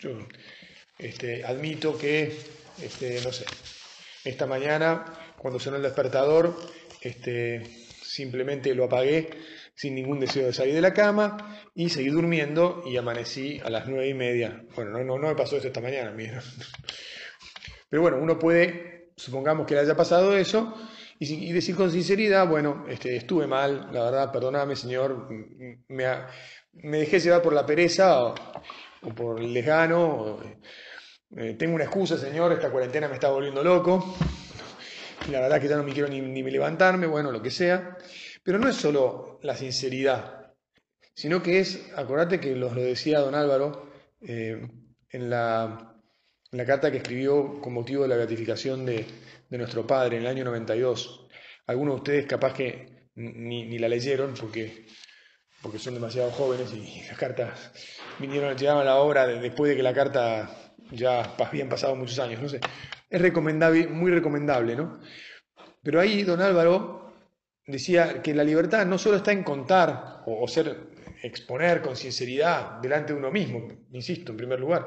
Yo este, admito que, este, no sé, esta mañana, cuando sonó el despertador, este, simplemente lo apagué sin ningún deseo de salir de la cama y seguí durmiendo y amanecí a las nueve y media. Bueno, no, no, no me pasó eso esta mañana, mira. Pero bueno, uno puede, supongamos que le haya pasado eso y, decir con sinceridad, bueno, este, estuve mal, la verdad, perdóname Señor, me, me dejé llevar por la pereza o, por el lejano. Eh, tengo una excusa, Señor, esta cuarentena me está volviendo loco. La verdad que ya no me quiero ni, ni levantarme, bueno, lo que sea. Pero no es solo la sinceridad, sino que es, acordate que lo decía don Álvaro eh, en, la, carta que escribió con motivo de la gratificación de, nuestro padre en el año 92. Algunos de ustedes capaz que ni, la leyeron porque, porque son demasiado jóvenes y las cartas vinieron, llegaban a la obra después de que la carta ya habían pasado muchos años. No sé, es recomendable, muy recomendable, ¿no? Pero ahí don Álvaro decía que la libertad no solo está en contar o, ser, exponer con sinceridad delante de uno mismo, insisto, en primer lugar,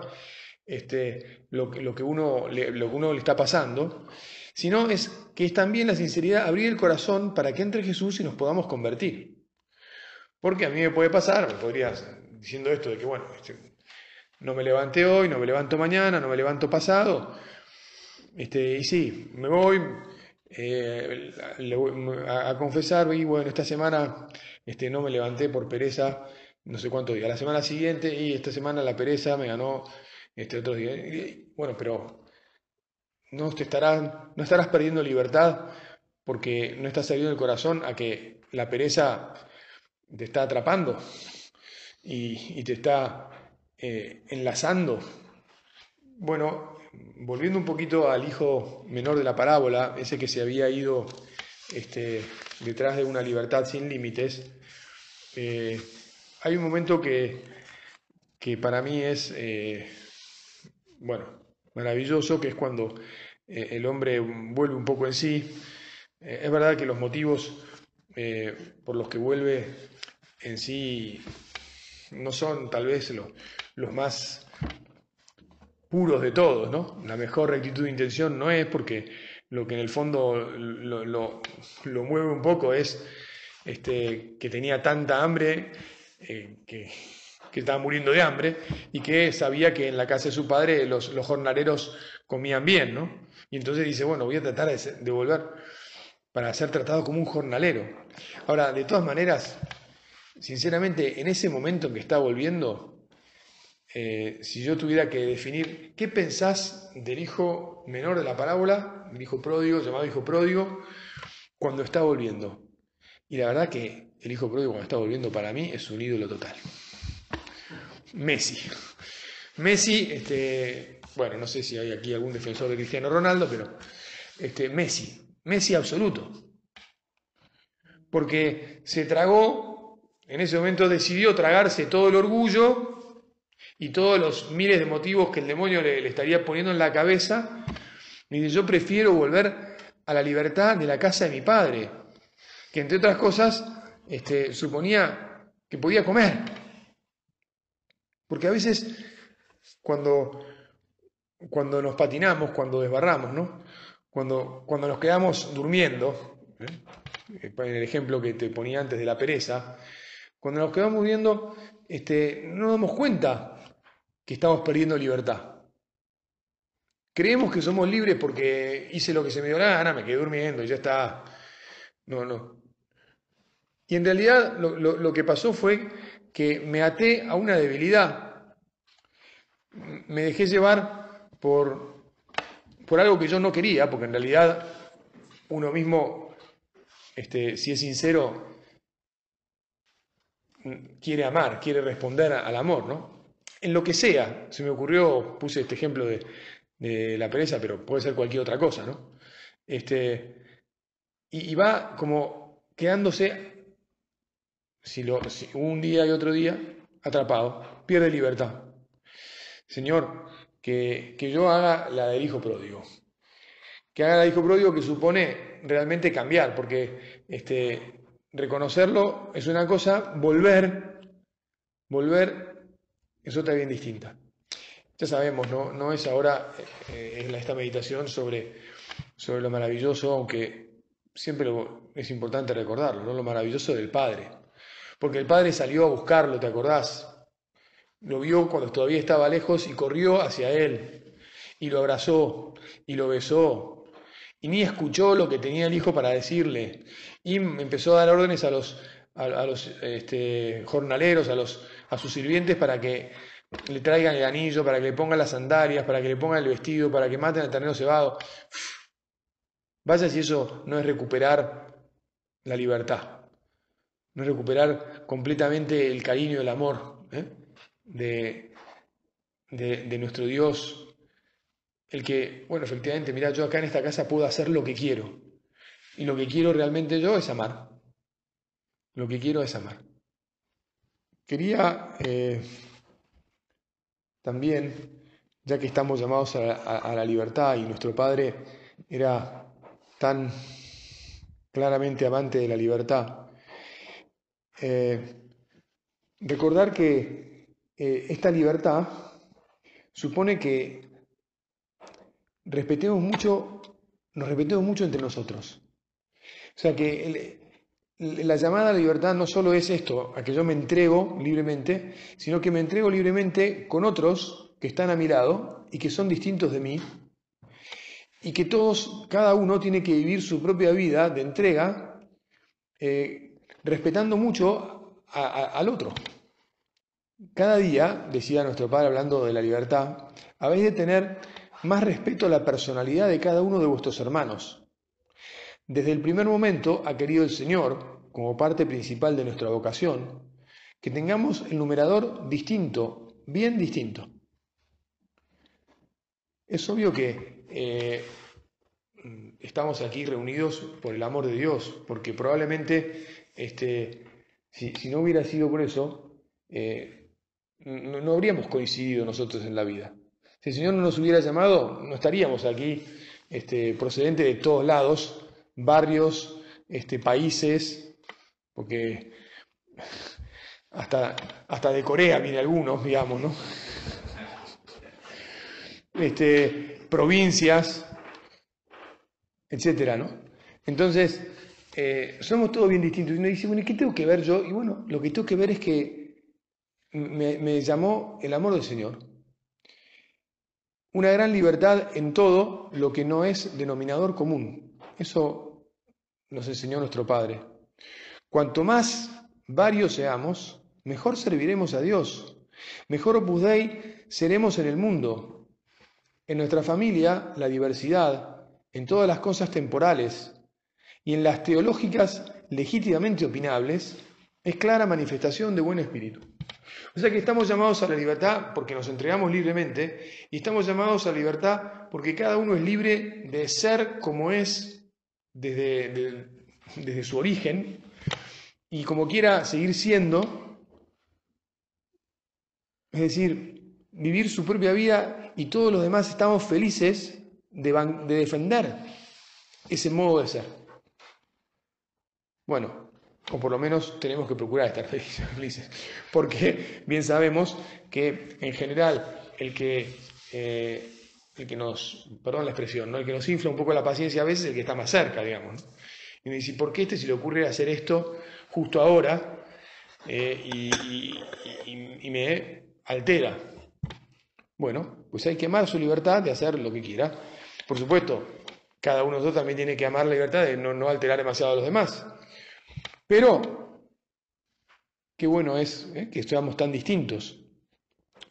este, lo, que uno le, lo que uno le está pasando, sino es que es también la sinceridad abrir el corazón para que entre Jesús y nos podamos convertir. Porque a mí me puede pasar, me podrías diciendo esto de que, bueno, este, no me levanté hoy, no me levanto mañana, no me levanto pasado, este, y sí, me voy, eh, a, confesar, y bueno, esta semana este, no me levanté por pereza, no sé cuánto días, la semana siguiente, y esta semana la pereza me ganó este otro día. bueno, pero no, te estarás, no estarás perdiendo libertad porque no estás saliendo el corazón a que la pereza te está atrapando y, te está eh, enlazando. Bueno, volviendo un poquito al hijo menor de la parábola, ese que se había ido este, detrás de una libertad sin límites, eh, hay un momento que, que para mí es, eh, bueno, maravilloso, que es cuando eh, el hombre vuelve un poco en sí. es verdad que los motivos por los que vuelve en sí no son tal vez los más puros de todos, ¿no? La mejor rectitud de intención no es porque lo que en el fondo lo, mueve un poco es este, que tenía tanta hambre eh, que, estaba muriendo de hambre y que sabía que en la casa de su padre los, jornaleros comían bien, ¿no? Y entonces dice, bueno, voy a tratar de, volver para ser tratado como un jornalero. Ahora, de todas maneras, sinceramente, en ese momento en que está volviendo, eh, si yo tuviera que definir qué pensás del hijo menor de la parábola, el hijo pródigo, llamado hijo pródigo, cuando está volviendo. Y la verdad que el hijo pródigo cuando está volviendo para mí es un ídolo total. Messi. Messi, este, bueno, no sé si hay aquí algún defensor de Cristiano Ronaldo, pero este, Messi, Messi absoluto. Porque se tragó, en ese momento decidió tragarse todo el orgullo y todos los miles de motivos que el demonio le, estaría poniendo en la cabeza. Y dice, yo prefiero volver a la libertad de la casa de mi padre, que entre otras cosas este, suponía que podía comer. Porque a veces cuando, cuando nos patinamos, cuando desbarramos, ¿no? cuando, cuando nos quedamos durmiendo, ¿eh? en el ejemplo que te ponía antes de la pereza, cuando nos quedamos durmiendo, este, no nos damos cuenta que estamos perdiendo libertad. Creemos que somos libres porque hice lo que se me dio la gana, me quedé durmiendo y ya está. No, no. Y en realidad lo, lo que pasó fue que me até a una debilidad me dejé llevar por, por algo que yo no quería, porque en realidad uno mismo, este, si es sincero, quiere amar, quiere responder al amor, ¿no? En lo que sea, se me ocurrió, puse este ejemplo de, la pereza, pero puede ser cualquier otra cosa, ¿no? Este, y, va como quedándose, si, lo, si un día y otro día, atrapado, pierde libertad. Señor, que, yo haga la del hijo pródigo. Que haga la del hijo pródigo que supone realmente cambiar, porque este, reconocerlo es una cosa, volver, volver es otra bien distinta. Ya sabemos, no, no es ahora eh, esta meditación sobre, sobre lo maravilloso, aunque siempre es importante recordarlo, ¿no? lo maravilloso del Padre. Porque el Padre salió a buscarlo, ¿te acordás? Lo vio cuando todavía estaba lejos y corrió hacia él y lo abrazó y lo besó. Y ni escuchó lo que tenía el hijo para decirle. Y empezó a dar órdenes a los, a, los este, jornaleros, a, los, a sus sirvientes para que le traigan el anillo, para que le pongan las sandalias, para que le pongan el vestido, para que maten al ternero cebado. Vaya si eso no es recuperar la libertad, no es recuperar completamente el cariño el amor. ¿eh? de, de, nuestro Dios, el que, bueno, efectivamente, mira, yo acá en esta casa puedo hacer lo que quiero. Y lo que quiero realmente yo es amar. Lo que quiero es amar. Quería eh, también, ya que estamos llamados a, la libertad y nuestro Padre era tan claramente amante de la libertad, eh, recordar que eh, esta libertad supone que respetemos mucho, nos respetemos mucho entre nosotros. O sea que la llamada a la libertad no solo es esto, a que yo me entrego libremente, sino que me entrego libremente con otros que están a mi lado y que son distintos de mí, y que todos, cada uno tiene que vivir su propia vida de entrega, eh, respetando mucho al otro. Cada día, decía nuestro padre hablando de la libertad, habéis de tener más respeto a la personalidad de cada uno de vuestros hermanos. Desde el primer momento ha querido el Señor, como parte principal de nuestra vocación, que tengamos el numerador distinto, bien distinto. Es obvio que eh, estamos aquí reunidos por el amor de Dios, porque probablemente este, si, no hubiera sido por eso, eh, no, habríamos coincidido nosotros en la vida. Si el Señor no nos hubiera llamado, no estaríamos aquí este, procedentes de todos lados, barrios, este, países, porque hasta, hasta de Corea viene algunos, digamos, ¿no? Este, provincias, etcétera, ¿no? Entonces, eh, somos todos bien distintos. Y uno dice, bueno, ¿y qué tengo que ver yo? Y bueno, lo que tengo que ver es que me, me llamó el amor del Señor. Una gran libertad en todo lo que no es denominador común. Eso nos enseñó nuestro Padre. Cuanto más varios seamos, mejor serviremos a Dios. Mejor Opus Dei seremos en el mundo. En nuestra familia, la diversidad, en todas las cosas temporales y en las teológicas legítimamente opinables, es clara manifestación de buen espíritu. O sea que estamos llamados a la libertad porque nos entregamos libremente y estamos llamados a la libertad porque cada uno es libre de ser como es desde, desde su origen y como quiera seguir siendo, es decir, vivir su propia vida y todos los demás estamos felices de, de defender ese modo de ser. Bueno, o por lo menos tenemos que procurar estar felices, porque bien sabemos que en general el que, eh, el que nos, perdón la expresión, ¿no? el que nos infla un poco la paciencia a veces es el que está más cerca, digamos. Y me dice, ¿por qué este se le ocurre hacer esto justo ahora eh, y, y me altera? Bueno, pues hay que amar su libertad de hacer lo que quiera. Por supuesto, cada uno de nosotros también tiene que amar la libertad de no, no alterar demasiado a los demás. Pero, qué bueno es ¿eh? que estemos tan distintos.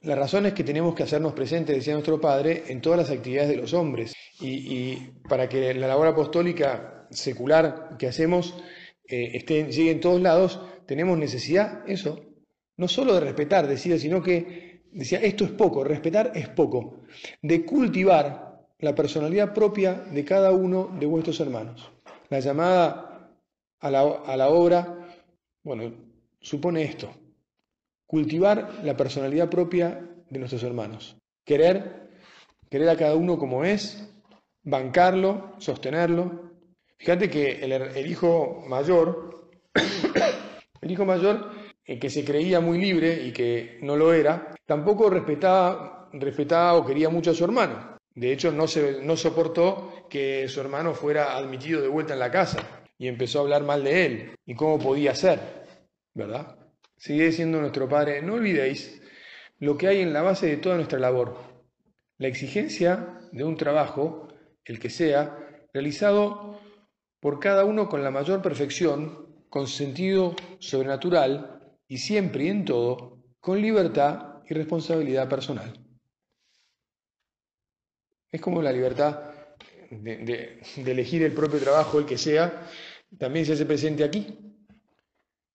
La razón es que tenemos que hacernos presentes, decía nuestro Padre, en todas las actividades de los hombres. Y, para que la labor apostólica secular que hacemos eh, esté, llegue en todos lados, tenemos necesidad, eso, no solo de respetar, decía, sino que, decía, esto es poco, respetar es poco, de cultivar la personalidad propia de cada uno de vuestros hermanos. La llamada a la, obra, bueno, supone esto, cultivar la personalidad propia de nuestros hermanos, querer, querer a cada uno como es, bancarlo, sostenerlo. Fíjate que el, hijo mayor, el hijo mayor, el que se creía muy libre y que no lo era, tampoco respetaba, respetaba o quería mucho a su hermano. De hecho, no, se, no soportó que su hermano fuera admitido de vuelta en la casa y empezó a hablar mal de él y cómo podía ser, ¿verdad? Sigue diciendo nuestro Padre, no olvidéis lo que hay en la base de toda nuestra labor, la exigencia de un trabajo, el que sea, realizado por cada uno con la mayor perfección, con sentido sobrenatural y siempre y en todo, con libertad y responsabilidad personal. Es como la libertad de, elegir el propio trabajo, el que sea, también se hace presente aquí.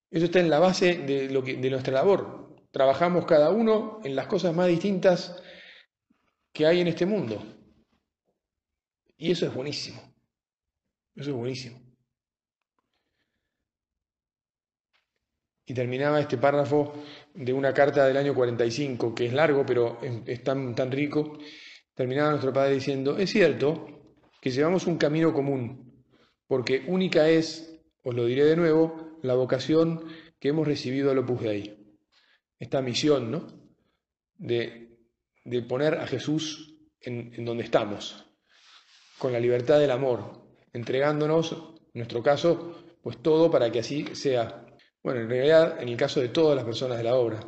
Eso está en la base de, lo que, de nuestra labor. Trabajamos cada uno en las cosas más distintas que hay en este mundo. Y eso es buenísimo. Eso es buenísimo. Y terminaba este párrafo de una carta del año 45, que es largo, pero es, tan, tan rico. Terminaba nuestro padre diciendo, es cierto que llevamos un camino común, porque única es, os lo diré de nuevo, la vocación que hemos recibido al Opus Dei. Esta misión, ¿no? De, poner a Jesús en, en, donde estamos, con la libertad del amor, entregándonos, en nuestro caso, pues todo para que así sea. Bueno, en realidad, en el caso de todas las personas de la obra.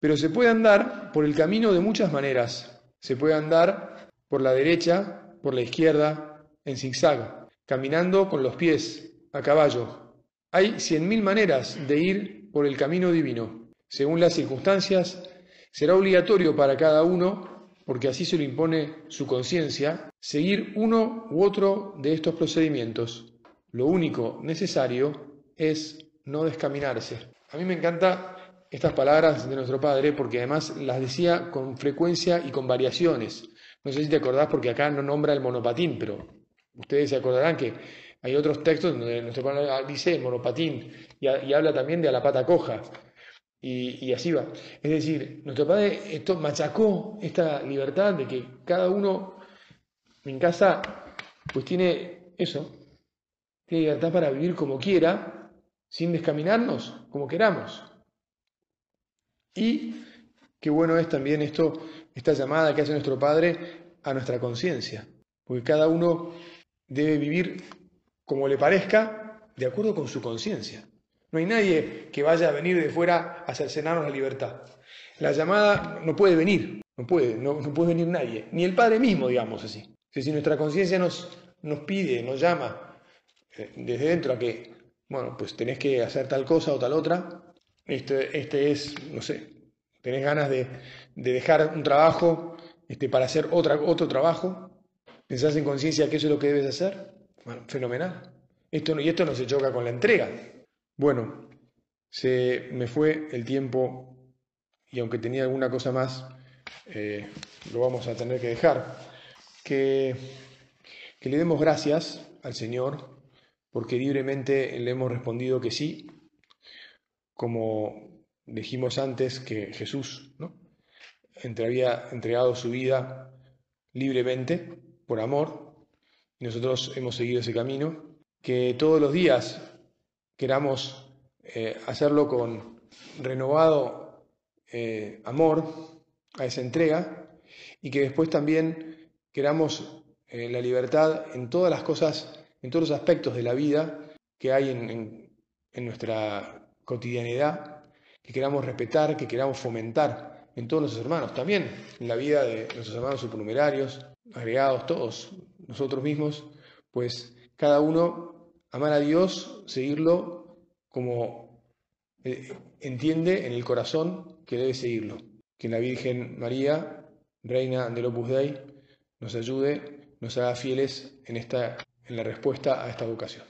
Pero se puede andar por el camino de muchas maneras. Se puede andar por la derecha, por la izquierda, en zigzag caminando con los pies, a caballo. Hay cien mil maneras de ir por el camino divino. Según las circunstancias, será obligatorio para cada uno, porque así se lo impone su conciencia, seguir uno u otro de estos procedimientos. Lo único necesario es no descaminarse. A mí me encantan estas palabras de nuestro Padre porque además las decía con frecuencia y con variaciones. No sé si te acordás porque acá no nombra el monopatín, pero Ustedes se acordarán que hay otros textos donde nuestro padre dice monopatín y, habla también de a la pata coja. Y, así va. Es decir, nuestro padre esto machacó esta libertad de que cada uno en casa pues tiene eso, tiene libertad para vivir como quiera, sin descaminarnos como queramos. Y qué bueno es también esto, esta llamada que hace nuestro Padre a nuestra conciencia, porque cada uno debe vivir como le parezca, de acuerdo con su conciencia. No hay nadie que vaya a venir de fuera a cercenarnos la libertad. La llamada no puede venir, no puede, no, puede venir nadie, ni el Padre mismo, digamos así. si nuestra conciencia nos, nos pide, nos llama eh, desde dentro a que, bueno, pues tenés que hacer tal cosa o tal otra, este, este es, no sé, tenés ganas de, dejar un trabajo este, para hacer otra, otro trabajo, pensás en conciencia que eso es lo que debes hacer, bueno, fenomenal. Esto, y esto no se choca con la entrega. Bueno, se me fue el tiempo y aunque tenía alguna cosa más, eh, lo vamos a tener que dejar. Que, que le demos gracias al Señor porque libremente le hemos respondido que sí, como dijimos antes que Jesús ¿no? había entregado su vida libremente por amor nosotros hemos seguido ese camino, que todos los días queramos eh, hacerlo con renovado eh, amor, a esa entrega, y que después también queramos eh, la libertad en todas las cosas, en todos los aspectos de la vida que hay en, nuestra cotidianidad, que queramos respetar, que queramos fomentar en todos nuestros hermanos, también en la vida de nuestros hermanos supernumerarios, agregados todos, nosotros mismos, pues cada uno amar a Dios, seguirlo como eh, entiende en el corazón que debe seguirlo. Que la Virgen María, Reina del Opus Dei, nos ayude, nos haga fieles en, esta, en la respuesta a esta vocación.